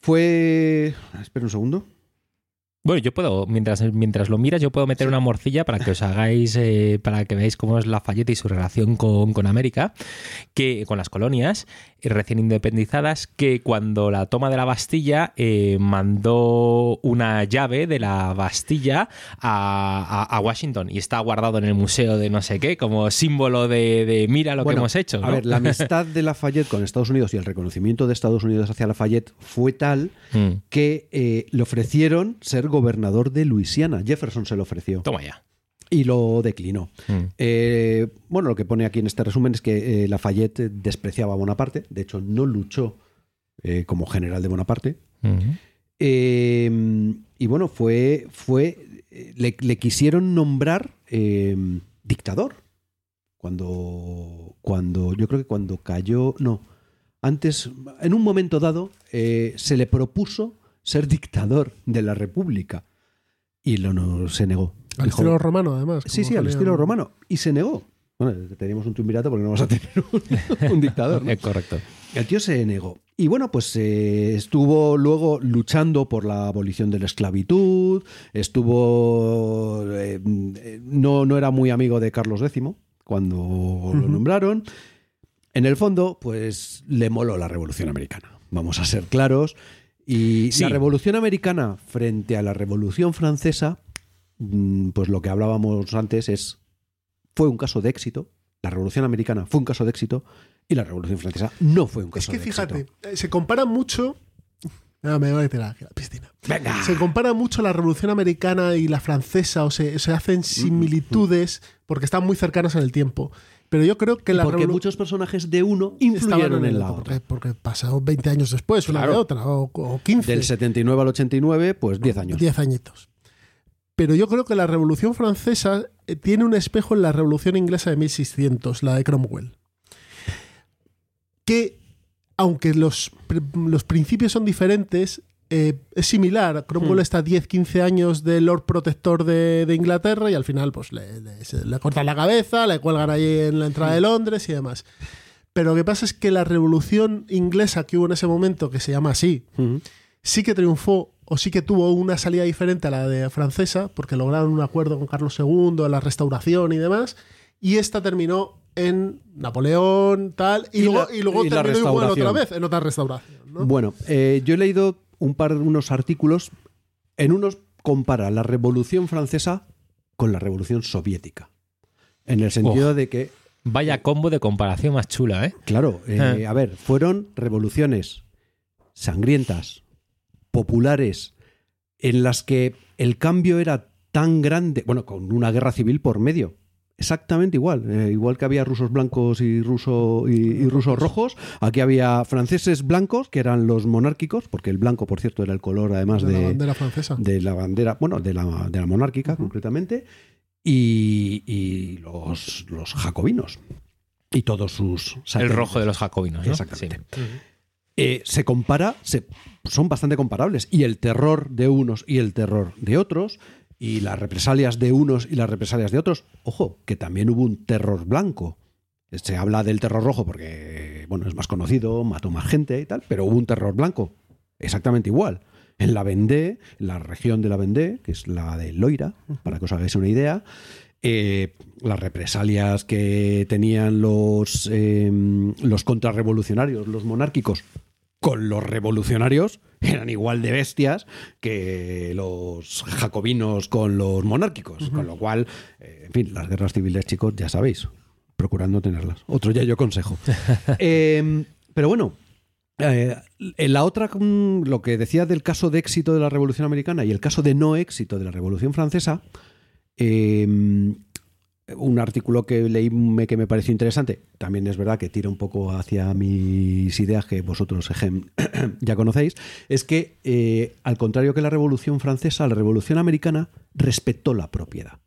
fue... Espera un segundo. Bueno, yo puedo, mientras, mientras lo miras, yo puedo meter una morcilla para que os hagáis, eh, para que veáis cómo es Lafayette y su relación con, con América, que con las colonias eh, recién independizadas, que cuando la toma de la Bastilla eh, mandó una llave de la Bastilla a, a- a Washington y está guardado en el museo de no sé qué, como símbolo de, de mira lo Bueno, que hemos hecho. A ver, la amistad de Lafayette con Estados Unidos y el reconocimiento de Estados Unidos hacia Lafayette fue tal Mm. que eh, le ofrecieron ser gobernador de Luisiana. Jefferson se lo ofreció Toma ya. y lo declinó. Mm. Eh, bueno, lo que pone aquí en este resumen es que eh, Lafayette despreciaba a Bonaparte. De hecho, no luchó eh, como general de Bonaparte. Mm. Eh, y bueno, fue. fue eh, le, le quisieron nombrar eh, dictador. Cuando. Cuando. Yo creo que cuando cayó. No. Antes, en un momento dado, eh, se le propuso ser dictador de la República. Y lo no se negó. Al Dijo, estilo romano, además. Sí, sí, al estilo romano. Y se negó. Bueno, teníamos un triunvirato porque no vamos a tener un, un dictador. ¿no? Correcto. El tío se negó. Y bueno, pues eh, estuvo luego luchando por la abolición de la esclavitud, estuvo... eh, eh, no, no era muy amigo de Carlos X cuando lo nombraron. En el fondo, pues le moló la Revolución Americana. Vamos a ser claros. Y Sí. la Revolución Americana frente a la Revolución Francesa, mm, pues lo que hablábamos antes es, fue un caso de éxito. La Revolución Americana fue un caso de éxito y la Revolución Francesa no fue un Es caso que de fíjate, éxito. eh, se compara mucho. Ah, me voy a tirar aquí a la piscina. Venga. Se compara mucho la revolución americana y la francesa, o se, se hacen similitudes porque están muy cercanas en el tiempo. Pero yo creo que la Porque muchos personajes de uno influyeron en el la otra. porque, porque pasó 20 años después, una Claro. de otra, o, o 15. Del 79 al 89, pues 10 años. 10 añitos. Pero yo creo que la Revolución Francesa eh, tiene un espejo en la Revolución Inglesa de 1600, la de Cromwell. Que, aunque los, los principios son diferentes, eh, es similar. Cromwell Hmm. está 10-15 años de Lord Protector de, de Inglaterra y al final pues le, le- se- le cortan la cabeza, le cuelgan ahí en la entrada de Londres y demás. Pero lo que pasa es que la revolución inglesa que hubo en ese momento, que se llama así, Ujú. sí que triunfó o sí que tuvo una salida diferente a la de francesa, porque lograron un acuerdo con Carlos II, la restauración y demás, y esta terminó en Napoleón, tal, y, Y luego, la- y luego y terminó igual otra vez, en otra restauración. ¿no? Bueno, eh, yo he leído un par unos artículos. En unos compara la Revolución Francesa con la Revolución Soviética. En el sentido de que, Vaya combo de comparación más chula, ¿eh? claro, eh, Ah. a ver, fueron revoluciones sangrientas, populares, en las que el cambio era tan grande, bueno, con una guerra civil por medio. Exactamente igual, eh, igual que había rusos blancos y, ruso, y, y rusos rojos, aquí había franceses blancos, que eran los monárquicos, porque el blanco, por cierto, era el color además de la de, bandera francesa. de la bandera, bueno, de la, de la monárquica concretamente, y, y los, los jacobinos y todos sus El satélites. rojo de los jacobinos, ¿no? Exactamente. Sí. Eh, se compara, se, son bastante comparables. Y el terror de unos y el terror de otros, y las represalias de unos y las represalias de otros. Ojo, que también hubo un terror blanco. Se habla del terror rojo porque, bueno, es más conocido, mató más gente y tal, pero hubo un terror blanco. Exactamente igual. En la Vendée, en la región de la Vendée, que es la de Loira, para que os hagáis una idea, eh, las represalias que tenían los, eh, los contrarrevolucionarios, los monárquicos, con los revolucionarios, eran igual de bestias que los jacobinos con los monárquicos. Con lo cual, eh, en fin, las guerras civiles, chicos, ya sabéis, procurando tenerlas. Otro ya yo consejo. Eh, pero bueno, eh, en la otra, mm, lo que decía del caso de éxito de la Revolución Americana y el caso de no éxito de la Revolución Francesa, eh, un artículo que leí me- que me pareció interesante, también es verdad que tira un poco hacia mis ideas que vosotros ejem, ya conocéis, es que eh, al contrario que la Revolución Francesa, la Revolución Americana respetó la propiedad.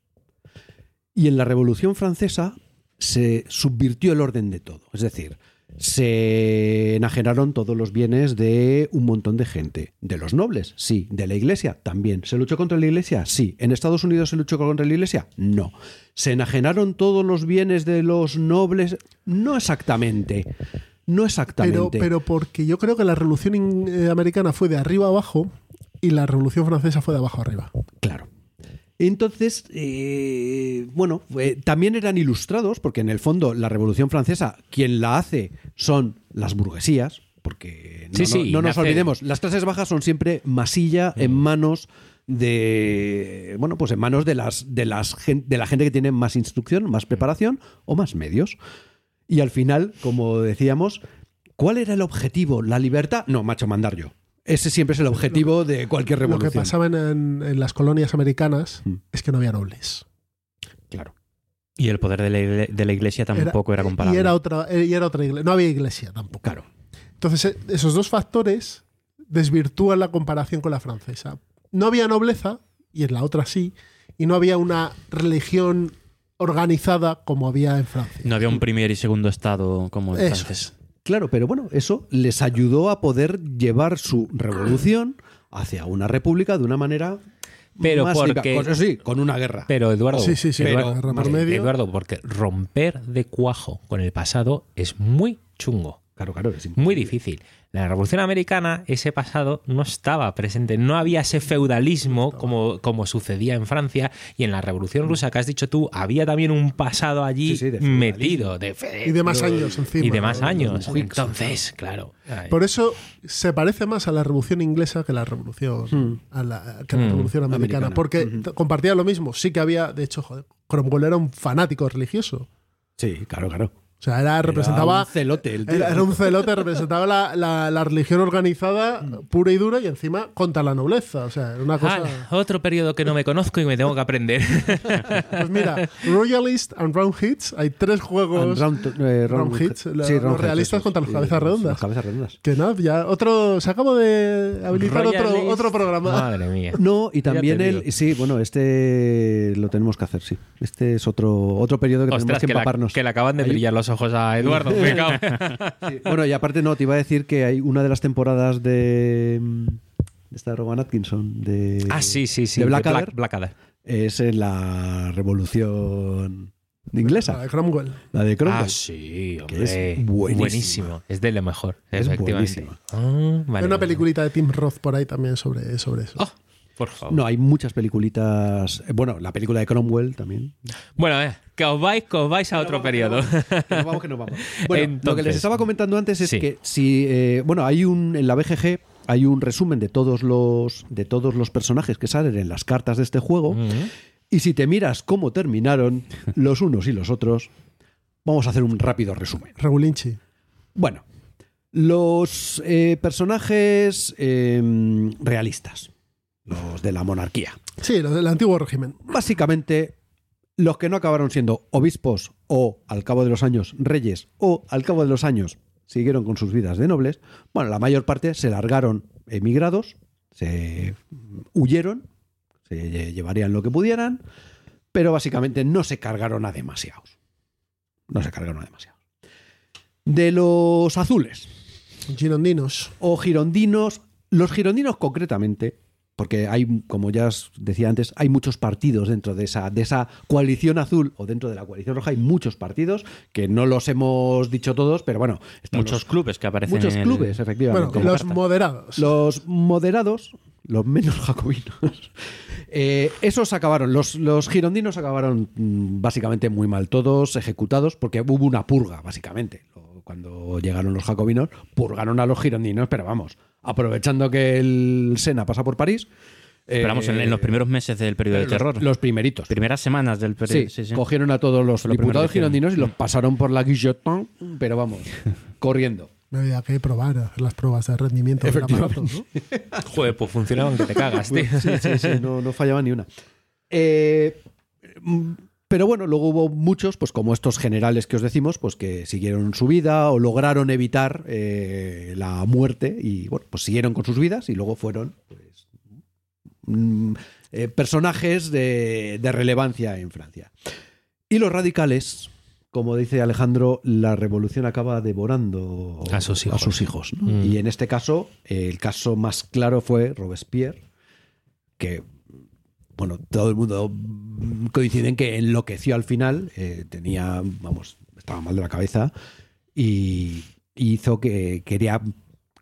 Y en la Revolución Francesa se subvirtió el orden de todo. Es decir, Se enajenaron todos los bienes de un montón de gente. De los nobles, sí. De la iglesia, también. ¿Se luchó contra la iglesia? Sí. ¿En Estados Unidos se luchó contra la iglesia? No. ¿Se enajenaron todos los bienes de los nobles? No exactamente. No exactamente. Pero, pero porque yo creo que la revolución eh, americana fue de arriba a abajo y la revolución francesa fue de abajo a arriba. Claro. Entonces, eh, bueno, eh, también eran ilustrados, porque en el fondo la Revolución Francesa, quien la hace son las burguesías, porque no, Sí, sí, no nos olvidemos, las clases bajas son siempre masilla en manos de bueno pues en manos de las de las de la gente que tiene más instrucción más preparación o más medios. Y al final como decíamos cuál era el objetivo la libertad no macho mandar yo ese siempre es el objetivo de cualquier Lo revolución que pasaba en, en- en las colonias americanas Mm. es que no había nobles. claro Y el poder de la, de la iglesia tampoco era, comparable. Y era otra, eh, y era otra iglesia. No había iglesia tampoco. Claro. Entonces, eh, esos dos factores desvirtúan la comparación con la francesa. No había nobleza, y en la otra sí, y no había una religión organizada como había en Francia. No había un primer y segundo estado como el Eso francés. Claro, pero bueno, eso les ayudó a poder llevar su revolución hacia una república de una manera Pero más porque-. Con- sí, con una guerra. Pero Eduardo, Sí, sí, sí, Eduardo, la guerra por porque- medio. Eduardo, porque romper de cuajo con el pasado es muy chungo. claro, claro, es Muy difícil. En la Revolución Americana ese pasado no estaba presente, no había ese feudalismo como, como sucedía en Francia y en la Revolución Rusa que has dicho tú, había también un pasado allí Sí, sí, de metido. De fe- Y de más años encima. Y de más años. Entonces, claro. Por eso se parece más a la revolución inglesa que la revolución, a la, que la Mm, revolución americana. americana. Porque t- compartía lo mismo. Sí que había, de hecho, joder, Cromwell era un fanático religioso. Sí, claro, claro. O sea, era, representaba. Era un celote el tío. Era, era un celote, representaba la, la- la religión organizada pura y dura y encima contra la nobleza. O sea, era una cosa. Ah, otro periodo que no me conozco y me tengo que aprender. Pues mira, Royalist and Round Hits, hay tres juegos And round- eh, round round- hits, la- sí, los round realistas contra los Sí, cabezas redondas. Las cabezas redondas. que nada, ya otro. Se acabó de habilitar otro, Royalist. otro programa. Madre mía. No, y también el. Sí, bueno, este lo tenemos que hacer, sí. Este es otro, otro periodo que tenemos Ostras, que empaparnos. que le acaban de Hay- brillar los ojos a Eduardo. me cago. Sí. Bueno, y aparte no, te iba a decir que hay una de las temporadas de, mm, de esta de Rowan Atkinson de, ah, sí, sí, sí. de de Blackadder Blackadder. es en la revolución inglesa, La de Cromwell. la de Cromwell. Ah, sí, Que hombre. es buenísima. Es de lo mejor, Es efectivamente. Ah, vale, Hay una vale. peliculita de Tim Roth por ahí también sobre, sobre eso. Oh, por favor. No, hay muchas peliculitas. Bueno, la película de Cromwell también. Bueno, eh, que os vais, que os vais a otro periodo. Que nos vamos, que nos vamos. Bueno, lo que les estaba comentando antes es Sí. que si. eh, bueno, hay un. En la BGG hay un resumen de todos los. de todos los personajes que salen en las cartas de este juego. Mm. Y si te miras cómo terminaron los unos y los otros, vamos a hacer un rápido resumen. Regulinchi. Bueno, los eh, personajes eh, realistas, los de la monarquía. Sí, lo del antiguo régimen. Básicamente, los que no acabaron siendo obispos o al cabo de los años reyes o al cabo de los años siguieron con sus vidas de nobles, bueno, la mayor parte se largaron emigrados, se huyeron, se lle- llevarían lo que pudieran, pero básicamente no se cargaron a demasiados. No se cargaron a demasiados. De los azules Girondinos. o girondinos, los girondinos concretamente, porque hay, como ya os decía antes, hay muchos partidos dentro de esa, de esa coalición azul o dentro de la coalición roja, hay muchos partidos que no los hemos dicho todos, pero bueno, Muchos los- clubes que aparecen muchos en el- clubes, efectivamente. Bueno, los moderados. Los moderados, los menos jacobinos, eh, esos acabaron, los, los girondinos acabaron mm, básicamente muy mal, todos ejecutados, porque hubo una purga, básicamente. Lo- Cuando llegaron los jacobinos, purgaron a los girondinos, pero vamos, aprovechando que el Sena pasa por París. eh, Esperamos en, en los primeros meses del periodo de los- terror. Los primeritos. primeras semanas del Sí, periodo. Sí, sí. cogieron a todos los Fue lo primero diputados girondinos y los pasaron por la guillotine, pero vamos, corriendo. No había que probar hacer las pruebas de rendimiento del aparato, ¿no? Joder, pues funcionaban que te cagas, tío. Sí, sí, sí, no, no fallaba ni una. Eh, mm, pero bueno, luego hubo muchos, pues como estos generales que os decimos, pues que siguieron su vida o lograron evitar eh, la muerte y bueno, pues siguieron con sus vidas y luego fueron pues, mm, eh, personajes de, de relevancia en Francia. Y los radicales, como dice Alejandro, la revolución acaba devorando A sus hijos. hijos, ¿no? Mm. Y en este caso, el caso más claro fue Robespierre, que, bueno, todo el mundo coincide en que enloqueció al final, eh, tenía, vamos, estaba mal de la cabeza y hizo que quería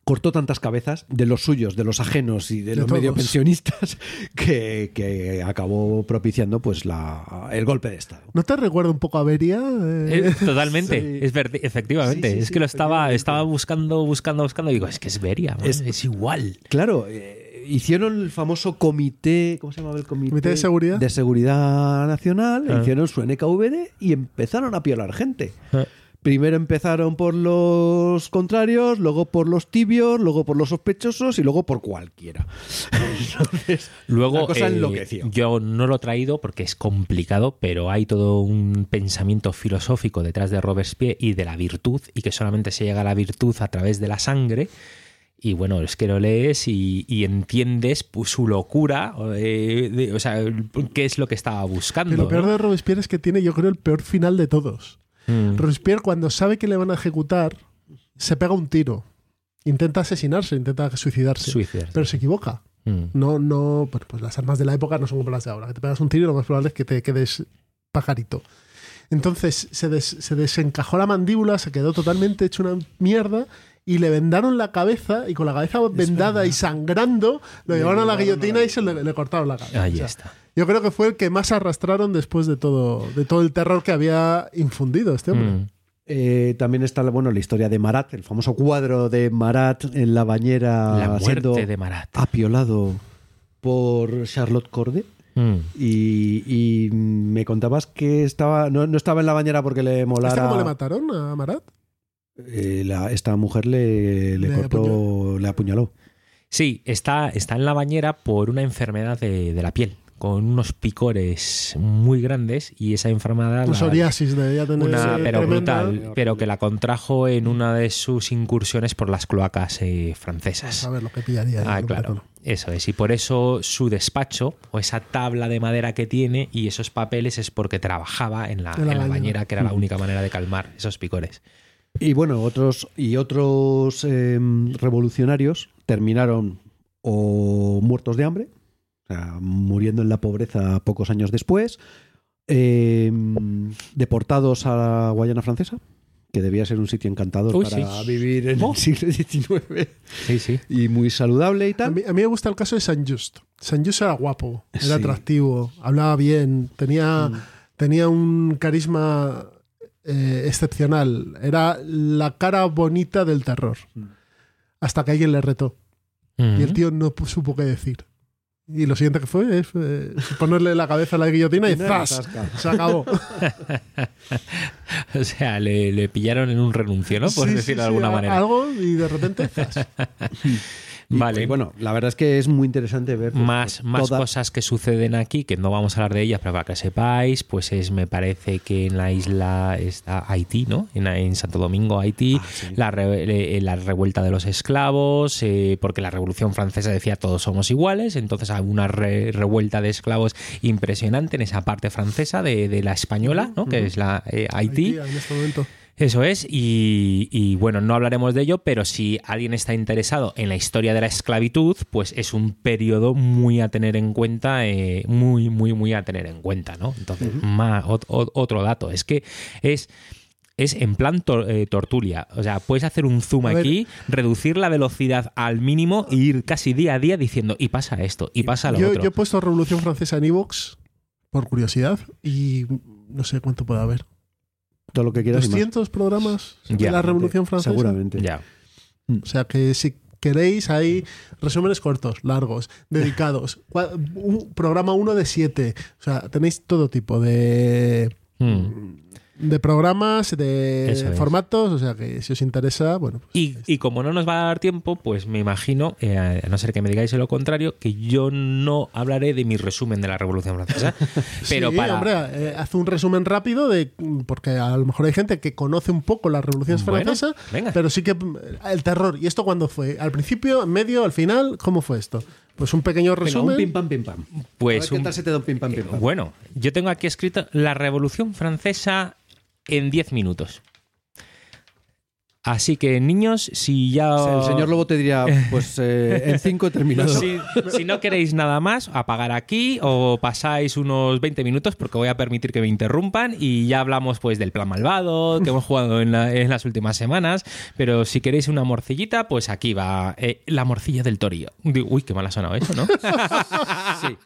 cortó tantas cabezas de los suyos, de los ajenos y de, De los todos. medio pensionistas que, que acabó propiciando pues la, el golpe de estado. ¿No te recuerda un poco a Beria? Eh, Eh, totalmente, Sí. es verdi- efectivamente. Sí, sí, es sí, que lo estaba, estaba buscando, buscando, buscando. Y digo, es que es Beria, man, Es- es, igual. Claro, eh, hicieron el famoso comité, ¿cómo se llamaba el comité? ¿Comité de seguridad? De seguridad nacional, Ah. hicieron su NKVD y empezaron a piolar gente. Ah. Primero empezaron por los contrarios, luego por los tibios, luego por los sospechosos y luego por cualquiera. Entonces, Luego, la cosa eh, enloqueció. yo no lo he traído porque es complicado, pero hay todo un pensamiento filosófico detrás de Robespierre y de la virtud, y que solamente se llega a la virtud a través de la sangre. Y bueno, es que lo lees y, y entiendes pues, su locura, eh, de- o sea, qué es lo que estaba buscando. Lo peor ¿no? de Robespierre es que tiene, yo creo, el peor final de todos. Mm. Robespierre, cuando sabe que le van a ejecutar, se pega un tiro. Intenta asesinarse, intenta suicidarse. Suicidarse. Pero se equivoca. Mm. No, no, pues, pues las armas de la época no son como las de ahora. Que te pegas un tiro y lo más probable es que te quedes pajarito. Entonces se, des- se desencajó la mandíbula, se quedó totalmente hecho una mierda y le vendaron la cabeza y con la cabeza vendada y sangrando lo llevaron a la guillotina y se le, le cortaron la cabeza. Ahí O sea, está. Yo creo que fue el que más arrastraron después de todo, de todo el terror que había infundido este hombre. Mm. Eh, también está bueno, la historia de Marat, el famoso cuadro de Marat en la bañera La siendo muerte de Marat. apiolado por Charlotte Corday. Mm. Y, y me contabas que estaba no, no estaba en la bañera porque le ¿Este molara. cómo le mataron a Marat? Eh, la- esta mujer le, le Le cortó, apuñaló. le apuñaló. Sí, está, está en la bañera por una enfermedad de, de la piel, con unos picores muy grandes y esa enfermedad... La- psoriasis debía tener. una, eh, pero tremenda. brutal, pero que la contrajo en una de sus incursiones por las cloacas eh, francesas. A ver lo que pillaría. ahí Ah, un claro. Eso es. Y por eso su despacho, o esa tabla de madera que tiene y esos papeles es porque trabajaba en la, En la en la bañera. bañera, que era la única manera de calmar esos picores. Y bueno, otros y otros eh, revolucionarios terminaron o muertos de hambre, o sea, muriendo en la pobreza pocos años después, eh, deportados a la Guayana Francesa, que debía ser un sitio encantador Uy, para sí. vivir en Oh. el siglo XIX Sí, sí. y muy saludable y A tal. mí, a mí me gusta el caso de San Just. San Just era guapo, era Sí. atractivo, hablaba bien, tenía, tenía un carisma eh, excepcional. Era la cara bonita del terror. Hasta que alguien le retó. Y el tío no supo qué decir. Y lo siguiente que fue es eh, ponerle la cabeza a la guillotina y ¡zas! Se acabó. O sea, le, le pillaron en un renuncio, ¿no? Por Sí, decirlo sí, de alguna sí, manera. Algo y de repente ¡zas! Y, Vale. y bueno, la verdad es que es muy interesante ver pues, más, pues, más toda- cosas que suceden aquí, que no vamos a hablar de ellas, pero para que sepáis, pues es, me parece que en la isla está Haití, ¿no? En, en Santo Domingo, Haití, Ah, sí. la, re- eh, la revuelta de los esclavos, eh, porque la Revolución Francesa decía todos somos iguales, entonces hay una re- revuelta de esclavos impresionante en esa parte francesa de, de la española, ¿no? Que es la eh, Haití. Haití, en este momento. Eso es, y, y, bueno, no hablaremos de ello, pero si alguien está interesado en la historia de la esclavitud, pues es un periodo muy a tener en cuenta, eh, muy, muy, muy a tener en cuenta, ¿no? Entonces, más, ot- ot- otro dato, es que es... Es en plan tor- eh, tortulia. O sea, puedes hacer un zoom ver. aquí, reducir la velocidad al mínimo e ir casi día a día diciendo, y pasa esto, y pasa lo yo, otro. yo he puesto Revolución Francesa en Evox por curiosidad y no sé cuánto puede haber. Todo lo que quieras y más. 200 programas de la Revolución Francesa. Seguramente. Ya. O sea que si queréis hay resúmenes cortos, largos, dedicados. Un programa uno de siete. O sea, tenéis todo tipo de, Mm. De programas, de Eso es. formatos. O sea que si os interesa, bueno. pues, Y, y como no nos va a dar tiempo, pues me imagino, eh, a no ser que me digáis lo contrario, que yo no hablaré de mi resumen de la Revolución Francesa. Pero sí, para. hombre, eh, haz un resumen rápido de porque a lo mejor hay gente que conoce un poco la Revolución Bueno, Francesa, venga. pero sí que mm, el terror. ¿Y esto cuándo fue? ¿Al principio, en medio, al final? ¿Cómo fue esto? Pues un pequeño Venga, un resumen. pim pam pim pam. Pues A ver ¿Qué tal se te da un pim pam pim pam? Bueno, yo tengo aquí escrito la Revolución Francesa en 10 minutos. Así que, niños, si ya. O sea, el señor Lobo te diría, pues eh, en cinco he terminado. Si, si no queréis nada más, apagar aquí o pasáis unos 20 minutos porque voy a permitir que me interrumpan y ya hablamos pues del plan malvado que hemos jugado en, la- en las últimas semanas. Pero si queréis una morcillita, pues aquí va eh, la morcilla del torillo. Uy, qué mal ha sonado eso, ¿no? Sí.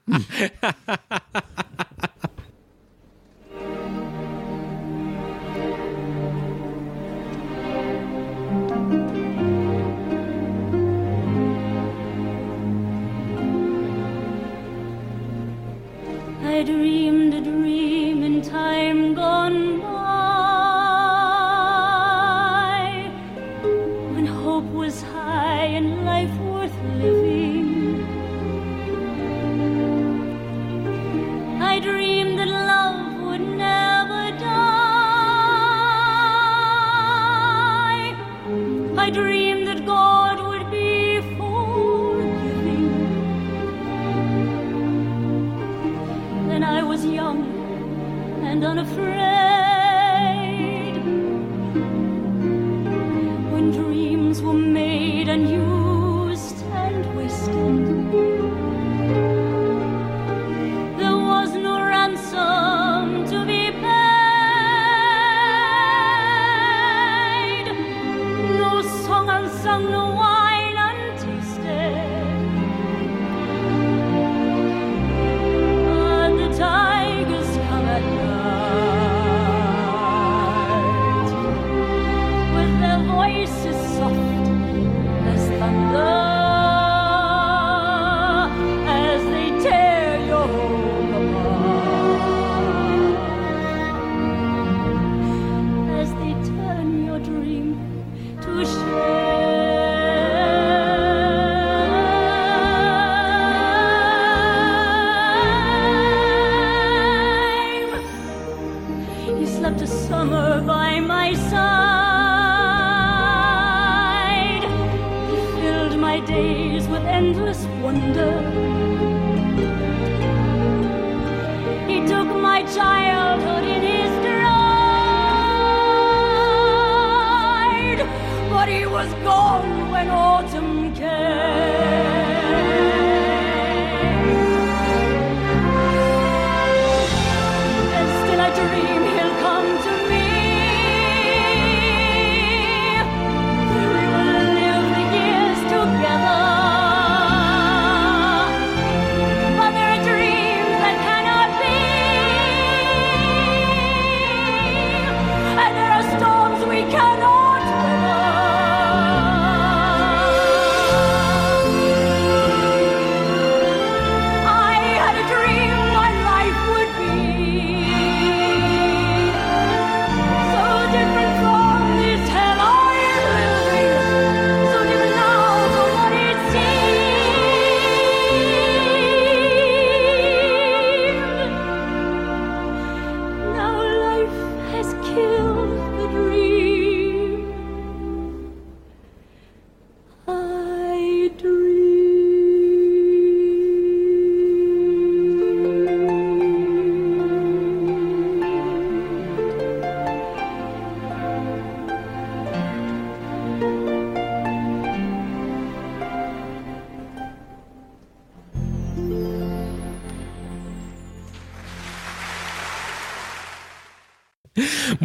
I dreamed a dream in time gone by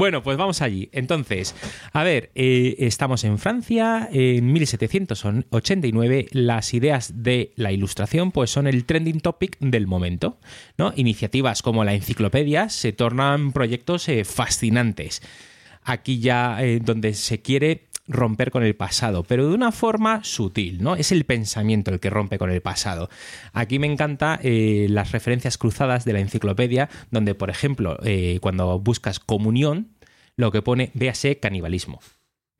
Bueno, pues vamos allí. Entonces, a ver, eh, estamos en Francia, en 1789, las ideas de la ilustración pues son el trending topic del momento, ¿no? Iniciativas como la enciclopedia se tornan proyectos eh, fascinantes. Aquí ya eh, donde se quiere romper con el pasado, pero de una forma sutil, ¿no? Es el pensamiento el que rompe con el pasado. Aquí me encanta las referencias cruzadas de la enciclopedia, donde, por ejemplo, cuando buscas comunión, lo que pone, véase canibalismo.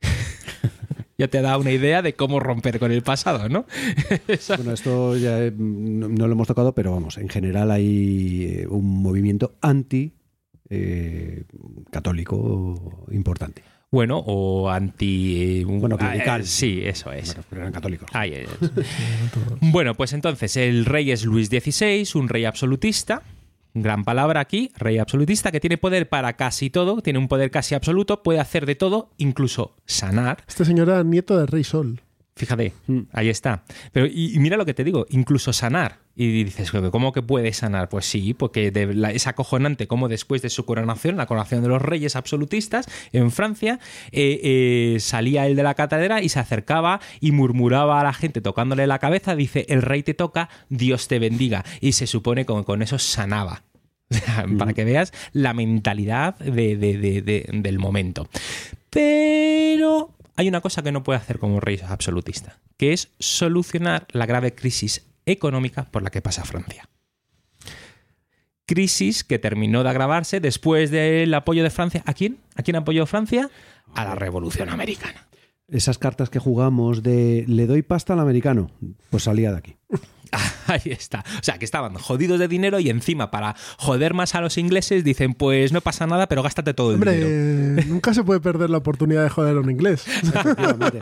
ya te da una idea de cómo romper con el pasado, ¿no? Bueno, esto ya eh, no, no lo hemos tocado, pero vamos, en general hay eh, un movimiento anti eh, católico importante. Bueno, o anti... Bueno, ah, clerical. eh, sí, eso es. Bueno, pero eran católicos. Ahí es. bueno, pues entonces el rey es Luis XVI, un rey absolutista, gran palabra aquí, rey absolutista, que tiene poder para casi todo, tiene un poder casi absoluto, puede hacer de todo, incluso sanar. Este señor era nieto del rey Sol. Fíjate, ahí está. Pero y, y mira lo que te digo, incluso sanar. Y dices, ¿cómo que puede sanar? Pues sí, porque de la- es acojonante como después de su coronación, la coronación de los reyes absolutistas en Francia, eh, eh, salía él de la catedral y se acercaba y murmuraba a la gente tocándole la cabeza, dice, el rey te toca, Dios te bendiga. Y se supone que con, con eso sanaba. Sea, Para que veas la mentalidad de- de- de- del momento. Pero hay una cosa que no puede hacer como rey absolutista, que es solucionar la grave crisis económica por la que pasa Francia. Crisis que terminó de agravarse después del apoyo de Francia. ¿A quién? ¿A quién apoyó Francia? A la Revolución Americana. Esas cartas que jugamos de le doy pasta al americano, pues salía de aquí. Ahí está. O sea, que estaban jodidos de dinero y encima para joder más a los ingleses dicen, pues no pasa nada, pero gástate todo el Hombre, dinero. eh, nunca se puede perder la oportunidad de joder a un inglés. Efectivamente.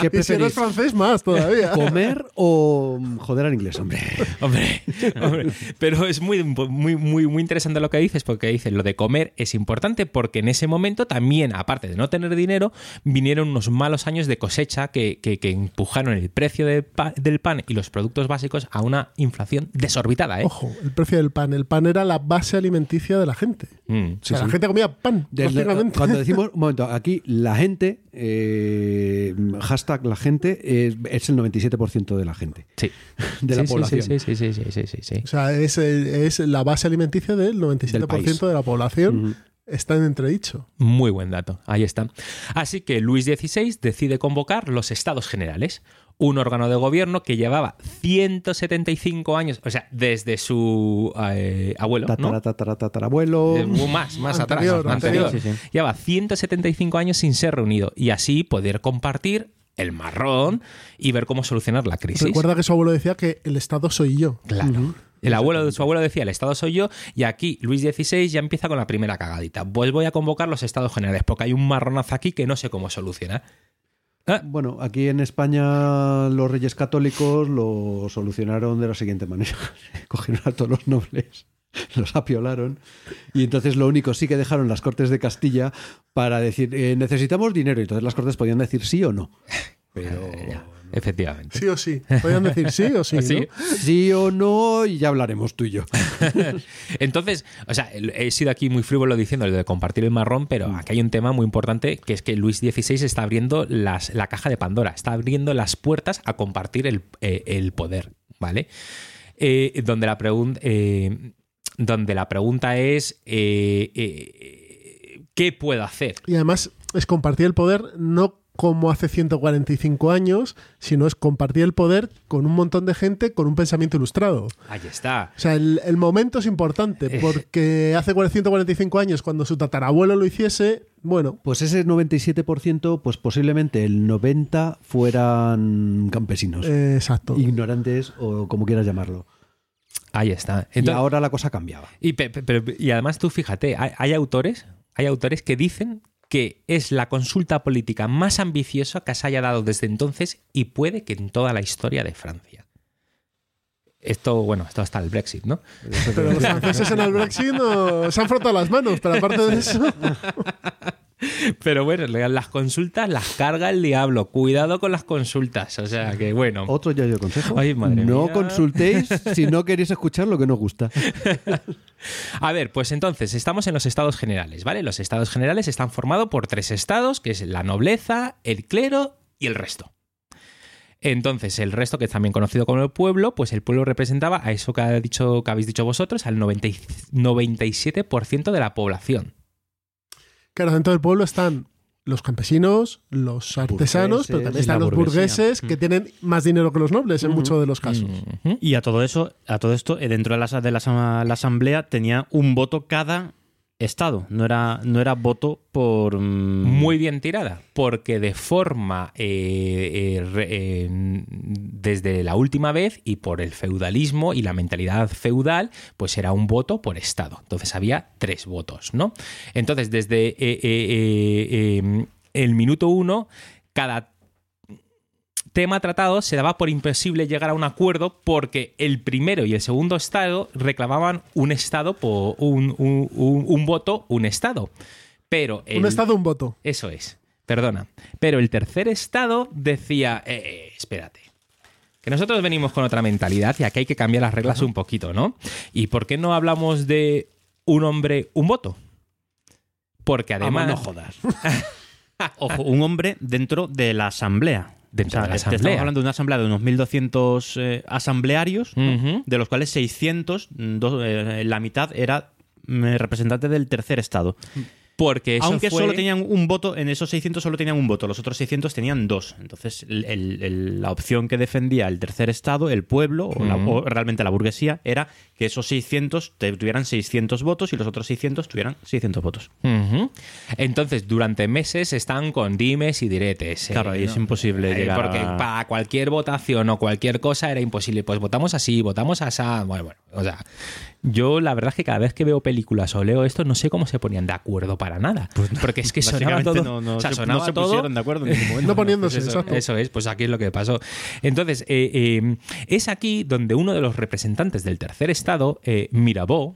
¿Qué y si eres francés, más todavía. ¿Comer o joder al inglés, hombre? Hombre, hombre, pero es muy, muy, muy, muy interesante lo que dices, porque dices lo de comer es importante porque en ese momento también, aparte de no tener dinero, vinieron unos malos años de cosecha que, que- que empujaron el precio del pan y los productos básicos a una inflación desorbitada. ¿eh? Ojo, el precio del pan. El pan era la base alimenticia de la gente. Mm. o sea, la gente comía pan, Desde- cuando decimos, un momento, aquí la gente, eh, hashtag la gente, es, es el 97% de la gente, Sí. de la Sí, población. Sí, sí, sí, sí, sí, sí, sí. O sea, es, es la base alimenticia del 97% país. de la población. Está en entredicho. Muy buen dato, ahí está. Así que Luis XVI decide convocar los Estados Generales, un órgano de gobierno que llevaba 175 años, o sea, desde su eh, abuelo, ¿no? Tatara, tatara, tatarabuelo. Eh, Más, más Anterior, atrás. anterior. anterior. Sí, sí. Lleva 175 años sin ser reunido y así poder compartir el marrón y ver cómo solucionar la crisis. Recuerda que su abuelo decía que el Estado soy yo. Claro. El abuelo de su abuelo decía, el Estado soy yo, y aquí Luis XVI ya empieza con la primera cagadita. Pues voy a convocar los Estados Generales, porque hay un marronazo aquí que no sé cómo solucionar. Ah, Bueno, aquí en España los reyes católicos lo solucionaron de la siguiente manera. Cogieron a todos los nobles, los apiolaron y entonces lo único sí que dejaron las Cortes de Castilla para decir eh, necesitamos dinero y entonces las Cortes podían decir sí o no. Pero efectivamente. Sí o sí. Podrían decir sí o sí. Sí. ¿no? sí o no y ya hablaremos tú y yo. Entonces, o sea, he sido aquí muy frívolo diciendo lo de compartir el marrón, pero aquí hay un tema muy importante que es que Luis XVI está abriendo las, la caja de Pandora, está abriendo las puertas a compartir el, eh, el poder, ¿vale? Eh, donde, la eh, donde la pregunta es, eh, ¿qué puedo hacer? Y además es compartir el poder no como hace 145 años, sino es compartir el poder con un montón de gente con un pensamiento ilustrado. Ahí está. O sea, el, el momento es importante, porque hace 145 años, cuando su tatarabuelo lo hiciese, bueno, Pues ese 97%, pues posiblemente el 90% fueran campesinos, eh, exacto. ignorantes o como quieras llamarlo. Ahí está. y Entonces- ahora la cosa cambiaba. Y, pero- y además tú fíjate, hay, hay autores, hay autores que dicen que es la consulta política más ambiciosa que se haya dado desde entonces y puede que en toda la historia de Francia. Esto, bueno, esto hasta el Brexit, ¿no? Pero los franceses en el Brexit no- se han frotado las manos, pero aparte de eso, Pero bueno, las consultas las carga el diablo. Cuidado con las consultas. O sea que bueno. Otro ya yo consejo. Ay, madre no mía. consultéis si no queréis escuchar lo que nos gusta. A ver, pues entonces estamos en los estados generales, ¿vale? Los estados generales están formados por tres estados, que es la nobleza, el clero y el resto. Entonces, el resto, que es también conocido como el pueblo, pues el pueblo representaba a eso que, ha dicho, que habéis dicho vosotros, al 90 y- 97% de la población. Claro, dentro del pueblo están los campesinos, los artesanos, pero también están los burgueses que tienen más dinero que los nobles en muchos de los casos. Y a todo eso, a todo esto, eh, dentro de la, de la, la asamblea tenía un voto cada estado. No era, no era voto por. mm, Muy bien tirada, porque de forma eh, eh, eh, desde la última vez y por el feudalismo y la mentalidad feudal, pues era un voto por estado. Entonces había tres votos, ¿no? Entonces desde el minuto uno, cada tema tratado se daba por imposible llegar a un acuerdo porque el primero y el segundo estado reclamaban un estado por un, un- un- un voto, un estado. Pero el- Un estado, un voto. Eso es, perdona. Pero el tercer estado decía, eh, eh, espérate. Que nosotros venimos con otra mentalidad y aquí hay que cambiar las reglas un poquito, ¿no? ¿Y por qué no hablamos de un hombre, un voto? Porque además... Vamos, no jodas. Ojo, un hombre dentro de la asamblea. Dentro de la te asamblea. Estamos hablando de una asamblea de unos 1.200 eh, asamblearios, de los cuales 600, mm, dos- eh, la mitad era mm, representante del tercer estado. Porque eso Aunque fue- solo tenían un voto, en esos 600 solo tenían un voto, los otros 600 tenían dos. Entonces, el- el- el- la opción que defendía el tercer estado, el pueblo, o, la- Ujú. o realmente la burguesía, era que esos 600 te- tuvieran 600 votos y los otros 600 tuvieran 600 votos. Entonces, durante meses están con dimes y diretes. eh, Claro, es imposible Eh, llegar Porque a- para cualquier votación o cualquier cosa era imposible. Pues votamos así, votamos así. Bueno, bueno, o sea, yo la verdad es que cada vez que veo películas o leo esto, no sé cómo se ponían de acuerdo para nada. porque es que sonaba todo. no, no o sea, se, sonaba se todo pusieron de acuerdo en ningún momento. No poniéndose, pues eso, exacto. eso es, pues aquí es lo que pasó. Entonces, eh, eh, es aquí donde uno de los representantes del tercer estado, eh, Mirabeau,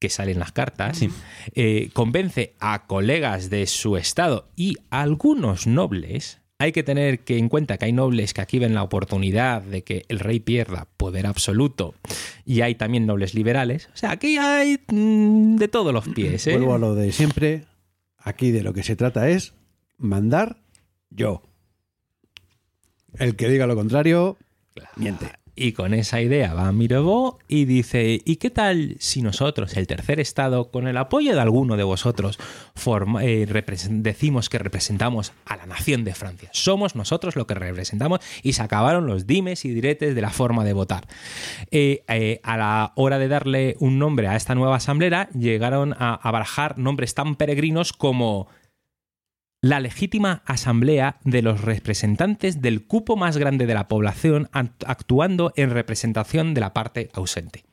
que sale en las cartas, eh, convence a colegas de su estado y a algunos nobles. Hay que tener que en cuenta que hay nobles que aquí ven la oportunidad de que el rey pierda poder absoluto y hay también nobles liberales. O sea, aquí hay mm, de todos los pies. ¿eh? Vuelvo a lo de siempre. Aquí de lo que se trata es mandar yo. El que diga lo contrario, miente. Y con esa idea va Mirabeau y dice, ¿y qué tal si nosotros, el tercer estado, con el apoyo de alguno de vosotros, eh, decimos que representamos a la nación de Francia? Somos nosotros lo que representamos y se acabaron los dimes y diretes de la forma de votar. Eh, eh, a la hora de darle un nombre a esta nueva asamblea, llegaron a, a barajar nombres tan peregrinos como la legítima asamblea de los representantes del cupo más grande de la población act- actuando en representación de la parte ausente.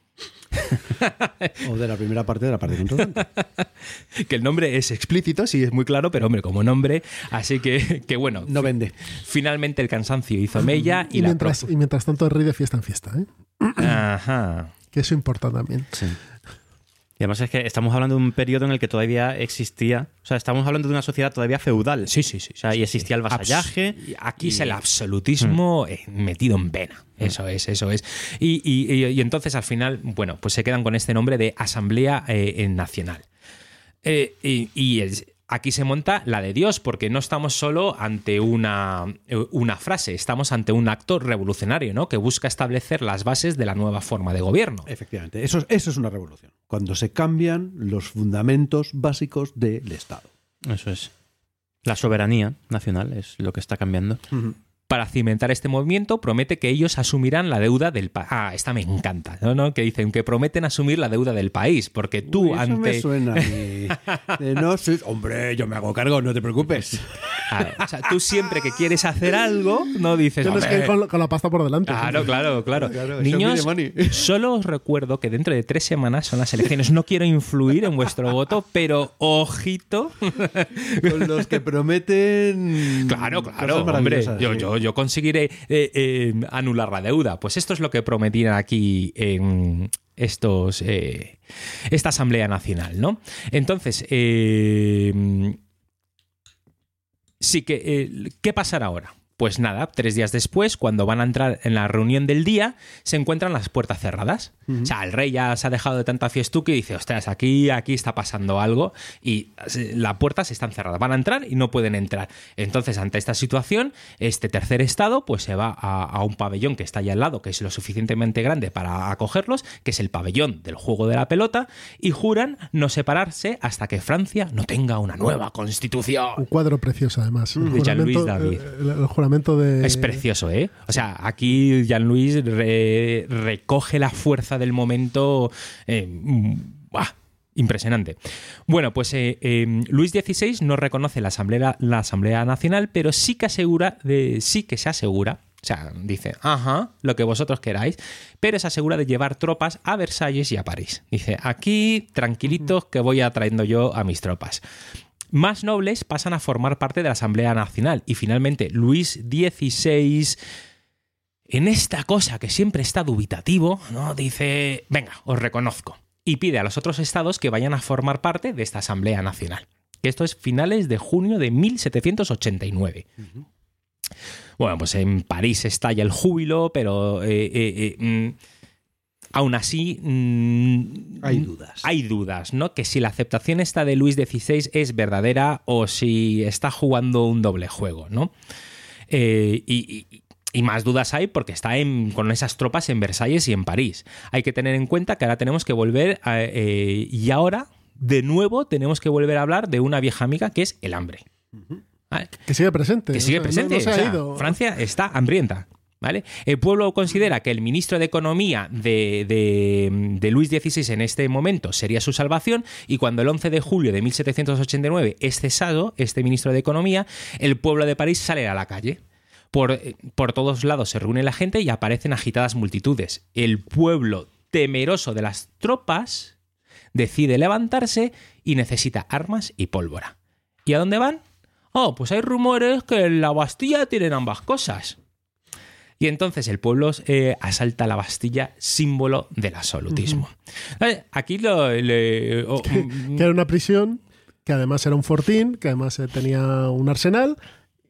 O de la primera parte de la parte. Que el nombre es explícito, sí es muy claro, pero hombre, como nombre, así que, que bueno, No vende. finalmente el cansancio hizo mella y, Y la mientras, y mientras tanto, rey de fiesta en fiesta, ¿eh? Ajá. Que eso importa también. Y además es que estamos hablando de un periodo en el que todavía existía, o sea, estamos hablando de una sociedad todavía feudal. Sí, sí, sí. O sea, y existía el vasallaje. Abs- y Aquí es el absolutismo eh, metido en vena. Eso es, eso es. Y, y- y- y entonces al final, bueno, pues se quedan con este nombre de Asamblea eh, Nacional. Eh, y y es- aquí se monta la de Dios, porque no estamos solo ante una, eh, una frase, estamos ante un acto revolucionario, ¿no? Que busca establecer las bases de la nueva forma de gobierno. Efectivamente, eso, es- eso es una revolución. Cuando se cambian los fundamentos básicos del Estado. Eso es. La soberanía nacional es lo que está cambiando. Para cimentar este movimiento, promete que ellos asumirán la deuda del país. Ah, esta me encanta, ¿no? ¿no? Que dicen que prometen asumir la deuda del país, porque tú Uy, eso ante... me suena a mí. De no sé- Hombre, yo me hago cargo, no te preocupes. O sea, tú siempre que quieres hacer algo, no dices... Tienes que ir "Hombre, con, con la pasta por delante. Claro, claro, claro. Niños, solo os recuerdo que dentro de tres semanas son las elecciones. No quiero influir en vuestro voto, pero ojito. Con los que prometen. Claro, claro, hombre. Yo, yo, yo conseguiré eh, eh, anular la deuda. Pues esto es lo que prometían aquí en estos eh, esta Asamblea Nacional, ¿no? Entonces, eh, sí que eh, ¿qué pasará ahora? Pues nada, tres días después, cuando van a entrar en la reunión del día, se encuentran las puertas cerradas. O sea, el rey ya se ha dejado de tanta fiestuca y dice, ostras, aquí, aquí está pasando algo y eh, las puertas están cerradas. Van a entrar y no pueden entrar. Entonces, ante esta situación, este tercer estado pues se va a, a un pabellón que está allá al lado, que es lo suficientemente grande para acogerlos, que es el pabellón del juego de la pelota, y juran no separarse hasta que Francia no tenga una nueva constitución. Un cuadro precioso, además. El De Jean-Louis David. eh, el, el juramento de. Es precioso, ¿eh? O sea, aquí Jean-Louis re- recoge la fuerza del momento. eh, ¡buah! Impresionante. Bueno, pues eh, eh, Luis XVI no reconoce la Asamblea, la Asamblea Nacional, pero sí que asegura, de, sí que se asegura, o sea, dice, ajá, lo que vosotros queráis, pero se asegura de llevar tropas a Versalles y a París. Dice, aquí tranquilitos que voy atrayendo yo a mis tropas. Más nobles pasan a formar parte de la Asamblea Nacional y finalmente Luis XVI en esta cosa que siempre está dubitativo, ¿no? Dice, venga, os reconozco. Y pide a los otros estados que vayan a formar parte de esta Asamblea Nacional. Esto es finales de junio de 1789. Bueno, pues en París estalla el júbilo, pero eh, eh, eh, mm, aún así mm, Hay dudas. Hay dudas, ¿no? Que si la aceptación esta de Luis XVI es verdadera o si está jugando un doble juego, ¿no? Eh, y, y- y más dudas hay porque está en- con esas tropas en Versalles y en París. Hay que tener en cuenta que ahora tenemos que volver a- eh, y ahora de nuevo tenemos que volver a hablar de una vieja amiga que es el hambre. ¿Vale? Que sigue presente. que sigue o sea, no- presente. No, se o ha sea, ido. Francia está hambrienta. El pueblo considera que el ministro de Economía de Luis XVI en este momento sería su salvación y cuando el 11 de julio de 1789 es cesado este ministro de Economía, el pueblo de París sale a la calle. Por, eh, por todos lados se reúne la gente y aparecen agitadas multitudes. El pueblo, temeroso de las tropas, decide levantarse y necesita armas y pólvora. ¿Y a dónde van? Oh, pues hay rumores que en la Bastilla tienen ambas cosas. Y entonces el pueblo eh, asalta la Bastilla, símbolo del absolutismo. Eh, Aquí lo... le- oh, mm, Que era una prisión, que además era un fortín, que además eh, tenía un arsenal.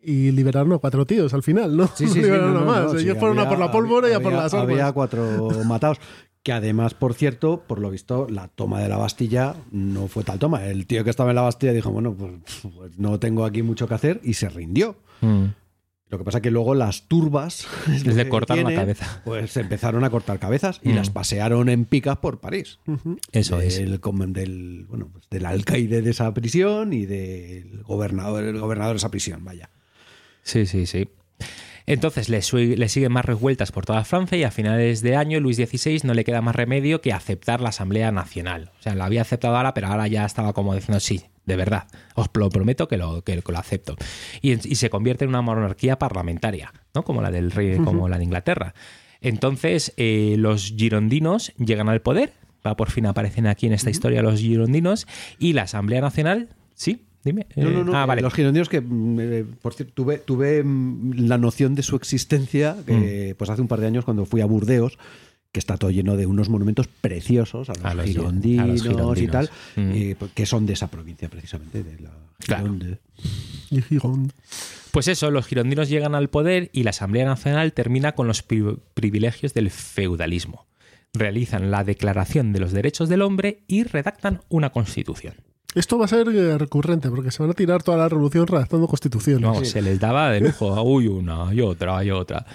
Y liberaron a cuatro tíos al final, ¿no? Sí, sí, sí, liberaron no, a no, más. no, sí, Ellos fueron a había- por la pólvora y a por las armas. Había cuatro matados. Que además, por cierto, por lo visto, la toma de la Bastilla no fue tal toma. El tío que estaba en la Bastilla dijo, bueno, pues, pues no tengo aquí mucho que hacer y se rindió. mm. Lo que pasa que luego las turbas es cortaron la cabeza. Pues empezaron a cortar cabezas y Mm. las pasearon en picas por París. Eso es. del, bueno, pues del alcaide de esa prisión y del gobernador, el gobernador de esa prisión, vaya. Sí, sí, sí. Entonces le, le siguen más revueltas por toda Francia y a finales de año Luis XVI no le queda más remedio que aceptar la Asamblea Nacional. O sea, la había aceptado ahora, pero ahora ya estaba como diciendo, sí, de verdad, os lo prometo que lo, que, que lo acepto. Y, y se convierte en una monarquía parlamentaria, ¿no? Como la del rey, como la de Inglaterra. Entonces, eh, los girondinos llegan al poder, va, por fin aparecen aquí en esta historia los girondinos, y la Asamblea Nacional, sí, dime. No, no, Eh, no. ah, vale. Los girondinos que, mm, eh, por cierto, tuve, tuve mm, la noción de su existencia eh, pues hace un par de años cuando fui a Burdeos, que está todo lleno de unos monumentos preciosos a los, A los gi- girondinos, a los y girondinos. tal, Mm. eh, que son de esa provincia precisamente, de la Claro. Gironde. Y Gijón. Pues eso, los girondinos llegan al poder y la Asamblea Nacional termina con los pri- privilegios del feudalismo. Realizan la Declaración de los Derechos del Hombre y redactan una constitución. Esto va a ser eh, recurrente porque se van a tirar toda la revolución redactando constituciones. No, se les daba de lujo. Uy, una y otra y otra.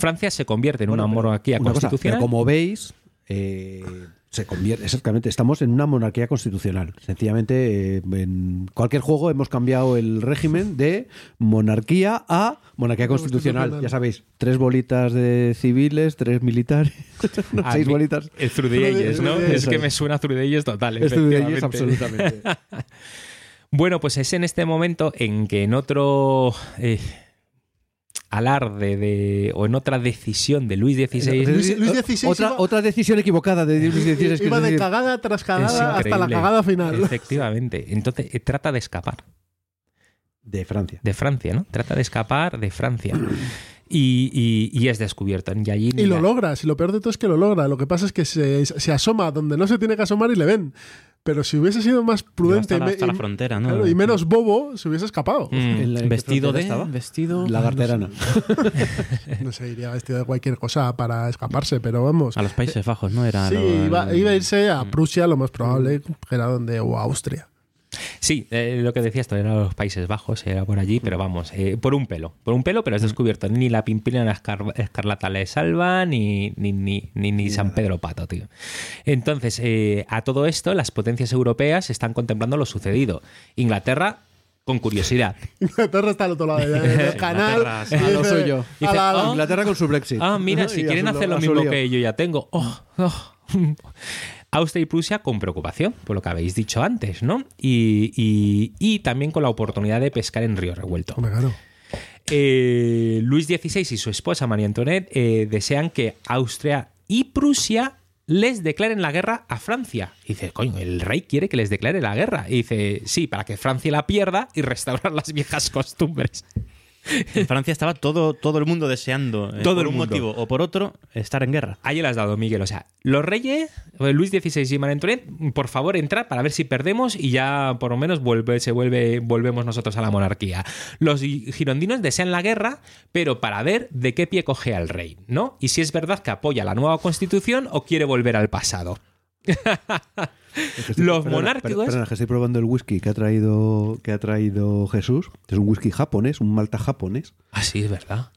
Francia se convierte en una Bueno, monarquía una cosa, constitucional. pero como veis, eh, se convierte, exactamente, estamos en una monarquía constitucional. Sencillamente, eh, en cualquier juego hemos cambiado el régimen de monarquía a monarquía constitucional. Ya sabéis, tres bolitas de civiles, tres militares, A seis mí- bolitas. El Zrudeyes, ¿no? Es que me suena a Zrudeyes total. Ellos, efectivamente. absolutamente. Bueno, pues es en este momento en que en otro eh, alarde de, o en otra decisión de Luis XVI. Luis- Luis XVI otra, iba- otra decisión equivocada de Luis XVI. Iba de decir, cagada tras cagada hasta la cagada final. Efectivamente. Entonces eh, trata de escapar de Francia. de Francia, ¿no? Trata de escapar de Francia. Y, y- y es descubierto. Y, allí Y lo logra, si lo peor de todo es que lo logra. Lo que pasa es que se, se asoma donde no se tiene que asomar y le ven. Pero si hubiese sido más prudente hasta, y, la, me- hasta la y- frontera, ¿no? claro, y menos bobo, se hubiese escapado. Mm. ¿En la- en qué Vestido de... estaba? Vestido... Lagarterana. No sé, iría vestido de cualquier cosa para escaparse, pero vamos. A los Países Bajos, ¿no? Era Sí, lo- iba, el- iba a irse a Prusia, lo más probable, que era donde, o a Austria. Sí, eh, lo que decías, esto era los Países Bajos, era por allí, pero vamos, eh, por un pelo. Por un pelo, pero es descubierto. Ni la Pimpinela Escar- Escarlata le salva, ni, ni, ni, ni, ni San Pedro Pato, tío. Entonces, eh, a todo esto, las potencias europeas están contemplando lo sucedido. Inglaterra, con curiosidad. Inglaterra está al otro lado del canal. Y A lo dice, suyo. Ah. Inglaterra con su Brexit. Ah, mira, si quieren hacer lo mismo que yo ya tengo. Oh, oh. Austria y Prusia con preocupación, por lo que habéis dicho antes, ¿no? Y, y- y también con la oportunidad de pescar en río revuelto. Claro. Eh, Luis XVI y su esposa María Antoinette eh, desean que Austria y Prusia les declaren la guerra a Francia. Y dice, coño, el rey quiere que les declare la guerra. Y dice, sí, para que Francia la pierda y restaurar las viejas costumbres. En Francia estaba todo, todo el mundo deseando, eh, Todo por el un mundo. motivo o por otro, estar en guerra. Ahí le has dado, Miguel. O sea, los reyes, eh, Luis XVI y María por favor, entra para ver si perdemos y ya por lo menos vuelve, se vuelve, volvemos nosotros a la monarquía. Los gi- girondinos desean la guerra, pero para ver de qué pie coge al rey, ¿no? Y si es verdad que apoya la nueva constitución o quiere volver al pasado. Los monárquicos- Perdona, que estoy probando el whisky que ha traído, que ha traído Jesús. Es un whisky japonés, un malta japonés. Ah, sí, es verdad.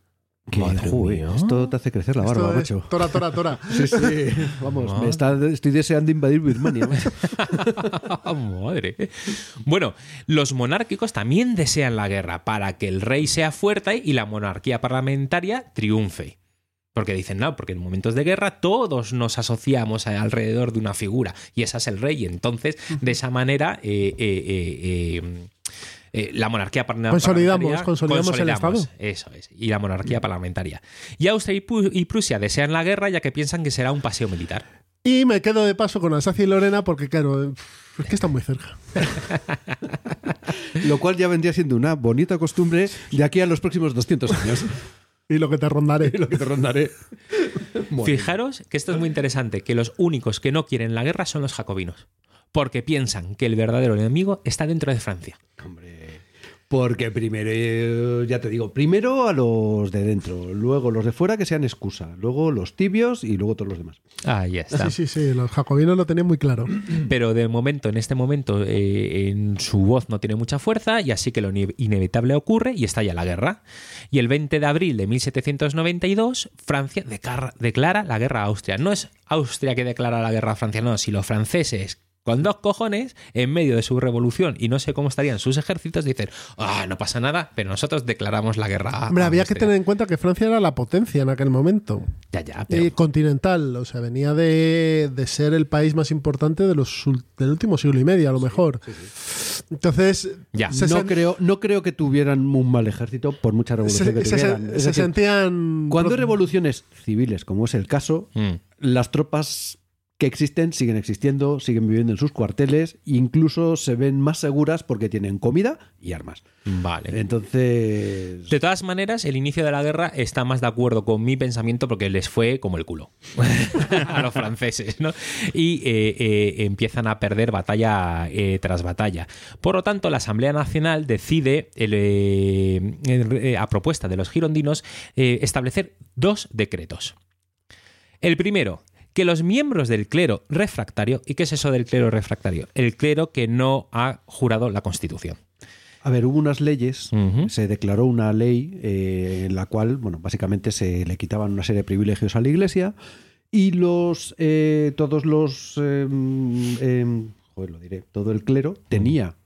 Que, Madre joder, mía. esto te hace crecer la barba, Esto es macho. Tora, tora, tora. Sí, sí. Vamos, me está, estoy deseando invadir Birmania. macho. Madre. Bueno, los monárquicos también desean la guerra para que el rey sea fuerte y la monarquía parlamentaria triunfe. Porque dicen, no, porque en momentos de guerra todos nos asociamos a- alrededor de una figura y esa es el rey. Y entonces, de esa manera, eh, eh, eh, eh, eh, la monarquía parla- Consolidamos, parlamentaria- consolidamos el Estado. Eso es, y la monarquía parlamentaria. Y Austria y Prusia desean la guerra ya que piensan que será un paseo militar. Y me quedo de paso con Alsacia y Lorena porque, claro, es que están muy cerca. Lo cual ya vendría siendo una bonita costumbre de aquí a los próximos 200 años. Y lo que te rondaré. lo que te rondaré. Fijaros que esto es muy interesante, que los únicos que no quieren la guerra son los jacobinos, porque piensan que el verdadero enemigo está dentro de Francia. Hombre, porque primero, eh, ya te digo, primero a los de dentro, luego los de fuera que sean excusa, luego los tibios y luego todos los demás. Ahí está. Sí, sí, sí, los jacobinos lo tenían muy claro. Pero de momento, en este momento, eh, en su voz no tiene mucha fuerza y así que lo ine- inevitable ocurre y estalla la guerra. Y el 20 de abril de 1792, Francia declara la guerra a Austria. No es Austria que declara la guerra a Francia, no, si los franceses con dos cojones, en medio de su revolución y no sé cómo estarían sus ejércitos, dicen, ah, no pasa nada, pero nosotros declaramos la guerra Hombre, había que Austria". tener en cuenta que Francia era la potencia en aquel momento. Ya, ya, pero... Eh, continental, o sea, venía de, de ser el país más importante de los, del último siglo y medio, a lo mejor. Entonces, Ya. se, no, sen- creo, no creo que tuvieran un mal ejército por mucha revolución se- que se- tuvieran. se sentían. cuando hay revoluciones civiles, como es el caso, Mm. las tropas que existen siguen existiendo, siguen viviendo en sus cuarteles, incluso se ven más seguras porque tienen comida y armas. Vale. Entonces, De todas maneras, el inicio de la guerra está más de acuerdo con mi pensamiento porque les fue como el culo a los franceses, ¿no? Y eh, eh, empiezan a perder batalla eh, tras batalla. Por lo tanto, la Asamblea Nacional decide, el, a propuesta de los girondinos, establecer dos decretos. El primero, que los miembros del clero refractario, ¿y qué es eso del clero refractario? El clero que no ha jurado la Constitución. a ver, hubo unas leyes, se declaró una ley eh, en la cual, bueno, básicamente se le quitaban una serie de privilegios a la Iglesia y los eh, todos los eh, mm, em, joder, lo diré, todo el clero tenía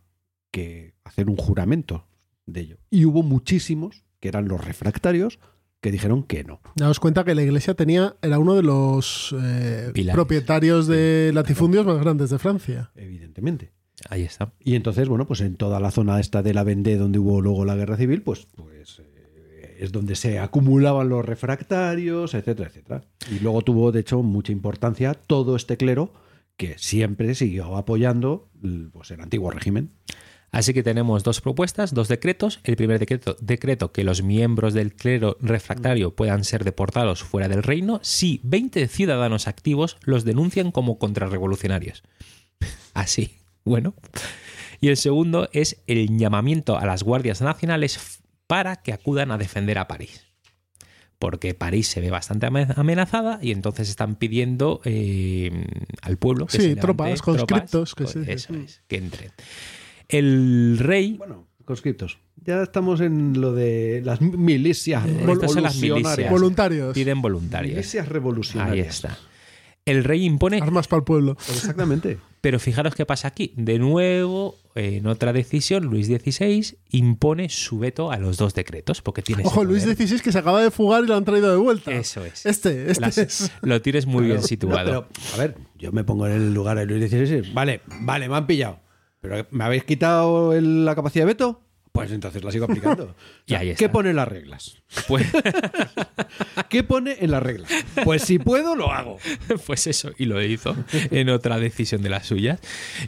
que hacer un juramento de ello. Y hubo muchísimos que eran los refractarios que dijeron que no. Daos cuenta que la iglesia tenía, era uno de los eh, propietarios de latifundios más grandes de Francia. Evidentemente. Ahí está. Y entonces, bueno, pues en toda la zona esta de la Vendée, donde hubo luego la guerra civil, pues, pues eh, es donde se acumulaban los refractarios, etcétera, etcétera. Y luego tuvo, de hecho, mucha importancia todo este clero que siempre siguió apoyando pues, el antiguo régimen. Así que tenemos dos propuestas, dos decretos. El primer decreto, decreto que los miembros del clero refractario puedan ser deportados fuera del reino si 20 ciudadanos activos los denuncian como contrarrevolucionarios. Así, bueno. Y el segundo es el llamamiento a las guardias nacionales para que acudan a defender a París. Porque París se ve bastante ame- amenazada y entonces están pidiendo eh, al pueblo que Sí, se levante tropas, conscriptos, que se dice. eso es, que entren. El rey Bueno, conscriptos. Ya estamos en lo de las milicias Estas son las revolucionarias. milicias. Voluntarios. piden voluntarios. Milicias Ahí revolucionarias. está. El rey impone, Armas para el pueblo. Exactamente. pero fijaros qué pasa aquí. De nuevo, en otra decisión, Luis XVI impone su veto a los dos decretos, porque tiene Ojo, Luis. XVI que se acaba de fugar y lo han traído de vuelta. Eso es. Este, este Las- es. Lo tienes muy bien situado. No, pero, a ver, yo me pongo en el lugar de Luis XVI. Vale, vale, me han pillado. Pero ¿me habéis quitado el- la capacidad de veto? Pues entonces la sigo aplicando. Y ahí ¿Qué pone en las reglas? Pues, ¿Qué pone en las reglas? Pues si puedo, lo hago. pues eso, y lo hizo en otra decisión de las suyas.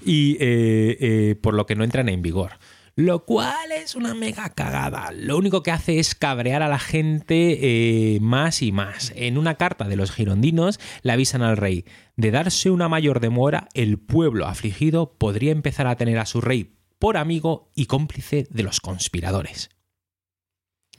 Y eh, eh, por lo que no entran en vigor. Lo cual es una mega cagada. Lo único que hace es cabrear a la gente eh, más y más. En una carta de los girondinos le avisan al rey de darse una mayor demora, el pueblo afligido podría empezar a tener a su rey por amigo y cómplice de los conspiradores.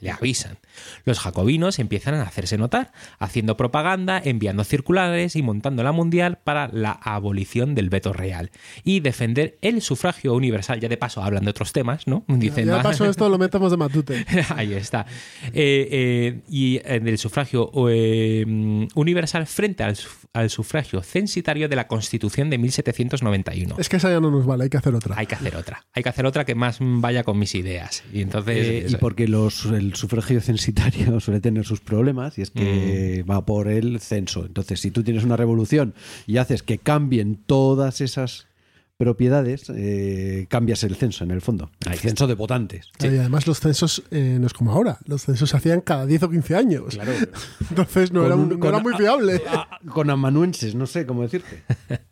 Le avisan. Los jacobinos empiezan a hacerse notar, haciendo propaganda, enviando circulares y montando la mundial para la abolición del veto real y defender el sufragio universal. Ya de paso hablan de otros temas, ¿no? Dicen, ya "Va- pasó esto, lo metemos de matute. Ahí está. Eh, eh, y eh, del sufragio eh, universal frente al, al sufragio censitario de la Constitución de 1791. Es que esa ya no nos vale, hay que hacer otra. Hay que hacer otra. Hay que hacer otra que más vaya con mis ideas. Y entonces. Eh, y porque los, el sufragio censitario suele tener sus problemas y es que va por el censo. Entonces, si tú tienes una revolución y haces que cambien todas esas propiedades, eh, cambias el censo en el fondo. El censo de votantes. Y además los censos eh, no es como ahora. Los censos se hacían cada 10 o 15 años. Entonces no, Con era, un- no con era muy fiable. Con amanuenses, no sé cómo decirte.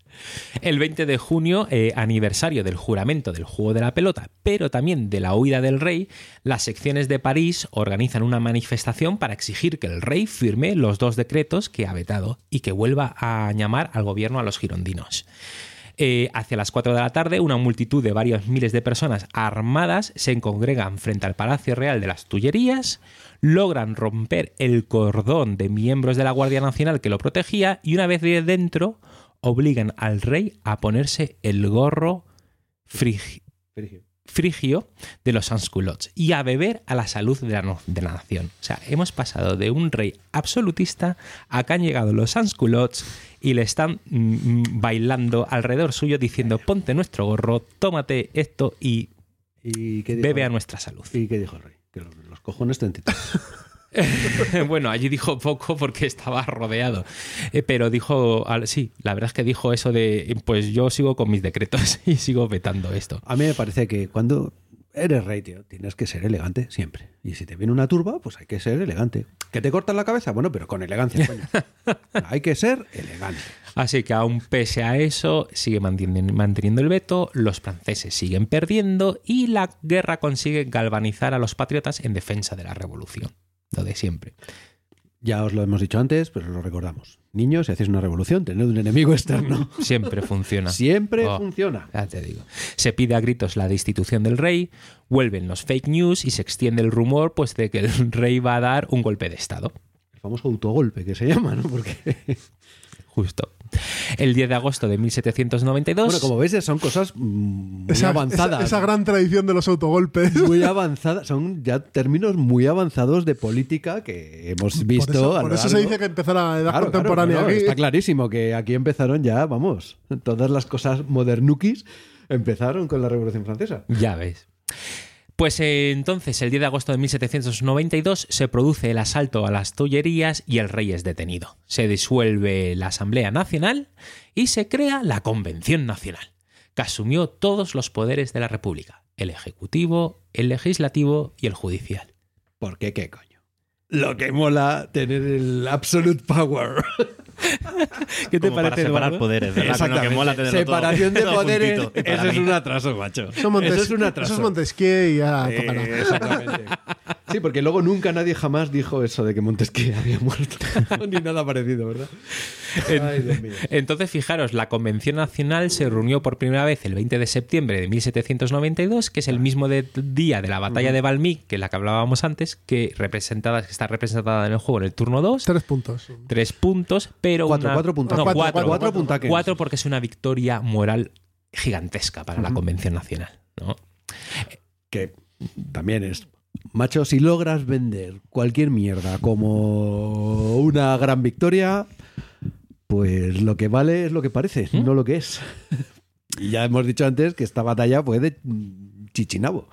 El 20 de junio, eh, aniversario del juramento del juego de la pelota, pero también de la huida del rey, las secciones de París organizan una manifestación para exigir que el rey firme los dos decretos que ha vetado y que vuelva a llamar al gobierno a los girondinos. Eh, hacia las 4 de la tarde, una multitud de varios miles de personas armadas se congregan frente al Palacio Real de las Tullerías, logran romper el cordón de miembros de la Guardia Nacional que lo protegía y una vez de dentro obligan al rey a ponerse el gorro frigi- frigio de los sansculottes y a beber a la salud de la, no- de la nación. O sea, hemos pasado de un rey absolutista a que han llegado los sansculottes y le están mm, mm, bailando alrededor suyo diciendo ponte nuestro gorro, tómate esto y ¿Y qué dijo, bebe a nuestra salud. ¿Y qué dijo el rey? Que los, los cojones 33. bueno, allí dijo poco porque estaba rodeado. Eh, pero dijo, al- sí, la verdad es que dijo eso de, pues yo sigo con mis decretos y sigo vetando esto. A mí me parece que cuando eres rey, tío, tienes que ser elegante siempre. Y si te viene una turba, pues hay que ser elegante. ¿Que te cortan la cabeza? Bueno, pero con elegancia, coño. hay que ser elegante. Así que aún pese a eso, sigue manteniendo, manteniendo el veto, los franceses siguen perdiendo y la guerra consigue galvanizar a los patriotas en defensa de la revolución. Lo de siempre. Ya os lo hemos dicho antes, pero lo recordamos. Niños, si hacéis una revolución, tened un enemigo externo. Siempre funciona. Siempre Oh. funciona. Ya te digo. Se pide a gritos la destitución del rey, vuelven los fake news y se extiende el rumor pues, de que el rey va a dar un golpe de Estado. El famoso autogolpe que se llama, ¿no? Porque, Justo. El 10 de agosto de 1792. bueno, como veis, son cosas mm, muy Esa, avanzadas. esa- esa gran tradición de los autogolpes. Muy avanzadas, son ya términos muy avanzados de política que hemos visto. por eso, a por eso se dice que empezó la edad Claro, contemporánea claro, no, aquí. Está clarísimo que aquí empezaron ya, vamos, todas las cosas modernukis empezaron con la Revolución Francesa. Ya ves. Pues eh, entonces, el 10 de agosto de 1792, se produce el asalto a las Tullerías y el rey es detenido. Se disuelve la Asamblea Nacional y se crea la Convención Nacional, que asumió todos los poderes de la República, el Ejecutivo, el Legislativo y el Judicial. ¿Por qué qué coño? Lo que mola tener el absolute power. ¿Qué Como para separar poderes, ¿verdad? Lo que mola tenerlo todo- Separación de todo poderes. juntito. Para Eso es mí. un atraso, macho. Eso, Montes- Eso es un atraso. eso es Montesquieu y ya Eh, exactamente. Sí, porque luego nunca nadie jamás dijo eso de que Montesquieu había muerto. Ni nada parecido, ¿verdad? Ay, Dios mío. Entonces, fijaros, la Convención Nacional se reunió por primera vez el 20 de septiembre de 1792, que es el mismo de- día de la batalla de Valmy, que la que hablábamos antes, que, representada, que está representada en el juego en el turno 2. Tres puntos. Tres puntos, pero. Cuatro, una- cuatro puntajes. No, Cuatro, cuatro, cuatro, Cuatro puntajes. Cuatro porque es una victoria moral gigantesca para la Convención Nacional. ¿no? que también es macho si logras vender cualquier mierda como una gran victoria pues lo que vale es lo que parece no lo que es y ya hemos dicho antes que esta batalla fue de mm, chichinabo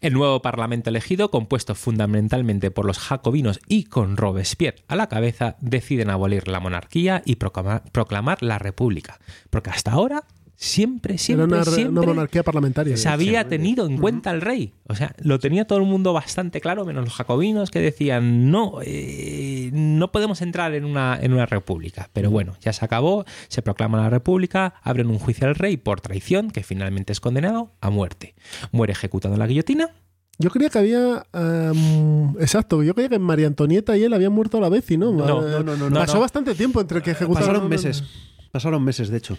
El nuevo Parlamento elegido, compuesto fundamentalmente por los jacobinos y con Robespierre a la cabeza, deciden abolir la monarquía y proclamar, la República. Porque hasta ahora siempre, Era siempre, una, re- siempre una monarquía parlamentaria. se había tenido en cuenta el rey. O sea, lo tenía todo el mundo bastante claro, menos los jacobinos que decían, no, eh, no podemos entrar en una, en una república. Pero bueno, ya se acabó, se proclama la república, abren un juicio al rey por traición, que finalmente es condenado a muerte. Muere ejecutado en la guillotina. Yo creía que había. em, exacto, yo creía que María Antonieta y él habían muerto a la vez y no. No, eh, no, no, no, Pasó no. bastante tiempo entre que ejecutaron. Pasaron meses. Pasaron meses, de hecho.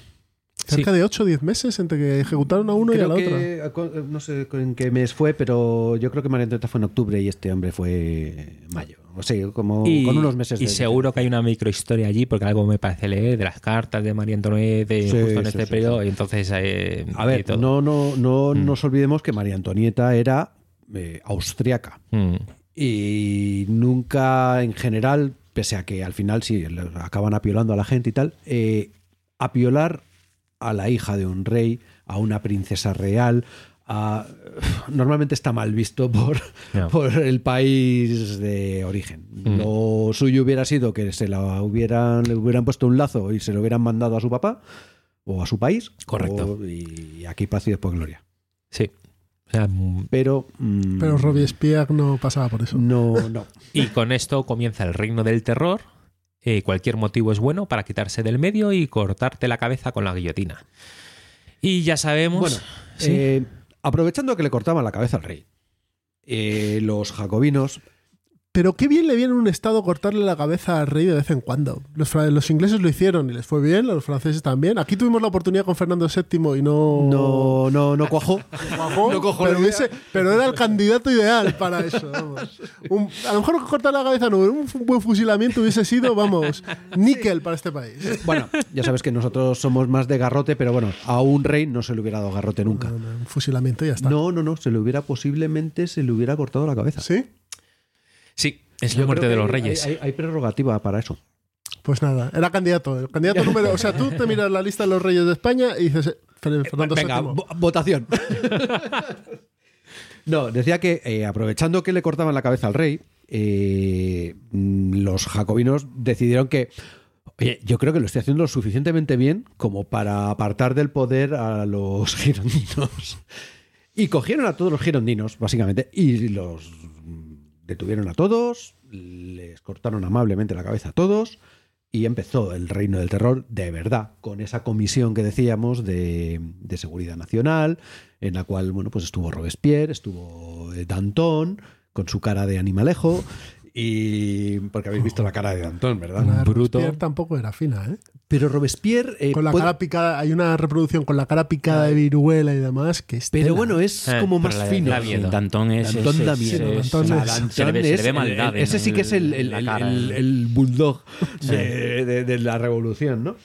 Cerca Sí. de 8 o 10 meses entre que ejecutaron a uno y a la otra. que, no sé en qué mes fue, pero yo creo que María Antonieta fue en octubre y este hombre fue en mayo. O sea, como Y, con unos meses y de- seguro que hay una microhistoria allí, porque algo me parece leer de las cartas de María Antonieta Sí, justo en sí, este sí, periodo. Y entonces. eh, A ver, todo. no, no, no Mm. nos olvidemos que María Antonieta era eh, austriaca Mm. y nunca en general, pese a que al final sí acaban apiolando a la gente y tal, eh, apiolar a la hija de un rey, a una princesa real, a- normalmente está mal visto por, por el país de origen. Mm. Lo suyo hubiera sido que se la hubieran, le hubieran puesto un lazo y se lo hubieran mandado a su papá o a su país. Correcto. o- y aquí paz y después gloria. Sí. O sea, mm, Pero, mm, Pero Robespierre no pasaba por eso. no, no. Y con esto comienza el reino del terror. Eh, cualquier motivo es bueno para quitarse del medio y cortarte la cabeza con la guillotina. Y ya sabemos. Bueno, Sí. eh, aprovechando que le cortaban la cabeza al rey, eh, los jacobinos Pero qué bien le viene a un Estado cortarle la cabeza al rey de vez en cuando. Los, fra- los ingleses lo hicieron y les fue bien, los franceses también. Aquí tuvimos la oportunidad con Fernando VII y no. no, no, no cuajó. Cuajó, No cojo pero, era el candidato ideal para eso. vamos. Un- a lo mejor cortar la cabeza no, un buen fusilamiento hubiese sido, vamos, níquel para este país. Bueno, ya sabes que nosotros somos más de garrote, pero bueno, a un rey no se le hubiera dado garrote nunca. No, no, un fusilamiento y ya está. No, no, no, se le hubiera posiblemente se le hubiera cortado la cabeza. ¿Sí? Sí, es Yo la muerte de los hay- reyes. Hay, hay prerrogativa para eso. Pues nada, era candidato. El candidato número. O sea, tú te miras la lista de los reyes de España y dices. eh, Fer- Fernando Venga, VII. votación. no, decía que eh, aprovechando que le cortaban la cabeza al rey, eh, los jacobinos decidieron que, oye, yo creo que lo estoy haciendo lo suficientemente bien como para apartar del poder a los girondinos. Y cogieron a todos los girondinos, básicamente, y los detuvieron a todos, les cortaron amablemente la cabeza a todos, y empezó el reino del terror de verdad, con esa comisión que decíamos de, de seguridad nacional, en la cual bueno, pues estuvo Robespierre, estuvo eh, Danton, con su cara de animalejo, y porque habéis visto la cara de Danton, ¿verdad? De bruto. Robespierre tampoco era fina, ¿eh? Pero Robespierre... eh, Con la puede- cara picada, hay una reproducción con la cara picada de viruela y demás que es pero tela. bueno, es Eh, como más la- fino. da miedo. Dantón es. Dantón da es- miedo. es- Dantón es- es- se le ve, se le ve es- maldad. Ese sí que es el, el- la el- el- el bulldog de, de- de la revolución, ¿no?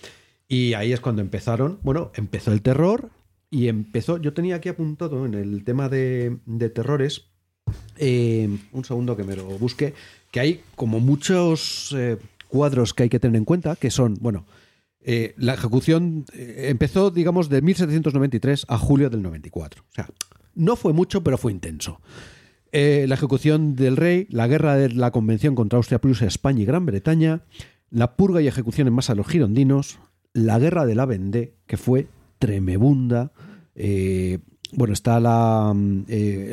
Y ahí es cuando empezaron, bueno, empezó el terror y empezó, yo tenía aquí apuntado en el tema de, de terrores, eh, un segundo que me lo busque, que hay como muchos eh, cuadros que hay que tener en cuenta, que son, bueno, eh, la ejecución eh, empezó, digamos, de 1793 a julio del 94. O sea, no fue mucho, pero fue intenso. Eh, la ejecución del rey, la guerra de la convención contra Austria, Prusia, España y Gran Bretaña, la purga y ejecución en masa de los girondinos, la guerra de la Vendée, que fue tremebunda. bueno, está la, mm,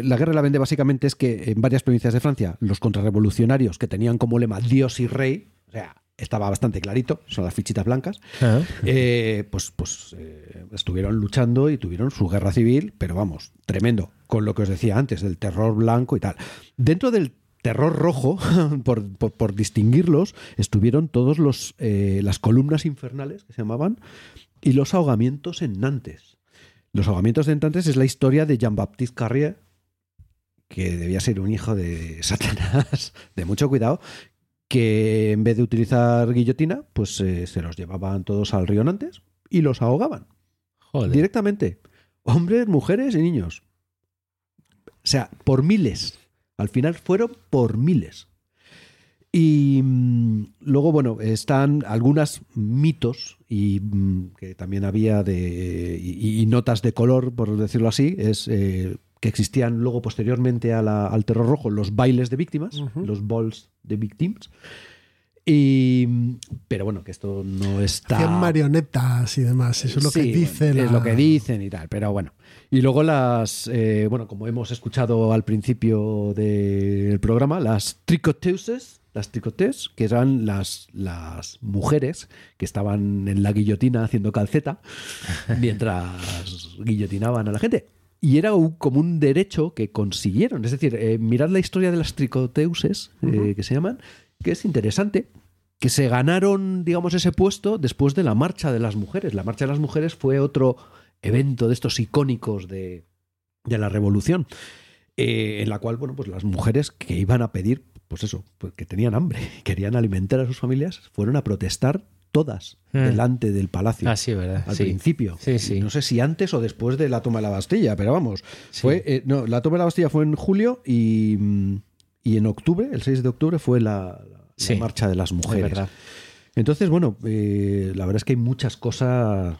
la guerra de la Vendée básicamente es que en varias provincias de Francia los contrarrevolucionarios que tenían como lema Dios y Rey, sea, estaba bastante clarito, son las fichitas blancas, Ah. eh, pues, pues eh, estuvieron luchando y tuvieron su guerra civil, pero vamos, tremendo, con lo que os decía antes, del terror blanco y tal. Dentro del terror rojo, por, por- por distinguirlos, estuvieron todos los eh, las columnas infernales que se llamaban y los ahogamientos en Nantes. Los ahogamientos en Nantes es la historia de Jean-Baptiste Carrier, que debía ser un hijo de Satanás, de mucho cuidado, que en vez de utilizar guillotina, pues eh, se los llevaban todos al río Nantes y los ahogaban Joder. directamente. Hombres, mujeres y niños. O sea, por miles. Al final fueron por miles. Y mm, luego, bueno, están algunos mitos y mm, que también había de y, y notas de color, por decirlo así, es eh, que existían luego posteriormente a la- al terror rojo los bailes de víctimas, los balls de victims. Y, pero bueno, que esto no está. Hacían marionetas y demás. Eso es lo que dicen. bueno, Es lo que dicen y tal, pero bueno. Y luego las, eh, bueno, como hemos escuchado al principio del programa, las tricoteuses, las tricotes, que eran las, las mujeres que estaban en la guillotina haciendo calceta mientras guillotinaban a la gente. Y era un- como un derecho que consiguieron. Es decir, eh, mirad la historia de las tricoteuses, eh, que se llaman, que es interesante, que se ganaron, digamos, ese puesto después de la Marcha de las Mujeres. La Marcha de las Mujeres fue otro evento de estos icónicos de, de la Revolución, eh, en la cual, bueno, pues las mujeres que iban a pedir, pues eso, pues que tenían hambre, querían alimentar a sus familias, fueron a protestar todas Mm. delante del palacio Ah, sí, ¿verdad? al Sí. principio. Sí, sí. No sé si antes o después de la toma de la Bastilla, pero vamos. Fue, eh, no, la toma de la Bastilla fue en julio y, mm, y en octubre, el 6 de octubre, fue la, marcha de las Es mujeres. Entonces, bueno, eh, la verdad es que hay muchas cosas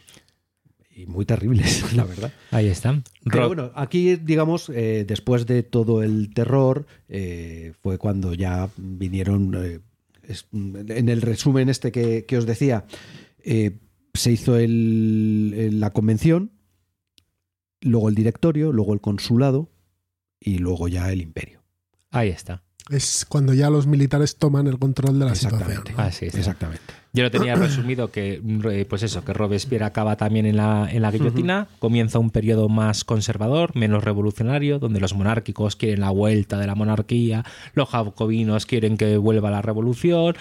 y muy terribles, la verdad. Ahí está. Pero bueno, aquí, digamos, eh, después de todo el terror, eh, fue cuando ya vinieron, en el resumen este que, que os decía, eh, se hizo el- la convención, luego el directorio, luego el consulado y luego ya el imperio. Ahí está. Es cuando ya los militares toman el control de la situación. Exactamente. ¿no? Así. Exactamente. Yo lo tenía resumido que, eh, pues eso, que Robespierre acaba también en la, en la guillotina, comienza un periodo más conservador, menos revolucionario, donde los monárquicos quieren la vuelta de la monarquía, los jacobinos quieren que vuelva la revolución,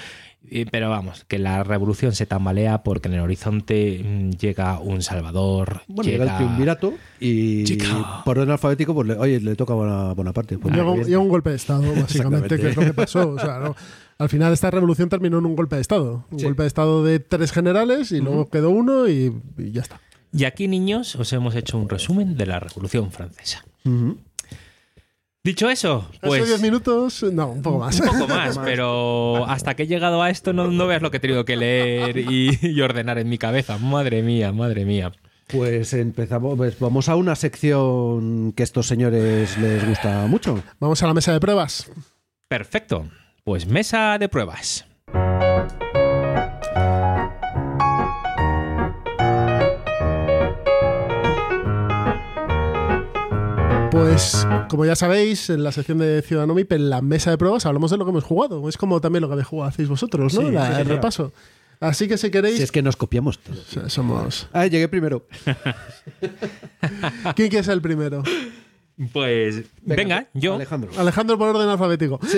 pero vamos, que la revolución se tambalea porque en el horizonte mm, llega un salvador, Bueno, llega, llega, el triunvirato y por orden alfabético, pues le- oye, le toca a Bonaparte. Pues, Llega, un- bien. llega un golpe de Estado, básicamente, que es lo que pasó. O sea, ¿no? Al final esta revolución terminó en un golpe de Estado. Un Sí. golpe de Estado de tres generales y luego quedó uno y, y ya está. Y aquí, niños, os hemos hecho un resumen de la Revolución Francesa. Ujú. Dicho eso, Pues, pues... 10 minutos, no, un poco más. Un poco más, pero hasta que he llegado a esto no, no veas lo que he tenido que leer y, y ordenar en mi cabeza. Madre mía, madre mía. Pues empezamos, pues vamos a una sección que a estos señores les gusta mucho. Vamos a la mesa de pruebas. Perfecto. Pues mesa de pruebas. Pues, como ya sabéis, en la sección de Ciudadano MIP, en la mesa de pruebas, hablamos de lo que hemos jugado. Es como también lo que habéis jugado hacéis vosotros, ¿no? Sí, La- sí, el repaso. Así que si queréis, Si es que nos copiamos todo. o sea, somos. Ah, llegué primero. ¿Quién quiere ser el primero? Pues venga, yo. Alejandro. Alejandro por orden alfabético.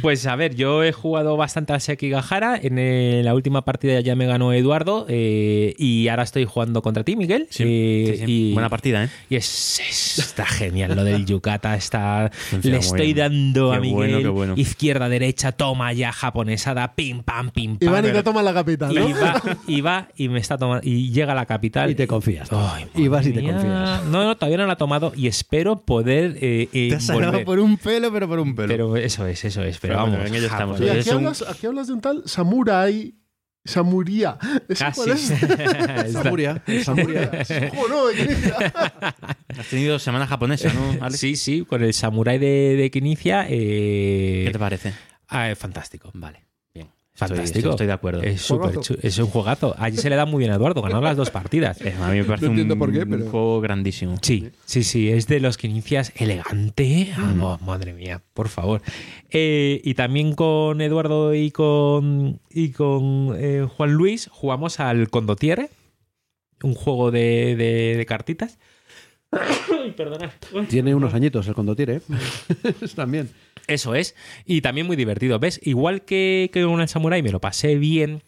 Pues a ver, yo he jugado bastante a Sekigahara. En eh, la última partida ya me ganó Eduardo. eh, y ahora estoy jugando contra ti, Miguel. Sí, eh, sí, sí. y- Buena partida, ¿eh? Y es, es- está genial lo del Yukata. Está, Funciona le estoy bien. dando a Qué Miguel. bueno, qué bueno. Izquierda, derecha, toma ya, japonesada, pim, pam, pim, pam. Iván y que toma la capital, ¿no? y va, y va y me está tomando. Y llega a la capital. Y te confías. Ay, y vas y te mía. Confías. No, no, todavía no la ha tomado y espero poder eh, eh, Te has sacado volver. por un pelo, pero por un pelo. Pero eso es, eso es. Pero, Pero bueno, vamos. en ello estamos. japonés. Y Es aquí, un- hablas, aquí hablas de un tal Samurai. Samuría. ¿Ese Casi. cuál qué inicia? Has tenido semana japonesa, ¿no, Alex? Sí, sí, con el samurái de, de Kinicia. eh, ¿Qué te parece? ah, es fantástico. Vale. Fantástico. Estoy, estoy de acuerdo. Es, chu- es un juegazo. Allí se le da muy bien a Eduardo, ganó las dos partidas. Eh, A mí me parece No entiendo un, por qué, pero- un juego grandísimo. Sí, sí, sí, es de los que inicias elegante. Ah, no, madre mía, por favor. Eh, y también con Eduardo y con, y con eh, Juan Luis jugamos al Condottiere, un juego de, de- de cartitas. Ay. Tiene unos añitos el condotire. ¿eh? También. Eso es. Y también muy divertido. ¿Ves? Igual que, que con el Samurai me lo pasé bien.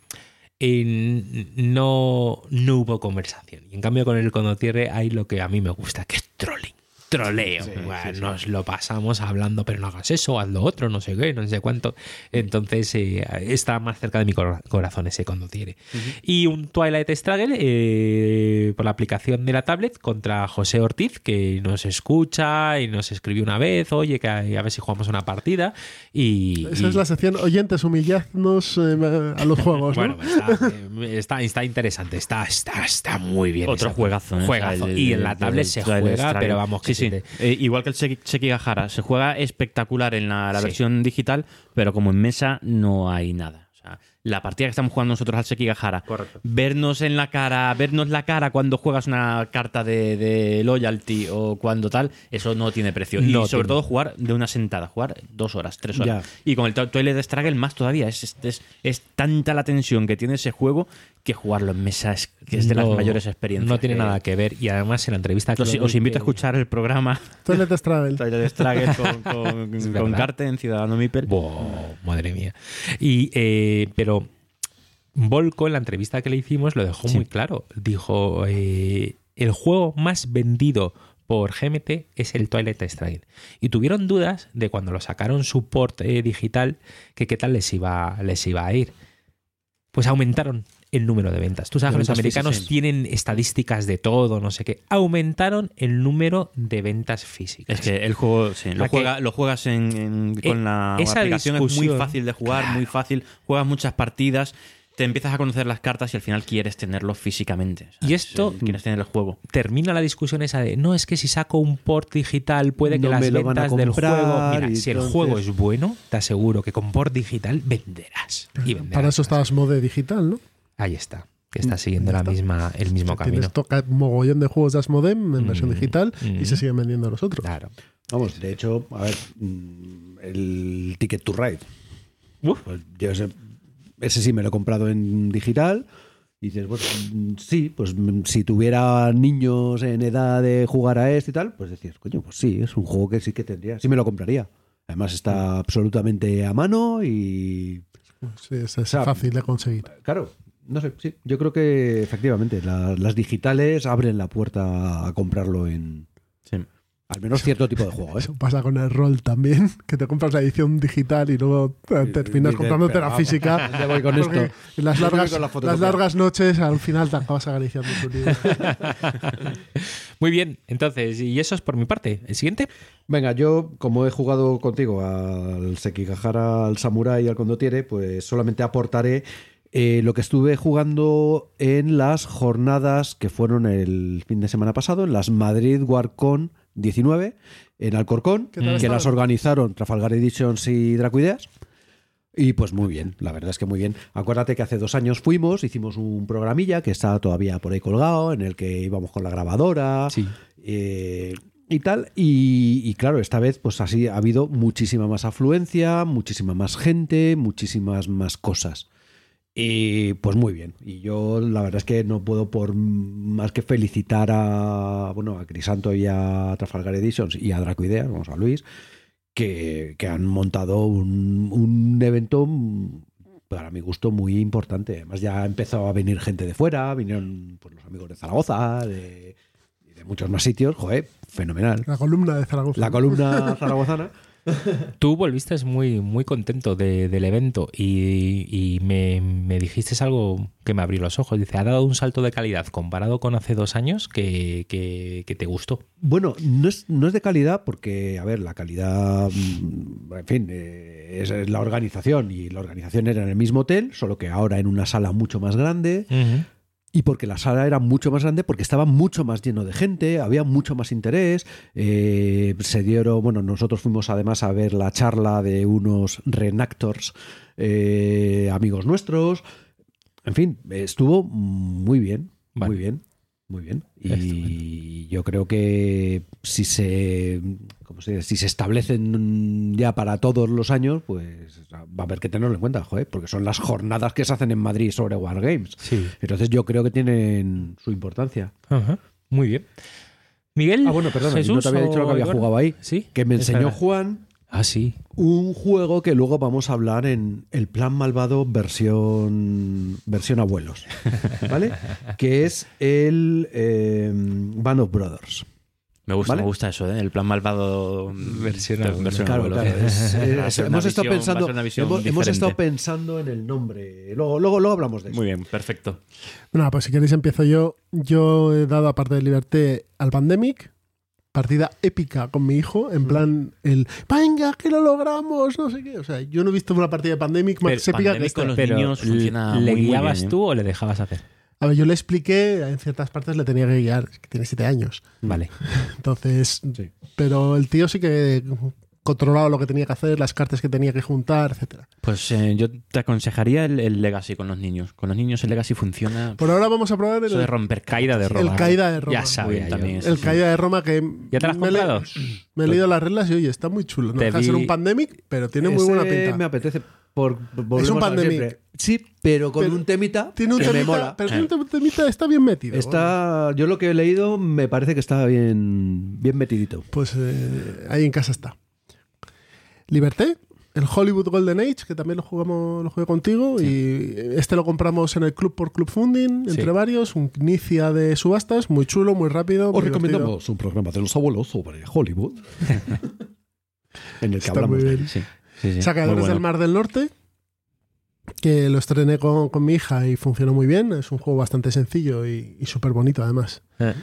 en- no, no hubo conversación. Y en cambio con el Condottiere hay lo que a mí me gusta, que es trolling. Troleo. Bueno, Nos lo pasamos hablando, pero no hagas eso, haz lo otro, no sé qué, no sé cuánto. Entonces eh, está más cerca de mi cor- corazón ese Condottiere. Y un Twilight Struggle eh, por la aplicación de la tablet contra José Ortiz, que nos escucha y nos escribió una vez, oye, que a, a ver si jugamos una partida. Y, Esa y- es la sección oyentes, humilladnos eh, a los juegos, ¿no? bueno, pues está, eh, está, está interesante, está, está, está muy bien. Otro juegazo, ¿eh? Juegazo. O sea, el- y en la tablet el se juega, pero vamos, que Sí. Eh, igual que el Seki- Sekigahara. Se juega espectacular en la, la Sí. versión digital, pero como en mesa no hay nada. O sea, la partida que estamos jugando nosotros al Sekigahara, vernos en la cara, vernos la cara cuando juegas una carta de, de loyalty o cuando tal, eso no tiene precio. Y sobre tiene. todo jugar de una sentada, jugar dos horas, tres horas. Ya. Y con el to- Toilet Struggle más todavía. Es, es, es- es tanta la tensión que tiene ese juego que jugarlo en mesa es, que es de las mayores experiencias. No tiene que- nada que ver. Y además en la entrevista que Os, os invito a escuchar el programa Toilet Struggle. Toilet Struggle con, con, con. Carte en Ciudadano Mipel. Buah, madre mía. Y, eh, pero Volko, en la entrevista que le hicimos, lo dejó muy claro. Dijo: eh, el juego más vendido por GMT es el Twilight Struggle. Y tuvieron dudas de cuando lo sacaron su port eh, digital, que qué tal les iba, les iba a ir. Pues aumentaron el número de ventas. Tú sabes que los americanos físicas, tienen estadísticas de todo, no sé qué. Aumentaron el número de ventas físicas. Es que el juego, sí, lo, juega, juegas en, en- con Eh, la esa aplicación, es muy fácil de jugar, muy fácil. Juegas muchas partidas, te empiezas a conocer las cartas y al final quieres tenerlo físicamente. Y esto- es- quieres tener el juego. termina la discusión esa de no es que si saco un port digital puede que No las a ventas del juego mira si el entonces- juego es bueno te aseguro que con port digital venderás y venderás Para eso estabas Asmode digital, ¿no? ahí está que está siguiendo la misma el mismo camino Tienes toca mogollón de juegos de Asmodem en versión Mm, digital mm. y se siguen vendiendo los otros. claro Vamos, de hecho, a ver, mm, el Ticket to Ride. Uf. Pues yo ese, ese sí me lo he comprado en digital. Y dices, bueno, mm, sí, pues mm, si tuviera niños en edad de jugar a este y tal, pues decías, coño, pues sí, es un juego que sí que tendría, sí me lo compraría. Además está absolutamente a mano y Sí, es, sea, fácil de conseguir. claro, no sé, sí, yo creo que efectivamente la- las digitales abren la puerta a comprarlo en. Al menos cierto tipo de juego. ¿eh? Eso pasa con el rol también, que te compras la edición digital y luego te- terminas comprándote la física. ¿dónde voy con esto? Las ¿Dónde voy largas, con la las largas noches al final te acabas acariciando tu libro. muy bien entonces y eso es por mi parte el siguiente Venga, yo como he jugado contigo al Sekigahara, al Samurai y al Condottiere, pues solamente aportaré eh, lo que estuve jugando en las jornadas que fueron el fin de semana pasado, en las Madrid Warcon 19, en Alcorcón, ¿Qué tal que las organizaron Trafalgar Editions y Dracuideas. Y pues muy bien, la verdad es que muy bien. Acuérdate que hace dos años fuimos, hicimos un programilla que está todavía por ahí colgado, en el que íbamos con la grabadora Sí. eh, y tal. Y, y claro, esta vez pues así ha habido muchísima más afluencia, muchísima más gente, muchísimas más cosas. Y pues muy bien. Y yo la verdad es que no puedo por más que felicitar a bueno a Crisanto y a Trafalgar Editions y a Dracoidea, vamos a Luis, que, que han montado un, un evento mm, para mi gusto muy importante. Además ya ha empezado a venir gente de fuera, vinieron pues, los amigos de Zaragoza, de, y de muchos más sitios. Joder, fenomenal. La columna de Zaragoza. La columna zaragozana. Tú volviste muy, muy contento de- del evento y, y me, me dijiste algo que me abrió los ojos. Dice, ha dado un salto de calidad comparado con hace dos años que, que- que te gustó. Bueno, no es, no es de calidad porque, a ver, la calidad, mm, en fin, eh, es, es la organización y la organización era en el mismo hotel, solo que ahora en una sala mucho más grande y porque la sala era mucho más grande, porque estaba mucho más lleno de gente, había mucho más interés, eh, se dieron, bueno, nosotros fuimos además a ver la charla de unos renactors eh, amigos nuestros, en fin, estuvo muy bien, Vale. muy bien. Muy bien. Y yo creo que si se, ¿cómo se dice? si se establecen ya para todos los años, pues va a haber que tenerlo en cuenta, joder, porque son las jornadas que se hacen en Madrid sobre Wargames. Sí. Entonces yo creo que tienen su importancia. Ajá. Muy bien. Miguel. Ah, bueno, perdona, y no Jesús te había dicho lo que había jugado ahí. Sí. Que me enseñó. Juan Ah, sí. un juego que luego vamos a hablar en el Plan Malvado versión, versión abuelos, ¿vale? que es el eh, Band of Brothers. Me gusta, ¿Vale? me gusta eso, ¿eh? El plan malvado. Versión abuelo. versión Claro, abuelo. claro, es- es- hemos estado visión- pensando, hemos, hemos estado pensando en el nombre. Luego, luego, luego hablamos de eso. Muy bien, perfecto. Bueno, pues si queréis empiezo yo. Yo he dado, aparte de Liberté, al Pandemic. Partida épica con mi hijo, en plan el venga, que lo logramos, no sé qué. O sea, yo no he visto una partida de Pandemic más Pero épica que esta. con los Pero niños funciona ¿le muy, muy guiabas bien, ¿eh? tú o le dejabas hacer? A ver, yo le expliqué, en ciertas partes le tenía que guiar, es que tiene siete años. Vale. Entonces, Sí. pero el tío sí que controlaba lo que tenía que hacer, las cartas que tenía que juntar, etcétera. Pues eh, yo te aconsejaría el, el Legacy con los niños. Con los niños el Legacy funciona. Por ahora vamos a probar Eso de el, romper Caída de Roma. el Caída de Roma. Ya sabía yo. también El Caída de Roma que ¿Ya te lo has me, le- comprado? me he leído las reglas y oye, está muy chulo. No deja de ser vi- un pandemic, pero tiene muy buena pinta. me apetece. Por, Es un pandemic. Sí, pero con Pero un temita Tiene un que me temita, mola. pero tiene un temita, está bien metido. Está, yo lo que he leído me parece que está bien, bien metidito. Pues eh, ahí en casa está. Liberté, el Hollywood Golden Age, que también lo jugamos, lo jugué contigo, y este lo compramos en el club por club funding, Sí. entre varios, un inicia de subastas, muy chulo, muy rápido. muy divertido. un programa de los abuelos sobre Hollywood. en el que Está hablamos de. Sí, Muy bueno. del Mar del Norte, que lo estrené con, con mi hija y funcionó muy bien. Es un juego bastante sencillo y, y súper bonito además. Eh.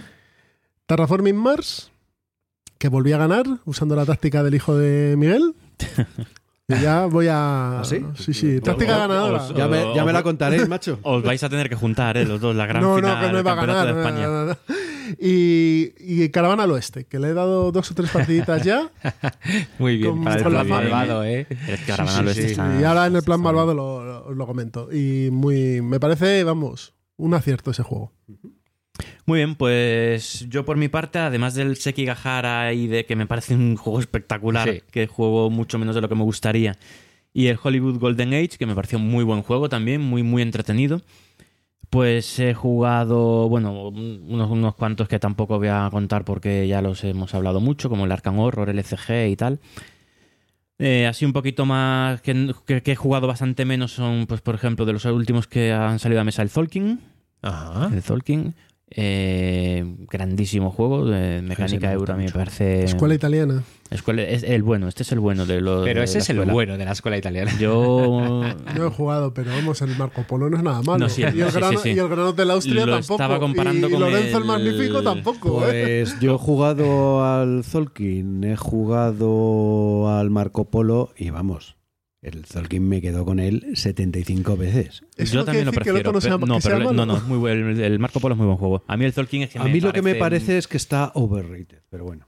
Terraforming Mars, que volví a ganar usando la táctica del hijo de Miguel. Y ya voy a... ¿Ah, sí? Sí, sí, táctica ganadora. os- Ya me, ya me la contaréis, macho. Os vais a tener que juntar, ¿eh? Los dos, la gran no, final no, que no iba a ganar. de no, España. no, no, no. Y, y Caravana al Oeste, que le he dado dos o tres partiditas ya. Muy bien. Con- para el con plan malvado, ¿eh? El Caravana al Oeste está- Y ahora en el plan malvado lo, lo- lo comento. Y muy, me parece, vamos, un acierto ese juego. Muy bien, pues yo por mi parte, además del Sekigahara y de que me parece un juego espectacular, Sí. que juego mucho menos de lo que me gustaría, y el Hollywood Golden Age, que me pareció un muy buen juego también, muy, muy entretenido, pues he jugado, bueno, unos, unos cuantos que tampoco voy a contar porque ya los hemos hablado mucho, como el Arkham Horror, el ECG y tal. Eh, así un poquito más que, que- que he jugado bastante menos son, pues por ejemplo, de los últimos que han salido a mesa, el Tolkien, Ajá. el Tolkien. Eh, grandísimo juego de mecánica me euro, a mí me parece. Escuela italiana. Escuela- es el bueno, este es el bueno de los. Pero de ese la es el escuela. bueno de la escuela italiana. Yo. No he jugado, pero vamos, el Marco Polo no es nada malo. No, sí, y, el sí, sí, grano, sí. y el grano de la Austria Lo tampoco. estaba comparando y, con Lorenzo el, el- Magnífico tampoco, ¿eh? Pues yo he jugado al Zolkin, he jugado al Marco Polo y vamos, el Zolkin me quedó con él 75 veces. Eso yo también lo prefiero. no pero- no, pero no, muy bueno. El, el Marco Polo es muy buen juego. A mí el Tolkien es que A me mí lo que me parece- parece es que está overrated, pero bueno.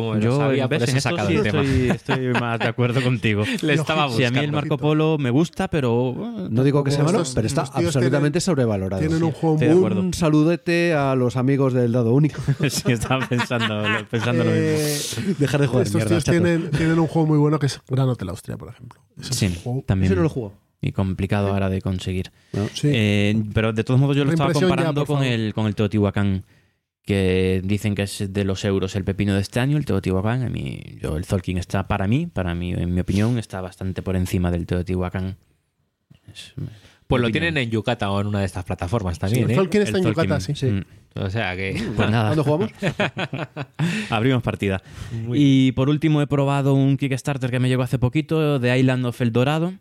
Como Yo sabía, por eso en he esto sacado sí el tema. estoy, estoy más de acuerdo contigo. Le estaba Sí, a mí el buscando. Marco Polo me gusta, pero. eh, No digo que sea malo, pero está absolutamente sobrevalorado. Tienen un juego de muy... acuerdo. Un saludete a los amigos del dado único. sí, estaba pensando, pensando lo mismo. eh, Dejar de jugar estos mierda, tíos chatos. tienen, tienen un juego muy bueno que es Gran Hotel Austria, por ejemplo. Ese Sí, juego- también. Ese no lo juego. Y complicado ahora de conseguir. sí. Eh, pero de todos modos yo lo estaba ya, comparando con el, con el Teotihuacán, que dicen que es de los euros el pepino de este año, el Teotihuacán. A mí, yo, el Tolkien está para mí, para mí, en mi opinión, está bastante por encima del Teotihuacán. Es- Pues lo opinión. tienen en Yucata o en una de estas plataformas Sí, también, el ¿eh? Tolkien está El en Tolkien. Yucatán, sí. Mm. O sea que... Pues nada, ¿Cuándo jugamos? abrimos partida. Y por último he probado un Kickstarter que me llegó hace poquito, de Island of El Dorado,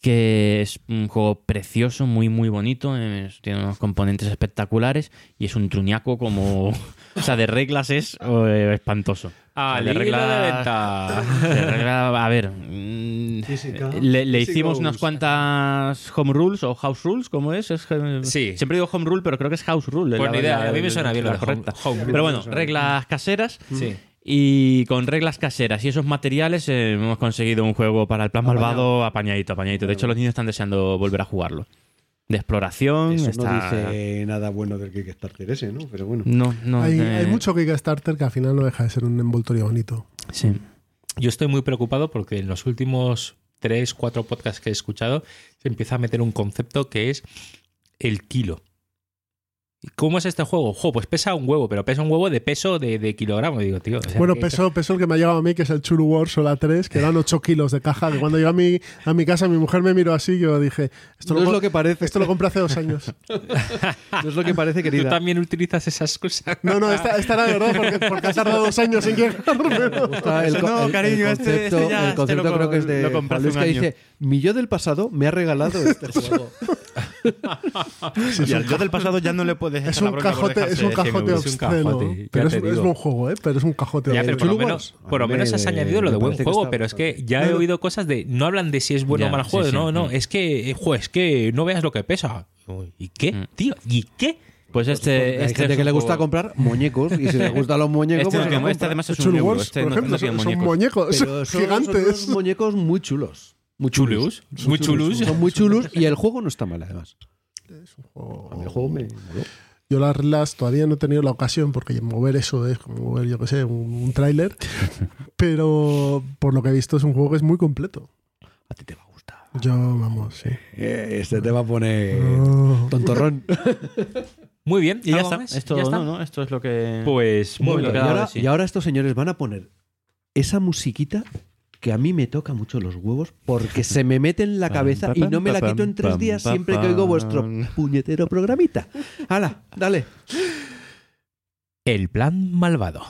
que es un juego precioso, muy muy bonito, es- tiene unos componentes espectaculares y es un truñaco como... O sea, de reglas es eh, espantoso. Ah, de libro de venta. de regla- a ver, mm, le, le hicimos unas cuantas home rules o house rules, ¿cómo es? Es, eh, Sí. Siempre digo home rule, pero creo que es house rule. Pues la- ni idea, la- a mí me suena bien lo la home- correcta. home rule. Pero bueno, reglas caseras Sí. Y con reglas caseras y esos materiales eh, hemos conseguido un juego para el plan malvado apañadito, apañadito. De hecho, los niños están deseando volver a jugarlo. De exploración, Eso está... no dice nada bueno del Kickstarter ese, ¿no? Pero bueno. No, no, hay, eh, hay mucho Kickstarter que al final no deja de ser un envoltorio bonito. Sí. Yo estoy muy preocupado porque en los últimos tres, cuatro podcasts que he escuchado se empieza a meter un concepto que es el kilo. ¿Y ¿Cómo es este juego? Jo, pues pesa un huevo, pero pesa un huevo de peso de, de kilogramo. Digo, tío. o sea, bueno, peso, peso el que me ha llegado a mí, que es el Churu Wars o la 3, que eran 8 kilos de caja. Que cuando llegué a mi, a mi casa, mi mujer me miró así y yo dije, esto, No lo, es lo que parece. esto lo compré hace dos años. No es lo que parece, ¿Tú querida. también utilizas esas cosas? No, no, esta, esta era de verdad porque, porque ha tardado dos años en llegar. No, cariño, el este- concepto, este ya- el este concepto lo co- creo que es de lo compré hace un año. dice, mi yo del pasado me ha regalado este juego. Y al yo del pasado ya no le puedes Es echar la un bronca por cajote, es un dejarse cajote GMV. es un obsceno. cajote, ya pero es, es buen juego, ¿eh? Pero es un cajote Ya, pero por lo obsceno. menos, por lo menos has añadido lo de buen juego, está pero es que ya he oído cosas de no hablan de si es bueno Ya, o mal sí, juego, sí. no, no, Mm. es que, eh, jo, es que no veas lo que pesa. ¿Y qué, Mm. tío? ¿Y qué? Pues este. Hay este gente es que le gusta juego- comprar muñecos y si le gustan los muñecos, Este, pues es que- este además es un. Wars, Este por no- ejemplo, no son, son muñecos. muñecos, Pero son, gigantes. son unos muñecos muy chulos. Muy Chulos, muy chulos. Son muy chulos y el juego no está mal, además. Oh. A mí el juego me moló. Yo las reglas todavía no he tenido la ocasión porque mover eso es como mover, yo que sé, un, un tráiler. pero por lo que he visto es un juego que es muy completo. A ti te va a gustar. Yo, vamos, sí. Eh, Este te va a poner Oh. tontorrón. Muy bien, Y ya ¿algo está. más? Esto, ¿Ya está? no, no, esto es lo que. Pues muy bien. y, ahora, sí. y ahora estos señores van a poner esa musiquita que a mí me toca mucho los huevos porque se me mete en la cabeza y no me la quito en tres días siempre que oigo vuestro puñetero programita. ¡Hala! Dale. El plan malvado.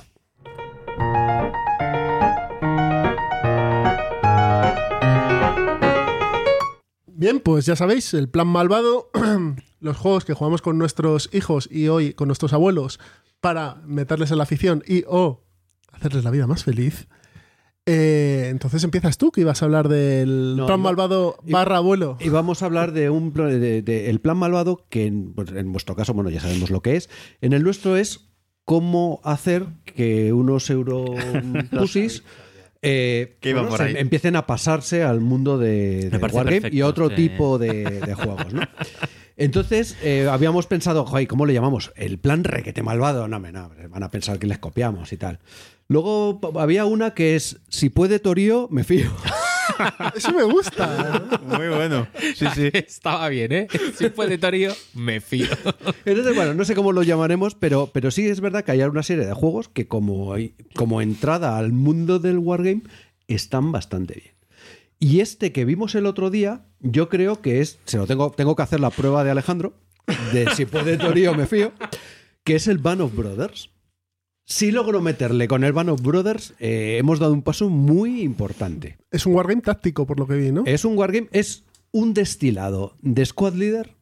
Bien, pues ya sabéis, el plan malvado, los juegos que jugamos con nuestros hijos y hoy con nuestros abuelos para meterles en la afición y o hacerles la vida más feliz. Eh, entonces empiezas tú, que ibas a hablar del No, plan iba- malvado barra abuelo. Y vamos a hablar de un de, de- el plan malvado que en, pues, en vuestro caso, bueno, ya sabemos lo que es. En el nuestro es cómo hacer que unos europusis eh, bueno, por se empiecen a pasarse al mundo de, de Wargame y otro sí. tipo de, de juegos, ¿no? Entonces, eh, habíamos pensado, joder, ¿cómo le llamamos? El plan requete malvado. No, no, van a pensar que les copiamos y tal. Luego había una que es, si puede Torío, me fío. Eso me gusta. Muy bueno. Sí, sí. Estaba bien, ¿eh? Si fue de Torio, me fío. Entonces, bueno, no sé cómo lo llamaremos, pero, pero sí es verdad que hay una serie de juegos que como, como entrada al mundo del Wargame están bastante bien. Y este que vimos el otro día, yo creo que es, se lo tengo, tengo que hacer la prueba de Alejandro, de si puede Torío me fío, que es el Band of Brothers. Si logro meterle con el Band of Brothers, eh, hemos dado un paso muy importante. Es un wargame táctico, por lo que vi, ¿no? Es un wargame, es un destilado de Squad Leader,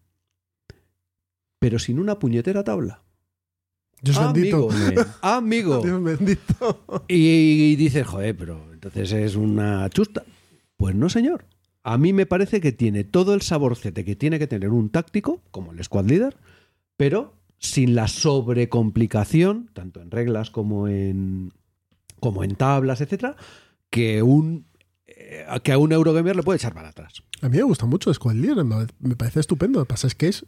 pero sin una puñetera tabla. Dios bendito. Amigo, amigo. Dios bendito. Y, dices, joder, pero entonces es una chusta. Pues no, señor. A mí me parece que tiene todo el saborcete que tiene que tener un táctico, como el Squad Leader, pero sin la sobrecomplicación, tanto en reglas como en, como en tablas, etcétera, que un eh, que a un Eurogamer le puede echar para atrás. A mí me gusta mucho Squad Leader, me me parece estupendo. Lo que pasa es que es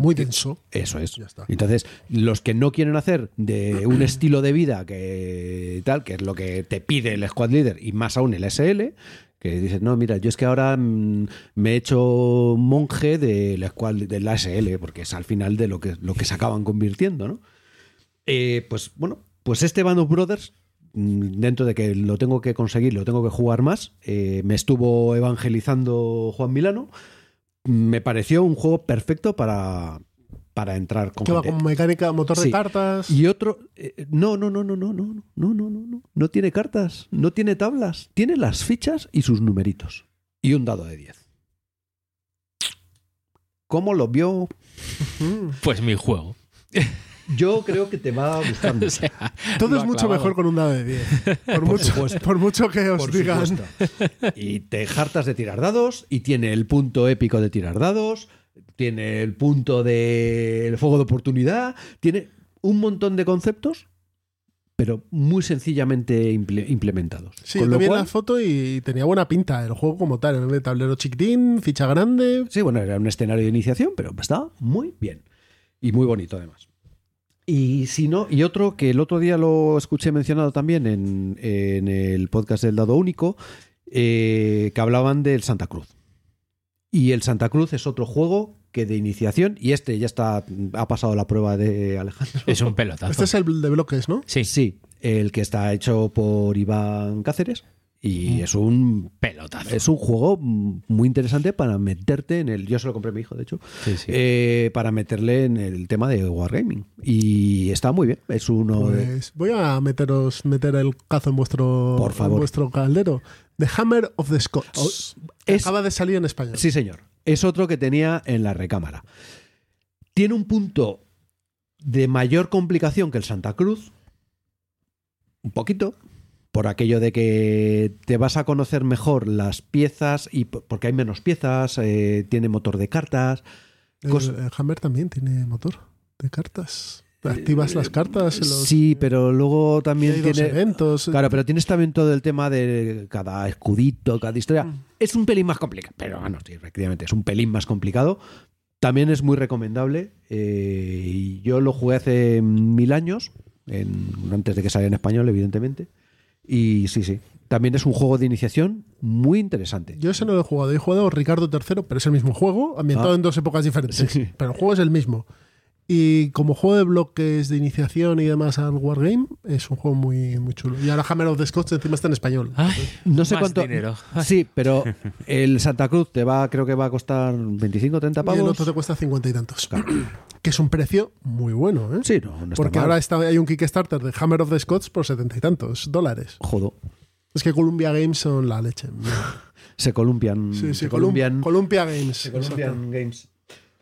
muy denso. Eso es. Ya está. Entonces, los que no quieren hacer de un estilo de vida que tal, que es lo que te pide el Squad Leader y más aún el SL, que dices, no, mira, yo es que ahora mm, me he hecho monje del Squad de la SL, porque es al final de lo que, lo que se acaban convirtiendo, ¿no? Eh, pues bueno, pues este Band of Brothers, mm, dentro de que lo tengo que conseguir, lo tengo que jugar más, eh, me estuvo evangelizando Juan Milano, me pareció un juego perfecto para, para entrar con Que va con mecánica, motor Sí. de cartas. Y otro, eh, no, no, no, no, no, no, no, no, no, no, no, no tiene cartas, no tiene tablas, tiene las fichas y sus numeritos. Y un dado de 10. ¿Cómo lo vio? Mm. Pues mi juego. Yo creo que te va gustando. O sea, Todo es mucho clavado. mejor con un dado de 10. Por, mucho, por mucho que os Por digan. supuesto. Y te hartas de tirar dados y tiene el punto épico de tirar dados, tiene el punto del fuego de oportunidad, tiene un montón de conceptos, pero muy sencillamente imple- implementados. Sí, Con lo vi cual- la foto y tenía buena pinta el juego como tal. En de tablero chiquitín, ficha grande. Sí, bueno, era un escenario de iniciación, pero estaba muy bien. Y muy bonito, además. Y si no, y otro que el otro día lo escuché mencionado también en, en el podcast del Dado Único, eh, que hablaban del Santa Cruz. Y el Santa Cruz es otro juego que de iniciación, y este ya está, ha pasado la prueba de Alejandro. Es un pelotazo. Este es el de bloques, ¿no? Sí, Sí, el que está hecho por Iván Cáceres. Y es un pelotazo. es un juego mm, muy interesante para meterte en el. Yo se lo compré a mi hijo, de hecho. Sí, sí. eh, para meterle en el tema de Wargaming. Y está muy bien. Es uno de. Pues voy a meteros, meter el cazo en vuestro, Por favor. en vuestro caldero. The Hammer of the Scots. es- Acaba de salir en español. Sí, señor. Es otro que tenía en la recámara. Tiene un punto de mayor complicación que el Santa Cruz. Un poquito. Por aquello de que te vas a conocer mejor las piezas y porque hay menos piezas, eh, tiene motor de cartas. El, el Hammer también tiene motor de cartas. Activas las cartas. Los, Sí, pero luego también tiene. eventos. Claro, pero tienes también todo el tema de cada escudito, cada historia. Mm. Es un pelín más complicado, pero bueno, sí, efectivamente, es un pelín más complicado. También es muy recomendable. eh, y yo lo jugué hace mil años, en- antes de que saliera en español, evidentemente. Y sí, sí. También es un juego de iniciación muy interesante. Yo ese no lo he jugado. He jugado Ricardo III, pero es el mismo juego, ambientado Ah. en dos épocas diferentes. Sí. Pero el juego es el mismo. Y como juego de bloques de iniciación y demás al Wargame, es un juego muy, muy chulo. Y ahora Hammer of the Scots encima está en español. Ay, No sé más cuánto. dinero. Sí, pero el Santa Cruz te va, creo que va a costar 25 o 30 y el pavos. otro te cuesta cincuenta y tantos. que es un precio muy bueno, ¿eh? Sí, no, no está Porque mal. ahora está, hay un Kickstarter de Hammer of the Scots por setenta y tantos dólares. Jodo. Es que Columbia Games son la leche. Se columpian. Sí, sí, se Colum- columpian. Columbia Games. se columpian Games.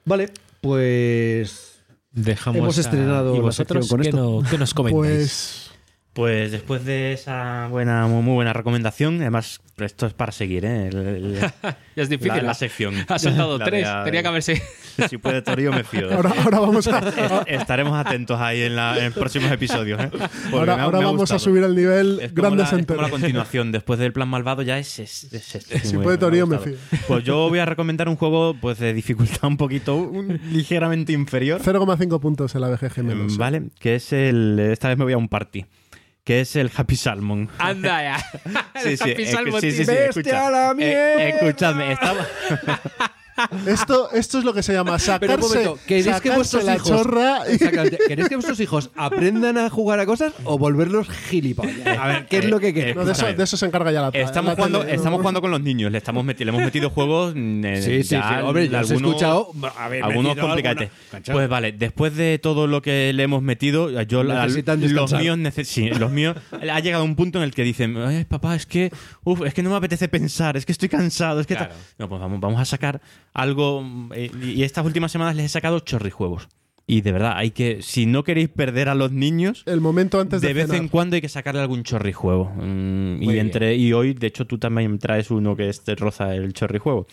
Vale, pues. Dejamos Hemos a- estrenado ¿Y la vosotros con qué, esto. no- qué nos comentáis? Pues Pues después de esa buena, muy, buena recomendación, además, esto es para seguir, ¿eh? El- el- ya es difícil. la, la ha- sección. Ha soltado La tres. Tenía que haberse. Si puede Torio, me fío. ahora, ahora vamos a, Es- Estaremos atentos ahí en, la- en próximos episodios. ¿eh? Ahora, me ha- ahora me vamos a subir el nivel Es como, grandes la, es como la enteros. continuación. Después del plan malvado ya es, es, es este. Si puede Torío, me gustado. fío. Pues yo voy a recomendar un juego pues de dificultad un poquito, un- ligeramente inferior. 0,5 puntos en la BGG menos. Vale, que es el. Esta vez me voy a un party. Que es el Happy Salmon. Anda ya. Sí, sí, Happy Salmon, sí, sí, sí, ¡Bestia escucha. la Eh, escuchadme, estaba. Esto, esto es lo que se llama Pero un sacarse, momento, ¿queréis que sacarse vuestros la hijos- chorra y- Exactamente. ¿Queréis que vuestros hijos aprendan a jugar a cosas o volverlos gilipollas? A ver, ¿qué es lo que queréis? No, de, eso, de eso se encarga ya la Estamos la jugando, tele, ¿no? estamos jugando con los niños, le, estamos meti- le hemos metido juegos. mm, eh, Sí, sí, sí. ya Hombre, he algunos- escuchado. haber algunos metido complicates. Pues vale, después de todo lo que le hemos metido, yo la- los míos, nece- sí, los míos ha llegado un punto en el que dicen, Ay, papá, es que, uf, es que no me apetece pensar, es que estoy cansado, es que tal". Claro. no, pues vamos, vamos a sacar algo mm, eh, y estas últimas semanas les he sacado chorrijuegos. Y de verdad, hay que, si no queréis perder a los niños, El momento antes de, de vez cenar. en cuando hay que sacarle algún chorrijuego. Mm, y entre y hoy, de hecho, tú también traes uno que este roza el chorrijuego.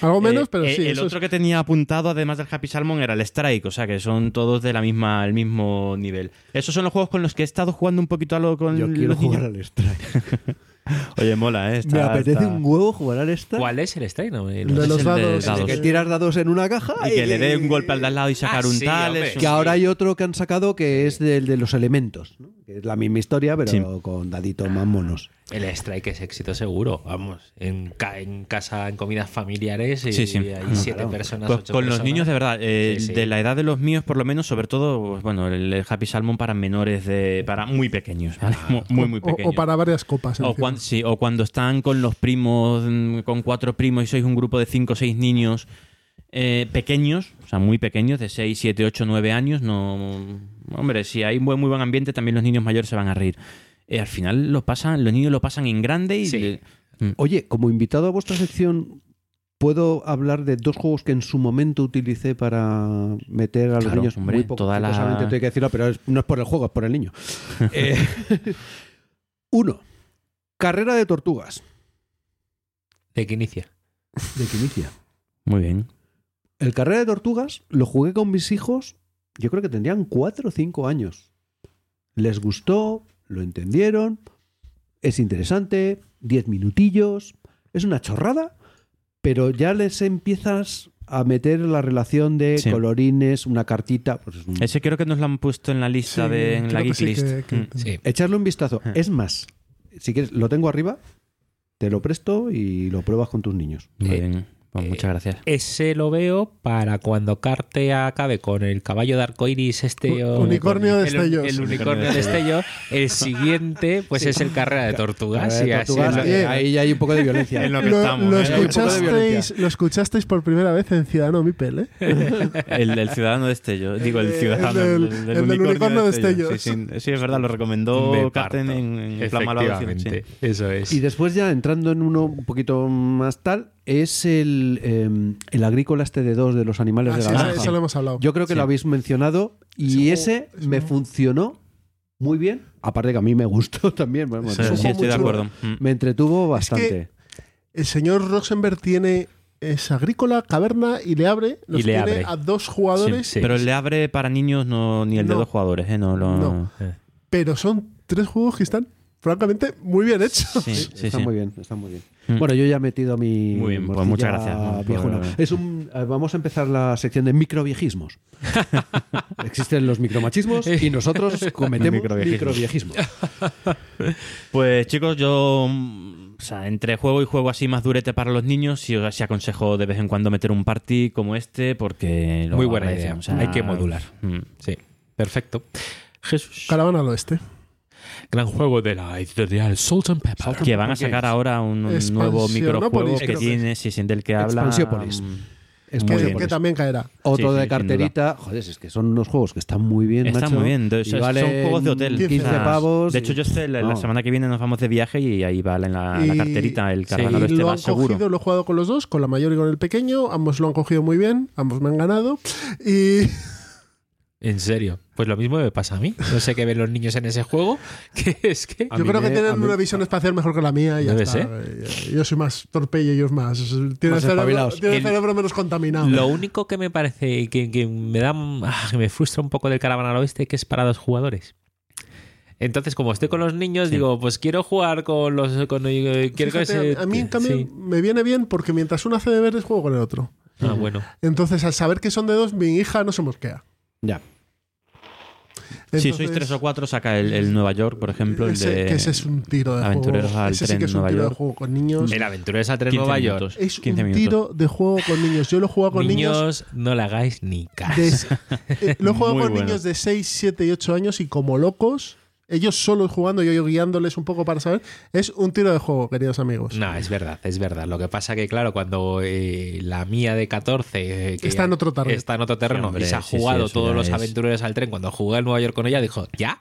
Algo menos, Eh, pero eh, sí. El otro es- que tenía apuntado, además del Happy Salmon, era el Strike, o sea que son todos de la misma, el mismo nivel. Esos son los juegos con los que he estado jugando un poquito a lo con Yo quiero los niños. jugar al Strike. Oye, mola, ¿eh? Está- Me apetece está- un huevo jugar al Strike. ¿Cuál es el Ese de los dados. dados. Que tiras dados en una caja Y que le dé un golpe al de al lado y sacar Ah, un sí, tal. hombre. es- Que ahora hay otro que han sacado que es del de los elementos, ¿no? que es la misma historia, pero Sí. con daditos más monos. El strike es éxito seguro, vamos. En, ca- en casa, en comidas familiares, y Sí, sí. hay siete Claro. personas. Pues ocho con los niños, de verdad, eh, Sí, sí. de la edad de los míos, por lo menos, sobre todo, pues, bueno, el, el Happy Salmon para menores, de para muy pequeños, ¿vale? muy, muy o, pequeños. o para varias copas. O cuando, sí, o cuando están con los primos, mm, con cuatro primos y sois un grupo de cinco o seis niños eh, pequeños, o sea, muy pequeños, de 6, 7, 8, 9 años, no... Hombre, si hay un buen, muy buen ambiente, también los niños mayores se van a reír. Eh, al final lo pasan, los niños lo pasan en grande y... Sí. le- Mm. Oye, como invitado a vuestra sección, ¿puedo hablar de dos juegos que en su momento utilicé para meter a los Claro, niños hombre, muy poco? toda la- tengo que decirlo, pero es- no es por el juego, es por el niño. Eh, uno, carrera de tortugas, ¿De qué inicia? de Quinicia. Muy bien. El carrera de tortugas lo jugué con mis hijos, yo creo que tendrían cuatro o cinco años. Les gustó, lo entendieron, es interesante, diez minutillos, es una chorrada, pero ya les empiezas a meter la relación de Sí. colorines, una cartita, pues es un- Ese creo que nos lo han puesto en la lista Sí, de en la Geek sí, List. que- que- Mm. Sí. echarle un vistazo. Ah. Es más, si quieres, lo tengo arriba, te lo presto y lo pruebas con tus niños. Muy Eh, bien. Pues eh, muchas gracias. Ese lo veo para cuando Carte acabe con el caballo de arcoiris este o- Unicornio de el- destellos. El, unicornio de destello. El siguiente, pues es el carrera de tortugas. Carrera de y así tortugas, es lo- Bien. ahí ya hay un poco de violencia. En lo que Lo, estamos. lo ¿eh? escuchasteis, lo escuchasteis por primera vez en Ciudadano Mipel, ¿eh? El, el ciudadano de Estello. Digo, el El ciudadano. del- el, el del unicornio de Estello. Sí, sí, sí, es verdad, lo recomendó Me Carten en, en Plan Malvado. eso es. Y después ya entrando en uno un poquito más tal, es el, eh, el agrícola este de dos de los animales Ah, de sí, la granja. eso lo hemos hablado. Yo creo que Sí. lo habéis mencionado y Ese es me funcionó muy bien. Aparte que a mí me gustó también. bueno, Sí, sí, estoy de acuerdo. Mm. Me entretuvo Es bastante. El señor Rosenberg tiene es agrícola, caverna y le abre. Los Y le tiene abre. a dos jugadores, Sí, sí. Pero el le abre para niños no, ni el de dos jugadores, ¿eh? No, lo... No. pero son tres juegos que están francamente muy bien hechos. Sí, sí, está sí. muy bien, está muy bien. Mm. Bueno, yo ya he metido mi. Muy bien, pues muchas gracias. Es un, eh, vamos a empezar la sección de microviejismos. Existen los micromachismos y nosotros cometemos Microviejismos. microviejismos. Pues chicos, yo mm, o sea, entre juego y juego así más durete para los niños, sí os aconsejo de vez en cuando meter un party como este porque lo Muy buena idea. o sea, Hay que modular. mm. Sí, perfecto. Jesús. Caravana al oeste. Gran juego de la editorial Salt and Pepper. Que van a sacar ahora un, un nuevo microjuego que tiene, si es del que habla. Expansiópolis. Es Que, bien. que también caerá. Otro Sí, sí, de sin carterita. Joder, es que son unos juegos que están muy bien. Está macho, muy bien. y son- juegos de hotel. 15 O sea, pavos. De hecho, yo este, la, la No. semana que viene nos vamos de viaje y ahí va en la, la carterita el caravana del este lo va han seguro. cogido, lo he jugado con los dos, con la mayor y con el pequeño. Ambos lo han cogido muy bien, ambos me han ganado. Y En serio. Pues lo mismo me pasa a mí. No sé qué ven los niños en ese juego. Que es que. Yo creo que me- tienen a mí- una visión espacial mejor que la mía. Y ya está. ser. Eh, Yo soy más torpe y ellos más. Tienen Más el cerebro, espabilados. tienen el El- cerebro menos contaminado. Lo único que me parece que, que me da. ah, que me frustra un poco del Caravana al Oeste que es para dos jugadores. Entonces, como estoy con los niños, digo, pues quiero jugar con los. Con, eh, quiero que Fíjate, se- a mí, en cambio, sí. me viene bien porque mientras uno hace deberes, juego con el otro. Ah, bueno. Entonces, al saber que son de dos, mi hija no se mosquea. Ya. Si Entonces, sois tres o cuatro, saca el, el Nueva York, por ejemplo, el ese, de. que ese es un tiro de Aventureros juego. al Ese sí tren que es un Nueva tiro de York. juego con niños. El Aventureros al Tren 15 Nueva York. minutos. Es 15 un minutos. tiro de juego con niños. Yo lo he jugado con niños. Niños, no le hagáis ni caso. de- eh, lo he jugado Muy con bueno. niños de 6, 7 y 8 años y como locos, ellos solos jugando, yo, yo guiándoles un poco para saber. Es un tiro de juego, queridos amigos. No, es verdad, es verdad. Lo que pasa que, claro, cuando eh, la mía de 14 eh, que Está en otro terreno. está en otro terreno Sí, hombre, y se ha sí, sí, jugado todos los es- aventureros al tren, cuando jugué en Nueva York con ella, dijo, ¿ya?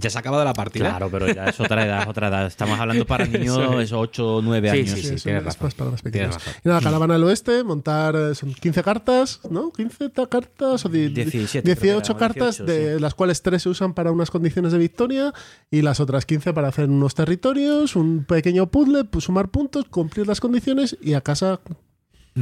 ¿Ya se ha acabado la partida? Claro, pero ya es otra edad, otra edad. Estamos hablando para niños Eso de 8 o 9 Sí, años. sí, sí. es tienes razón. es para más Tienes pequeños. razón. Y nada, caravana al oeste, montar eh, son 15 cartas, ¿no? 15 ta- cartas o di- 17, 18 creo que era, cartas, 18, de las cuales 3 se usan para unas condiciones de victoria y las otras 15 para hacer unos territorios, un pequeño puzzle, pues, sumar puntos, cumplir las condiciones y a casa.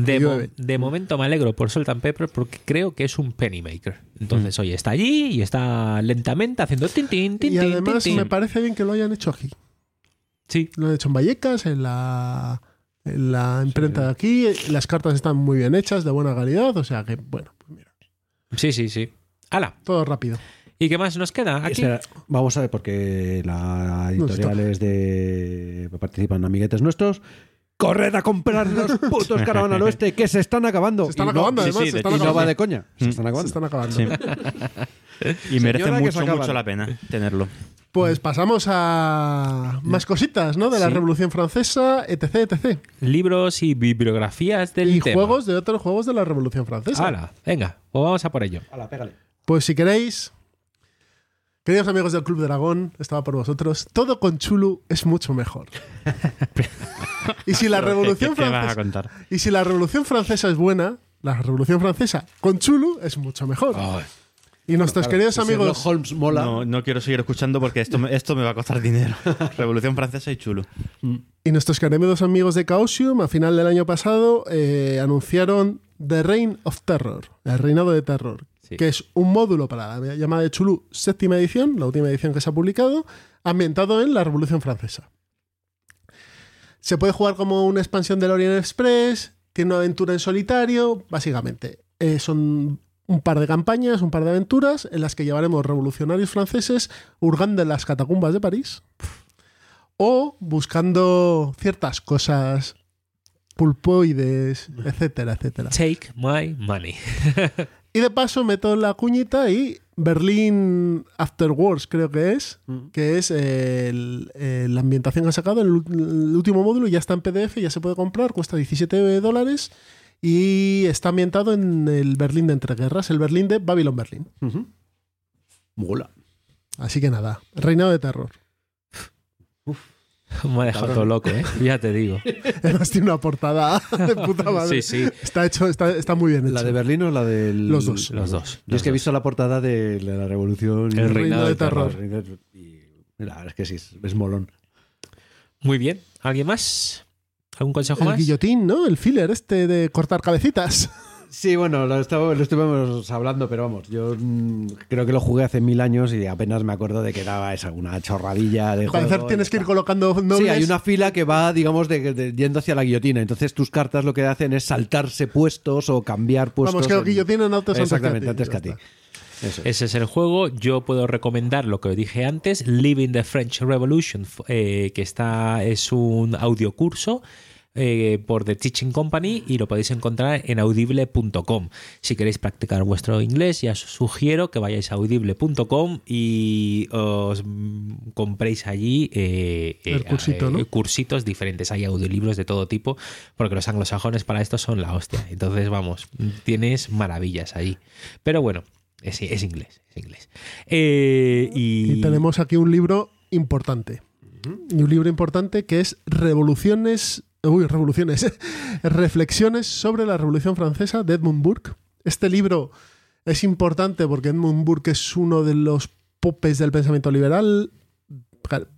De, mo- Llueve. de momento me alegro por Salt and Pepper porque creo que es un pennymaker. Entonces, oye, está allí y está lentamente haciendo tin, tin, tin, Y además tin, tin. me parece bien que lo hayan hecho aquí. Sí, Lo han hecho en Vallecas, en la, en la imprenta de aquí. Las cartas están muy bien hechas, de buena calidad, o sea que, bueno, pues mira, sí, sí, sí. ¡Hala! todo rápido. ¿Y qué más nos queda aquí? Espera, vamos a ver, porque la editorial es de. participan amiguetes nuestros. ¡Corred a comprar los putos Caravana al Oeste que se están acabando! Se están Y acabando, sí, además, sí, se de están Y hecho, no acabando. va de coña. Se Mm. están Se acabando. están acabando. Sí. Y merece se mucho, mucho la pena tenerlo. Pues pasamos a más cositas, ¿no? De la Sí. Revolución Francesa, etc, etc. Libros y bibliografías del Y tema. juegos de otros juegos de la Revolución Francesa. ¡Hala! Venga, pues vamos a por ello. Hala, pégale. Pues si queréis, queridos amigos del Club Dragón, estaba por vosotros, todo con Chulu es mucho mejor. y si la Revolución ¿Qué, qué vas a Francesa y si la Revolución Francesa es buena, la Revolución Francesa con Chulu es mucho mejor. y nuestros queridos Si amigos Holmes mola. No, no quiero seguir escuchando porque esto, me- esto me va a costar dinero. Revolución Francesa y chulo. Y nuestros queridos amigos de Chaosium, a final del año pasado, eh, anunciaron The Reign of Terror, el reinado de terror, Sí. que es un módulo para la llamada de Chulu séptima edición, la última edición que se ha publicado, ambientado en la Revolución Francesa. Se puede jugar como una expansión del Orient Express, tiene una aventura en solitario, básicamente. eh, son un par de campañas, un par de aventuras en las que llevaremos revolucionarios franceses hurgando en las catacumbas de París o buscando ciertas cosas pulpoides, etcétera, etcétera. Take my money. Y de paso meto la cuñita y Berlín After Wars creo que es, que es el- el- la ambientación que han sacado, el, último módulo ya está en PDF, ya se puede comprar, cuesta 17 dólares y está ambientado en el Berlín de entreguerras, el Berlín de Babylon Berlín. Mola. Así que nada, reinado de terror. Me ha dejado todo loco, ¿eh? Ya te digo. Además tiene una portada de puta madre. Sí, sí. Está hecho, está, está muy bien hecho. ¿La de Berlín o la del.? Los dos. Los dos. Yo es que he visto la portada de la Revolución. y- El reinado de terror. Y la verdad es que sí, es, molón. Muy bien. ¿Alguien más? ¿Algún consejo El más? guillotín, ¿no? El filler este de cortar cabecitas. Sí, bueno, lo, estaba- lo estuvimos hablando, pero vamos, yo mm, creo que lo jugué hace mil años y apenas me acuerdo de que daba esa una chorradilla de juego y tienes que ir colocando nobles. Sí, hay una fila que va, digamos, de, de- yendo hacia la guillotina. Entonces tus cartas lo que hacen es saltarse puestos o cambiar puestos. Vamos, que el en- guillotín en autos antes que a Exactamente, ti, antes que a ti. Eso. Ese es el juego. Yo puedo recomendar lo que dije antes, Living the French Revolution, eh, que está es un audiocurso eh, por The Teaching Company y lo podéis encontrar en audible.com. Si queréis practicar vuestro inglés, ya os sugiero que vayáis a audible.com y os compréis allí eh, El eh, cursito, ¿no? cursitos diferentes. Hay audiolibros de todo tipo, porque los anglosajones para esto son la hostia. Entonces, vamos, tienes maravillas allí. Pero bueno, es, es inglés, es inglés. Eh, y, Y tenemos aquí un libro importante. Y un libro importante que es Revoluciones. Uy, revoluciones. Reflexiones sobre la Revolución Francesa de Edmund Burke. Este libro es importante porque Edmund Burke es uno de los popes del pensamiento liberal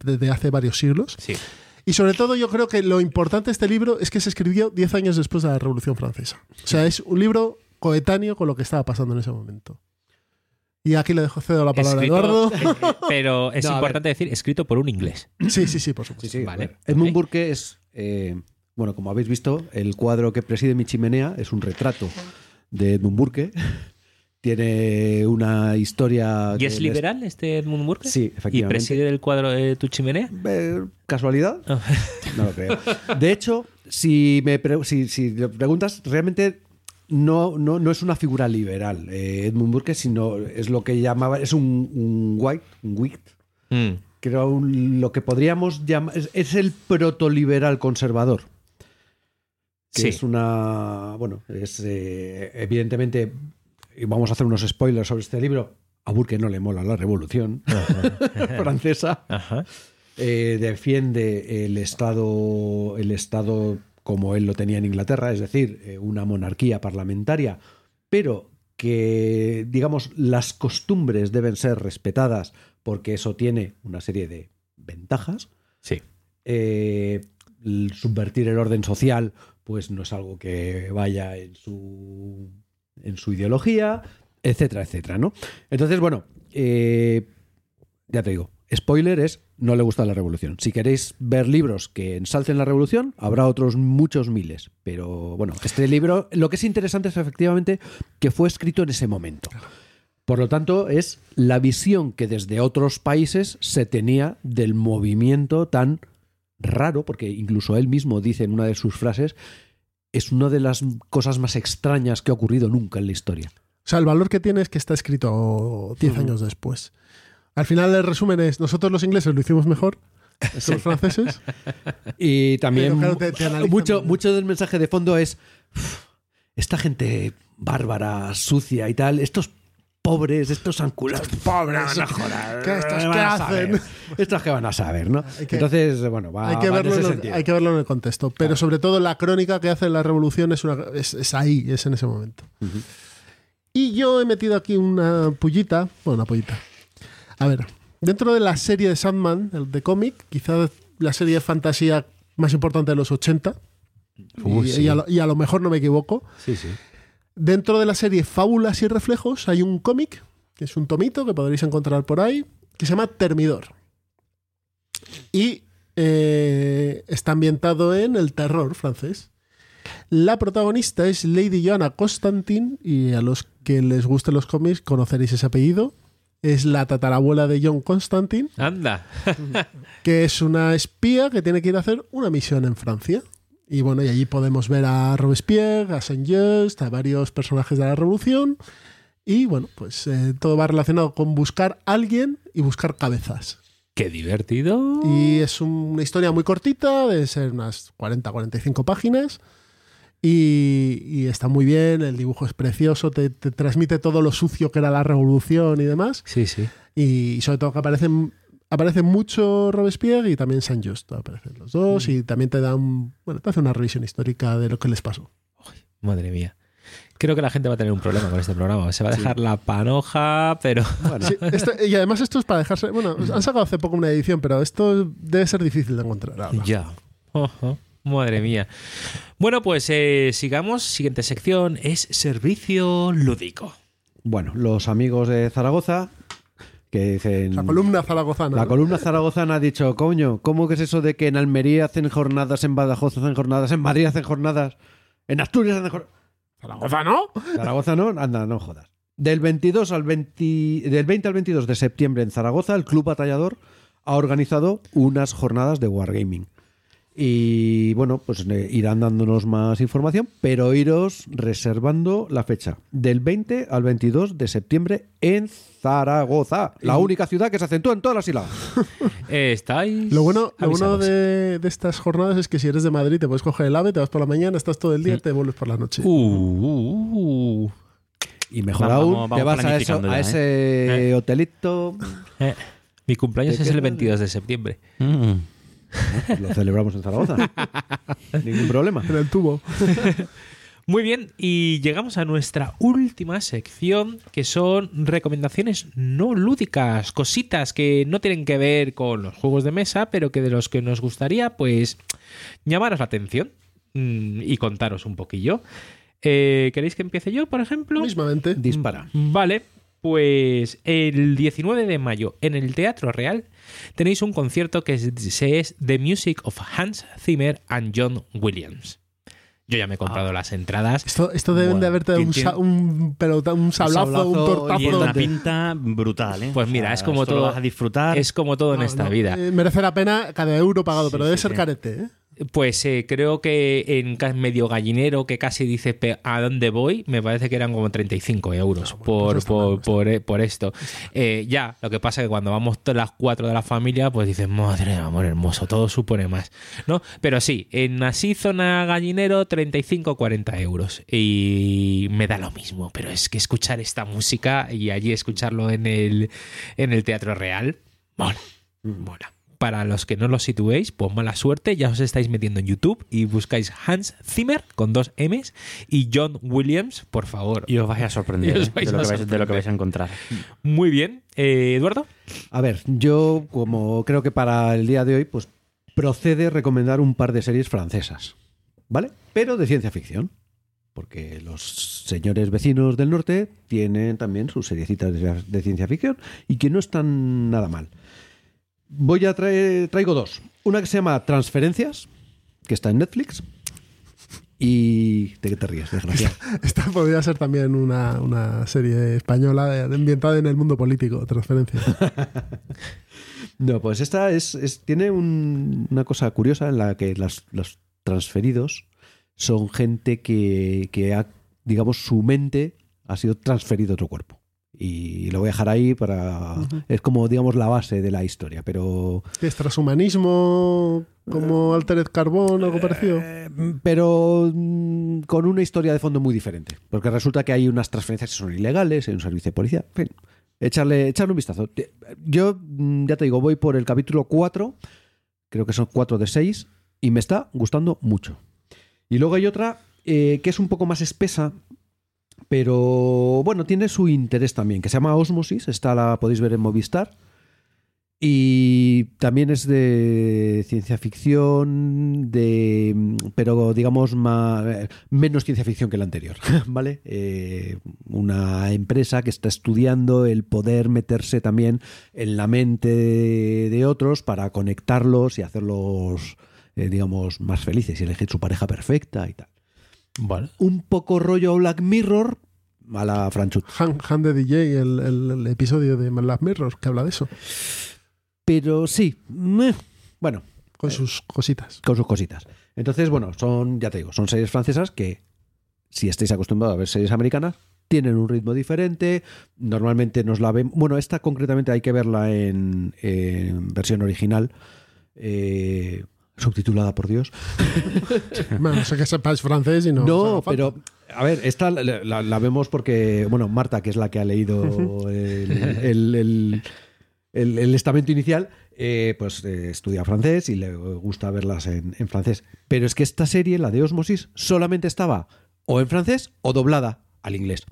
desde hace varios siglos. Sí. Y sobre todo yo creo que lo importante de este libro es que se escribió 10 años después de la Revolución Francesa. O sea, es un libro coetáneo con lo que estaba pasando en ese momento. Y aquí le dejo cedo la palabra a Escrito- Eduardo. eh, pero es No, a importante decir, escrito por un inglés. Sí, sí, sí, por supuesto. Sí, sí, Vale. Edmund. Burke es, eh, bueno, como habéis visto, el cuadro que preside mi chimenea es un retrato de Edmund Burke. Tiene una historia. ¿Y que es les- liberal este Edmund Burke? Sí, ¿Y efectivamente. preside el cuadro de tu chimenea? Eh, ¿Casualidad? No lo creo. De hecho, si me pre- si, si le preguntas, realmente no, no, no es una figura liberal eh, Edmund Burke, sino es lo que llamaba, es un, un white, un whig, Mm. Creo lo que podríamos llamar, es, es el protoliberal conservador. Que Sí. es una, bueno, es eh, evidentemente, y vamos a hacer unos spoilers sobre este libro, a Burke no le mola la revolución francesa Ajá. eh, defiende el Estado, el Estado como él lo tenía en Inglaterra, es decir, eh, una monarquía parlamentaria, pero que, digamos, las costumbres deben ser respetadas porque eso tiene una serie de ventajas. Sí. Eh, el subvertir el orden social, pues no es algo que vaya en su, en su ideología, etcétera, etcétera, ¿no? Entonces, bueno, eh, ya te digo, spoiler es no le gusta la revolución. Si queréis ver libros que ensalcen la revolución, habrá otros muchos miles. Pero bueno, este libro, lo que es interesante es efectivamente que fue escrito en ese momento. Por lo tanto, es la visión que desde otros países se tenía del movimiento tan raro, porque incluso él mismo dice en una de sus frases, es una de las cosas más extrañas que ha ocurrido nunca en la historia. O sea, el valor que tiene es que está escrito 10 Ujú. años después. Al final el resumen es, nosotros los ingleses lo hicimos mejor los franceses. Y también claro, te- te mucho, mucho del mensaje de fondo es "Uf, esta gente bárbara, sucia y tal, estos pobres, estos anculados, pobres, ¿Qué estos qué a hacen? Estos que van a saber, ¿no? Que- Entonces, bueno, va, hay, que va en verlo ese en el, hay que verlo en el contexto. Pero sobre todo la crónica que hace la revolución es, una, es, es ahí, es en ese momento. Y yo he metido aquí una pullita. Bueno, una pullita. A ver, dentro de la serie de Sandman, el de cómic, quizás la serie de fantasía más importante de los 80. Uh, y, sí. y a lo, y a lo mejor no me equivoco. Sí, sí. Dentro de la serie Fábulas y Reflejos hay un cómic, que es un tomito que podréis encontrar por ahí, que se llama Termidor. Y eh, está ambientado en el terror francés. La protagonista es Lady Joanna Constantin, y a los que les gusten los cómics conoceréis ese apellido. Es la tatarabuela de John Constantin, Anda. que es una espía que tiene que ir a hacer una misión en Francia. Y bueno, y allí podemos ver a Robespierre, a Saint-Just, a varios personajes de la Revolución. Y bueno, pues eh, todo va relacionado con buscar a alguien y buscar cabezas. Qué divertido. Y es una historia muy cortita, de ser unas 40-45 páginas. Y, y está muy bien, el dibujo es precioso, te, te transmite todo lo sucio que era la revolución y demás. Sí, sí. Y sobre todo que aparecen, aparece mucho Robespierre y también Saint Just. Aparecen los dos y también te dan, bueno, te hace una revisión histórica de lo que les pasó. Madre mía. Creo que la gente va a tener un problema con este programa. Se va a dejar la panoja, pero. Sí, esto- y además esto es para dejarse, bueno, han sacado hace poco una edición, pero esto debe ser difícil de encontrar ahora. ya. Madre mía. Bueno, pues eh, sigamos. Siguiente sección es servicio lúdico. Bueno, los amigos de Zaragoza que dicen... La columna zaragozana. La ¿no? columna zaragozana ha dicho, coño, ¿cómo que es eso de que en Almería hacen jornadas, en Badajoz hacen jornadas, en Madrid hacen jornadas, en Asturias hacen jornadas? Zaragoza, ¿no? Zaragoza no, anda, no jodas. Del 22 al 20, del 20 al 22 de septiembre en Zaragoza, el Club Batallador ha organizado unas jornadas de Wargaming. Y bueno, pues eh, irán dándonos más información, pero iros reservando la fecha del 20 al 22 de septiembre en Zaragoza, la única ciudad que se acentúa en todas las sílabas. Eh, ¿Estáis? Lo bueno, lo bueno de, de estas jornadas es que si eres de Madrid te puedes coger el ave, te vas por la mañana, estás todo el día y te vuelves por la noche. Uh, uh, uh. Y mejor Vamos, aún, vamos te vas a, eso- planificando a ya, ese hotelito, Eh, Mi cumpleaños ¿De es el es? 22 de septiembre. Mm. lo celebramos en Zaragoza. Ningún problema. En el tubo. Muy bien, y llegamos a nuestra última sección, que son recomendaciones no lúdicas, cositas que no tienen que ver con los juegos de mesa, pero que de los que nos gustaría, pues, llamaros la atención mm, y contaros un poquillo. Eh, ¿Queréis que empiece yo, por ejemplo? Mismamente. Dispara. Vale, pues el 19 de mayo en el Teatro Real tenéis un concierto que se es The Music of Hans Zimmer and John Williams. Yo ya me he comprado las entradas. Esto, esto deben Bueno, de haberte dado un, sa- un, pelota- un sablazo, un, sablazo tortazo. Tiene una pinta brutal, ¿eh? Pues mira, es como esto lo todo- vas a disfrutar. Es como todo en esta no, vida. eh, merece la pena cada euro pagado, Sí, pero debe sí, ser sí. carete, ¿eh? Pues eh, creo que en medio gallinero que casi dice pe- a dónde voy, me parece que eran como 35 euros por, pues está mal, por, no por, eh, por esto. Eh, ya, lo que pasa es que cuando vamos todas las cuatro de la familia, pues dices, madre de amor hermoso, todo supone más. ¿no? Pero sí, en así zona gallinero, 35-40 euros. Y me da lo mismo, pero es que escuchar esta música y allí escucharlo en el, en el Teatro Real, mola, mola. Para los que no lo situéis, pues mala suerte, ya os estáis metiendo en YouTube y buscáis Hans Zimmer con dos M's y John Williams, por favor. Y os vais a sorprender ¿eh? vais de, lo a que vais, de lo que sorprender. vais a encontrar. Muy bien. Eh, Eduardo. A ver, yo como creo que para el día de hoy, pues procede recomendar un par de series francesas, ¿vale? Pero de ciencia ficción. Porque los señores vecinos del norte tienen también sus seriecitas de, de ciencia ficción y que no están nada mal. Voy a traer, traigo dos. Una que se llama Transferencias, que está en Netflix. Y. ¿De qué te ríes, desgraciado? Esta podría ser también una, una serie española ambientada en el mundo político, transferencia. No, pues esta es, es- tiene un- una cosa curiosa en la que las- los transferidos son gente que, que ha, digamos, su mente ha sido transferido a otro cuerpo. Y lo voy a dejar ahí para... Es como, digamos, la base de la historia, pero... ¿Qué es transhumanismo como Altered Carbon, algo parecido? eh, pero mm, con una historia de fondo muy diferente. Porque resulta que hay unas transferencias que son ilegales, hay un servicio de policía. En fin, echarle, echarle un vistazo. Yo, mm, ya te digo, voy por el capítulo 4, creo que son 4 de 6, y me está gustando mucho. Y luego hay otra eh, que es un poco más espesa, pero bueno, tiene su interés también, que se llama Osmosis, esta la podéis ver en Movistar. Y también es de ciencia ficción, de, pero digamos más, menos ciencia ficción que la anterior, ¿vale? Eh, una empresa que está estudiando el poder meterse también en la mente de, otros para conectarlos y hacerlos, eh, digamos, más felices y elegir su pareja perfecta y tal. Vale. Un poco rollo Black Mirror a la Franchut. Han, Han de DJ, el, el- el episodio de Black Mirror, que habla de eso, Pero sí, meh, bueno, con sus cositas. con sus cositas. Entonces, bueno, son, ya te digo, son series francesas que, si estáis acostumbrados a ver series americanas, tienen un ritmo diferente. Normalmente nos la ven. Bueno, esta concretamente hay que verla en, en versión original. eh, subtitulada por Dios. Bueno, no sé que sepáis francés y no. No, pero a ver, esta la, la- la vemos porque, bueno, Marta, que es la que ha leído el, el- el- el- el estamento inicial, eh, pues eh, estudia francés y le gusta verlas en, en francés. Pero es que esta serie, la de Osmosis, solamente estaba o en francés o doblada al inglés.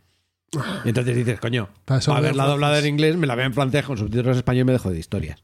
Y entonces dices, coño, Para verla doblada en inglés, me la veo en francés con subtítulos en español y me dejo de historias.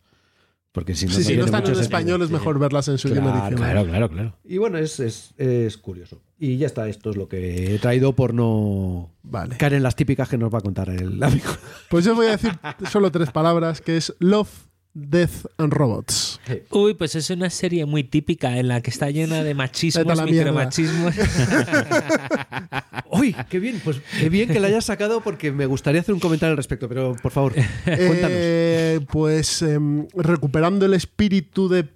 Porque si no, Sí, si tiene no están en sentido. español es mejor verlas en su idioma Claro, original. Claro, claro, claro. Y bueno, es, es, es curioso. Y ya está, esto es lo que he traído por no Vale. caer en las típicas que nos va a contar el amigo. Pues yo voy a decir solo tres palabras, que es Love, Death and Robots. Uy, pues es una serie muy típica en la que está llena de machismos, micromachismos. ¡Uy! ¡Qué bien! Pues qué bien que la hayas sacado porque me gustaría hacer un comentario al respecto, pero por favor, cuéntanos. Eh, pues em, recuperando el espíritu de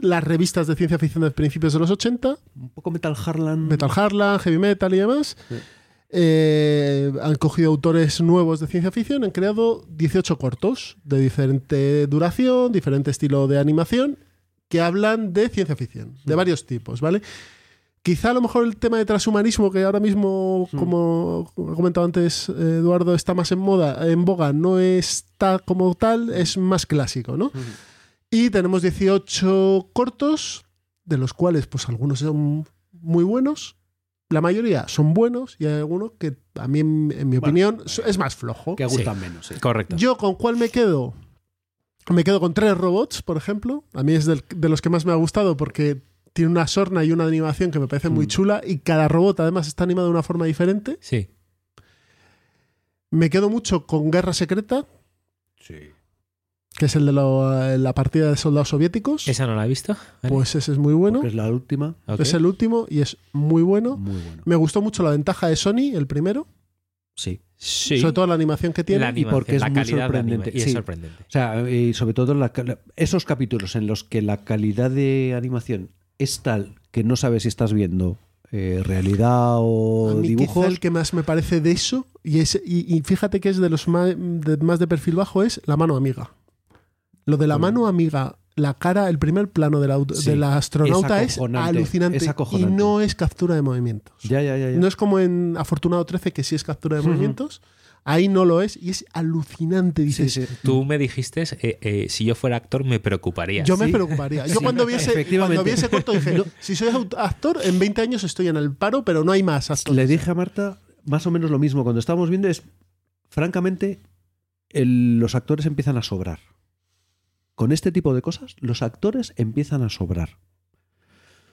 las revistas de ciencia ficción de principios de los 80, un poco Metal Harlan. Metal Harlan, Heavy Metal y demás. Eh, han cogido autores nuevos de ciencia ficción, han creado 18 cortos de diferente duración, diferente estilo de animación, que hablan de ciencia ficción, de varios tipos, ¿vale? Quizá a lo mejor el tema de transhumanismo, que ahora mismo, como ha comentado antes Eduardo, está más en moda, en boga, no está como tal, es más clásico, ¿no? Y tenemos 18 cortos, de los cuales pues algunos son muy buenos, la mayoría son buenos y hay algunos que a mí, en, mi opinión, so- es más flojo. Que gustan menos. sí. Correcto. Yo con cuál me quedo? Me quedo con tres robots, por ejemplo. A mí es del- de los que más me ha gustado porque tiene una sorna y una animación que me parece muy Mm. chula y cada robot además está animado de una forma diferente. Sí. Me quedo mucho con Guerra Secreta, Sí. Que es el de lo- la partida de soldados soviéticos. ¿Esa no la he visto? Vale. Pues ese es muy bueno. Porque es la última. Es el último y es muy bueno. Muy bueno. Me gustó mucho la ventaja de Sony, el primero, Sí. Sí. sobre todo la animación que tiene. animación, porque es la muy sorprendente. y es Sí. sorprendente. O sea, y sobre todo la esos capítulos en los que la calidad de animación es tal que no sabes si estás viendo eh, realidad o A mí quizá dibujos. el que más me parece de eso, y, es, y, y fíjate que es de los más de, más de perfil bajo, es la mano amiga. Lo de la mano amiga, la cara, el primer plano de la, aut- Sí, de la astronauta es alucinante, es y no es captura de movimientos. Ya, ya, ya. ya. No es como en Afortunado 13, que sí es captura de movimientos. Ahí no lo es y es alucinante. Dices, Sí, sí. Tú me dijiste, eh, eh, si yo fuera actor me preocuparía. Yo me preocuparía. Yo Sí, cuando vi ese, cuando vi ese corto dije, si soy actor, en 20 años estoy en el paro, pero no hay más actores. Le dije a Marta más o menos lo mismo cuando estábamos viendo es, francamente, el- los actores empiezan a sobrar. Con este tipo de cosas, los actores empiezan a sobrar.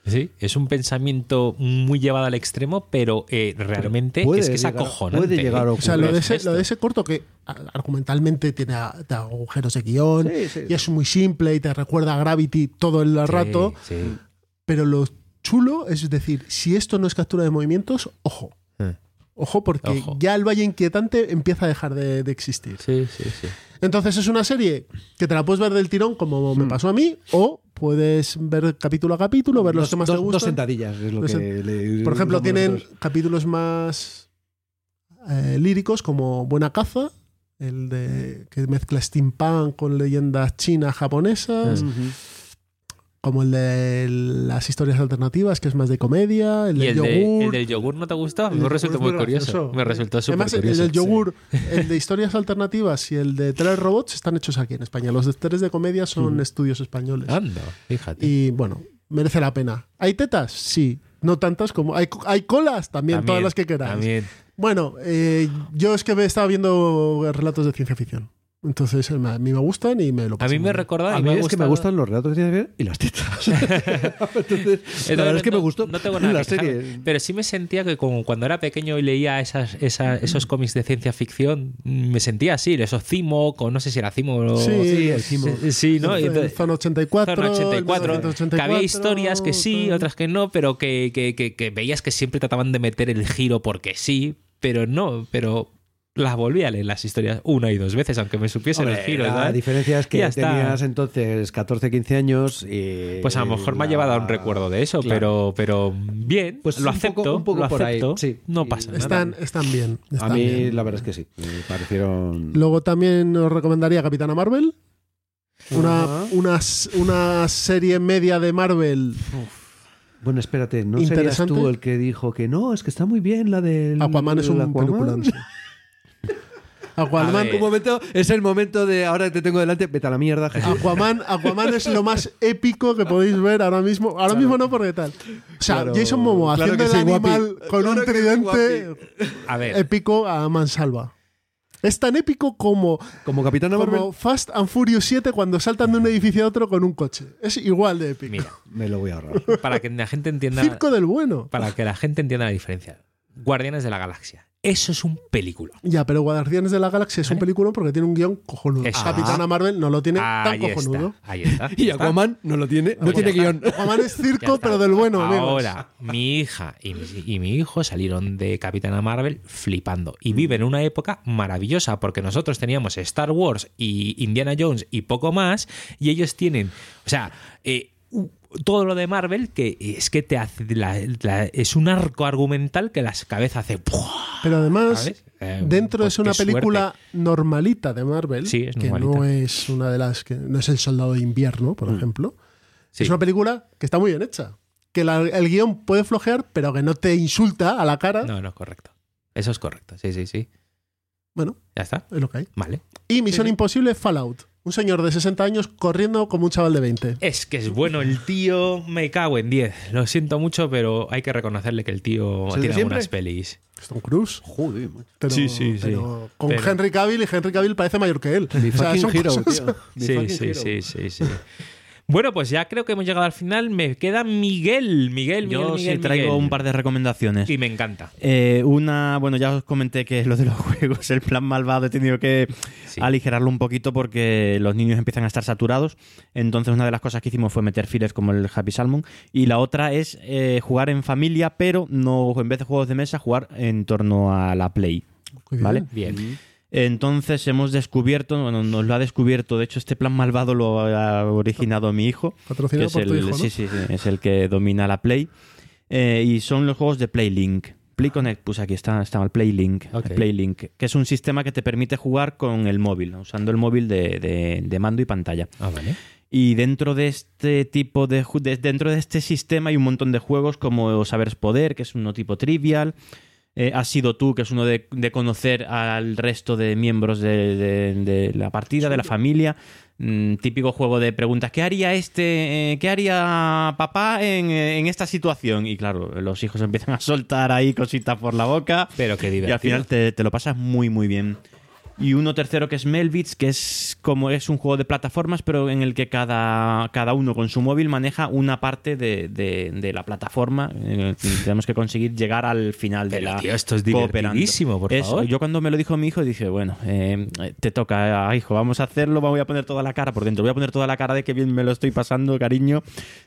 Sí, es un pensamiento muy llevado al extremo, pero eh, realmente puede es que es llegar- acojonante. puede llegar a ¿eh? O sea, lo de, ese, esto. lo de ese corto que argumentalmente tiene agujeros de guion Sí, sí. y es muy simple y te recuerda a Gravity todo el rato, sí. pero lo chulo es decir, si esto no es captura de movimientos, ojo. Ojo, porque Ojo. ya el Valle Inquietante empieza a dejar de, de existir. Sí, sí, sí. Entonces es una serie que te la puedes ver del tirón, como me pasó a mí, o puedes ver capítulo a capítulo, ver los dos, que más dos- te dos gustan. sentadillas es lo Dos que le- Por ejemplo, tienen capítulos más eh, líricos como Buena Caza, el de que mezcla steampunk con leyendas chinas japonesas. Como el de las historias alternativas, que es más de comedia, el ¿Y del el, de- yogur. el del yogur no te gustó? Me resultó muy curioso. Me resultó súper Además, el curioso. del yogur, el de historias alternativas y el de tres robots están hechos aquí en España. Los de tres de comedia son estudios españoles. Anda, fíjate. Y bueno, merece la pena. ¿Hay tetas? Sí. No tantas como. ¿Hay, hay colas? También, todas las que queráis. También. Bueno, eh, yo es que estaba viendo relatos de ciencia ficción. Entonces, eh, a mí me gustan y me lo A mí me recordó. A mí me es que me gustan los relatos ciencia ficción y las tetas. Entonces, la Eh, verdad no, es que me gustó No tengo nada la que quejarme, serie. Pero sí me sentía que como cuando era pequeño y leía esas, esa- esos cómics de ciencia ficción, me sentía así, esos Cimo, o no sé si era Cimo o... Sí, Sí, el Cimo. Sí, ¿no? Entonces- Zona 84. Zona el 84, 1984, que había historias que sí, tal. otras que no, pero que, que- que- que veías que siempre trataban de meter el giro porque sí, pero no, pero las volví a leer las historias una y dos veces, aunque me supiesen Hombre, el giro. la ¿sabes? diferencia es que Ya está. tenías entonces 14, 15 años y... Pues a lo mejor me ha llevado a un recuerdo de eso, Claro. pero, pero bien, Pues lo un poco- acepto, un poco lo por ahí, acepto, sí. no pasa nada. Están, están bien. A mí bien. la verdad es que sí, me parecieron... Luego también os recomendaría Capitana Marvel. Una, una, una serie media de Marvel. Bueno, espérate, ¿no serías tú el que dijo que no, es que está muy bien la del... Aquaman es un Aquaman? peliculón. Aquaman. Un momento, es el momento de ahora que te tengo delante, vete a la mierda. Jesús. Aquaman, Aquaman es lo más épico que podéis ver ahora mismo. Ahora mismo no porque tal. O sea, Claro, Jason Momoa claro haciendo que el guapi. animal con Claro un tridente A ver, épico a mansalva. Es tan épico como, Como Marvel. como Fast and Furious 7 cuando saltan de un edificio a otro con un coche. Es igual de épico. Mira, Me lo voy a ahorrar. para que la gente entienda. Circo del bueno. Para que la gente entienda la diferencia. Guardianes de la Galaxia. Eso es un película. Ya, pero Guardianes de la Galaxia es un película porque tiene un guion cojonudo. Eso. Capitana Marvel no lo tiene tan cojonudo. está. Ahí está. Y. Aquaman no lo tiene, no tiene está. guion. Aquaman es circo, pero del bueno, amigos. Ahora, mi hija y mi, y mi hijo salieron de Capitana Marvel flipando. Y viven una época maravillosa porque nosotros teníamos Star Wars y Indiana Jones y poco más. Y ellos tienen, o sea, eh, todo lo de Marvel que es que te hace. la- la- es un arco argumental que las cabezas hace. ¡buah! Pero además. Eh, dentro pues es una qué película normalita de Marvel, Sí, que no es una de las que no es el Soldado de Invierno, por ejemplo. Mm. Sí. Es una película que está muy bien hecha. Que la- el guion puede flojear, pero que no te insulta a la cara. No, no, correcto. Eso es correcto. Sí, sí, sí. Bueno, Ya está. es lo que hay. Vale. Y Misión Imposible Fallout. Un señor de 60 años corriendo como un chaval de 20. Es que es bueno el tío, me cago en 10. Lo siento mucho, pero hay que reconocerle que el tío ¿Es el de tiene siempre? algunas pelis. Tom Cruise. Joder. Pero, Sí, sí, sí. pero con Pero- Henry Cavill y Henry Cavill parece mayor que él. Mi O sea, fucking son hero, cosas- tío. Mi Sí, fucking sí, hero. sí, sí, sí. Bueno, pues ya creo que hemos llegado al final. Me queda Miguel, Miguel, Miguel, Yo Miguel, sí traigo Miguel. un par de recomendaciones. Y me encanta. Eh, una, bueno, ya os comenté que lo de los juegos, el plan malvado, he tenido que Sí. aligerarlo un poquito porque los niños empiezan a estar saturados. Entonces, una de las cosas que hicimos fue meter fillers como el Happy Salmon. Y la otra es eh, jugar en familia, pero no en vez de juegos de mesa, jugar en torno a la Play. Bien. ¿Vale? Bien. Entonces hemos descubierto, bueno, nos lo ha descubierto, de hecho este plan malvado lo ha originado mi hijo, que es por el, tu hijo, ¿no? sí, sí, sí, es el que domina la Play, Eh, y son los juegos de PlayLink. Play Connect, pues aquí está, está el PlayLink, Ok. PlayLink, que es un sistema que te permite jugar con el móvil, usando el móvil de, de- de mando y pantalla. Ah, vale. Y dentro de este tipo de, de- dentro de este sistema hay un montón de juegos como Saber es Poder, que es uno tipo trivial. Eh, Has sido tú, que es uno de, de conocer al resto de miembros de, de- de la partida, de la familia. Mm, típico juego de preguntas. ¿Qué haría este? eh, ¿Qué haría papá en, eh, en esta situación? Y claro, los hijos empiezan a soltar ahí cositas por la boca. Pero qué Y divertido. al final te, te lo pasas muy, muy bien. Y uno tercero que es Melbits, que es como es un juego de plataformas, pero en el que cada, cada uno con su móvil maneja una parte de, de- de la plataforma. tenemos que conseguir llegar al final de Pero, la tío, esto es divertidísimo, por favor. Yo cuando me lo dijo mi hijo dije, bueno, eh, te toca, ah, hijo, vamos a hacerlo, voy a poner toda la cara por dentro, voy a poner toda la cara de que bien me lo estoy pasando, cariño.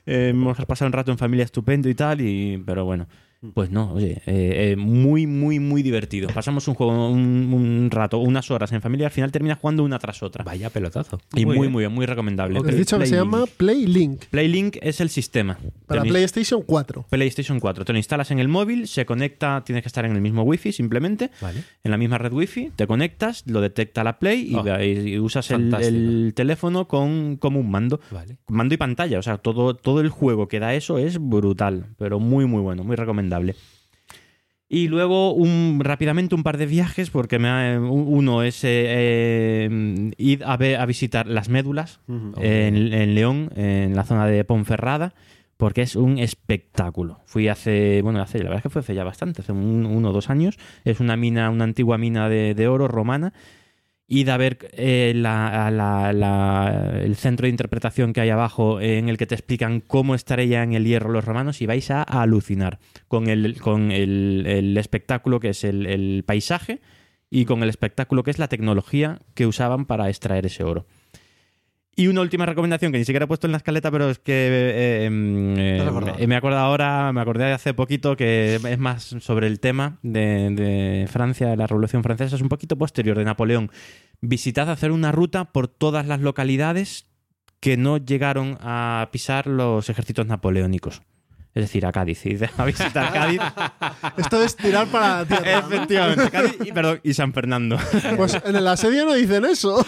Eh, hemos pasado un rato en familia estupendo y tal, y, pero bueno. Pues no, oye, eh, eh, muy, muy, muy divertido. Pasamos un juego, un, un rato, unas horas en familia y al final terminas jugando una tras otra. Vaya pelotazo. Y muy, bien. muy, muy, recomendable. Has dicho que se Playlink. llama PlayLink Playlink es el sistema. para PlayStation 4. PlayStation 4. Te lo instalas en el móvil, se conecta, tienes que estar en el mismo wifi simplemente, Vale. en la misma red wifi, te conectas, lo detecta la Play y, Oh, y usas el teléfono con, como un mando. Vale. Mando y pantalla, o sea, todo, todo el juego que da eso es brutal, pero muy, muy bueno, muy recomendable. Y luego, un, rápidamente, un par de viajes, porque me ha- uno es eh, eh, ir a, visitar las médulas en, en León, en la zona de Ponferrada, porque es un espectáculo. Fui hace, bueno, hace, la verdad es que fue hace ya bastante, hace un- uno o dos años. Es una mina, una antigua mina de, de oro romana. Id a ver eh, la- la- la- el centro de interpretación que hay abajo en el que te explican cómo estaría en el hierro los romanos y vais a alucinar con el, con el, espectáculo que es el paisaje y con el espectáculo que es la tecnología que usaban para extraer ese oro. Y una última recomendación que ni siquiera he puesto en la escaleta, pero es que eh, em, eh, me acuerdo ahora, me acordé de hace poquito que es más sobre el tema de, de Francia, de la Revolución Francesa, es un poquito posterior de Napoleón. Visitad hacer una ruta por todas las localidades que no llegaron a pisar los ejércitos napoleónicos. Es decir, a Cádiz. Y a visitar Cádiz. Esto es tirar para la tierra. ¿no? Efectivamente, Cádiz y, perdón, y San Fernando. Pues en el asedio no dicen eso.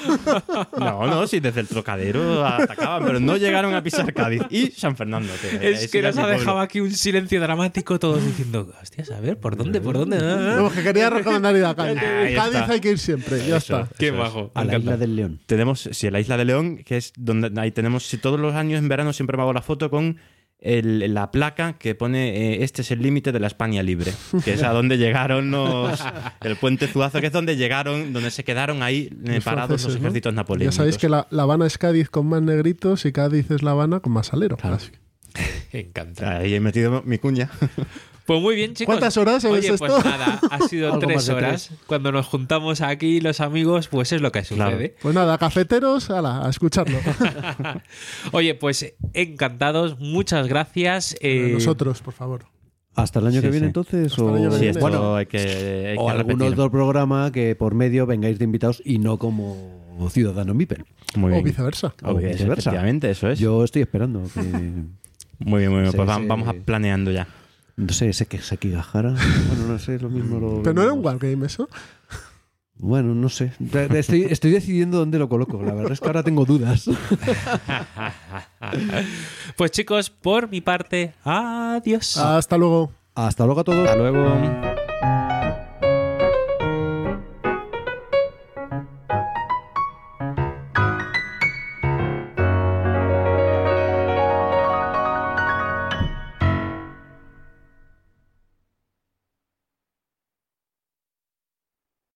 No, no, sí, desde el trocadero atacaban, pero no llegaron a pisar Cádiz. Y San Fernando. Es que nos ha dejado aquí un silencio dramático, todos diciendo, hostias, a ver, ¿por dónde? ¿Por dónde? No, que quería recomendar ir a Cádiz. Ahí Cádiz está. hay que ir siempre, ya Eso. está. Qué Eso es. bajo. A la isla del León. Tenemos, sí, la isla de León, que es donde ahí tenemos, si todos los años en verano siempre me hago la foto con el- la placa que pone eh, este es el límite de la España libre, que es a donde llegaron los el puente Zuazo, que es donde llegaron, donde se quedaron ahí eh, Los parados los franceses, ¿no? ejércitos Ya napoleónicos. sabéis que la, la Habana es Cádiz con más negritos y Cádiz es La Habana con más alero. Encanta. Ahí he metido mi cuña. Pues muy bien, chicos. ¿Cuántas horas hemos Oye, pues nada, ha sido tres horas. Cuando nos juntamos aquí los amigos, pues es lo que Claro. sucede. Pues nada, cafeteros, ala, a escucharlo. Oye, pues encantados, muchas gracias. eh, Nosotros, por favor. ¿Hasta el año Sí, que viene sí. entonces? Hasta o... Sí, esto Bueno, hay que, hay o que algún otro programa que por medio vengáis de invitados y no como ciudadano MIPEL. Muy O bien. viceversa. O viceversa. Efectivamente, eso es. Yo estoy esperando que... Muy bien, muy bien. Sí, pues vamos a planeando ya. No sé, ese que Sekigahara. Bueno, no sé, lo mismo lo. Pero no era un wargame eso. Bueno, no sé. Estoy, estoy decidiendo dónde lo coloco. La verdad es que ahora tengo dudas. Pues chicos, por mi parte, adiós. Hasta luego. Hasta luego a todos. Hasta luego.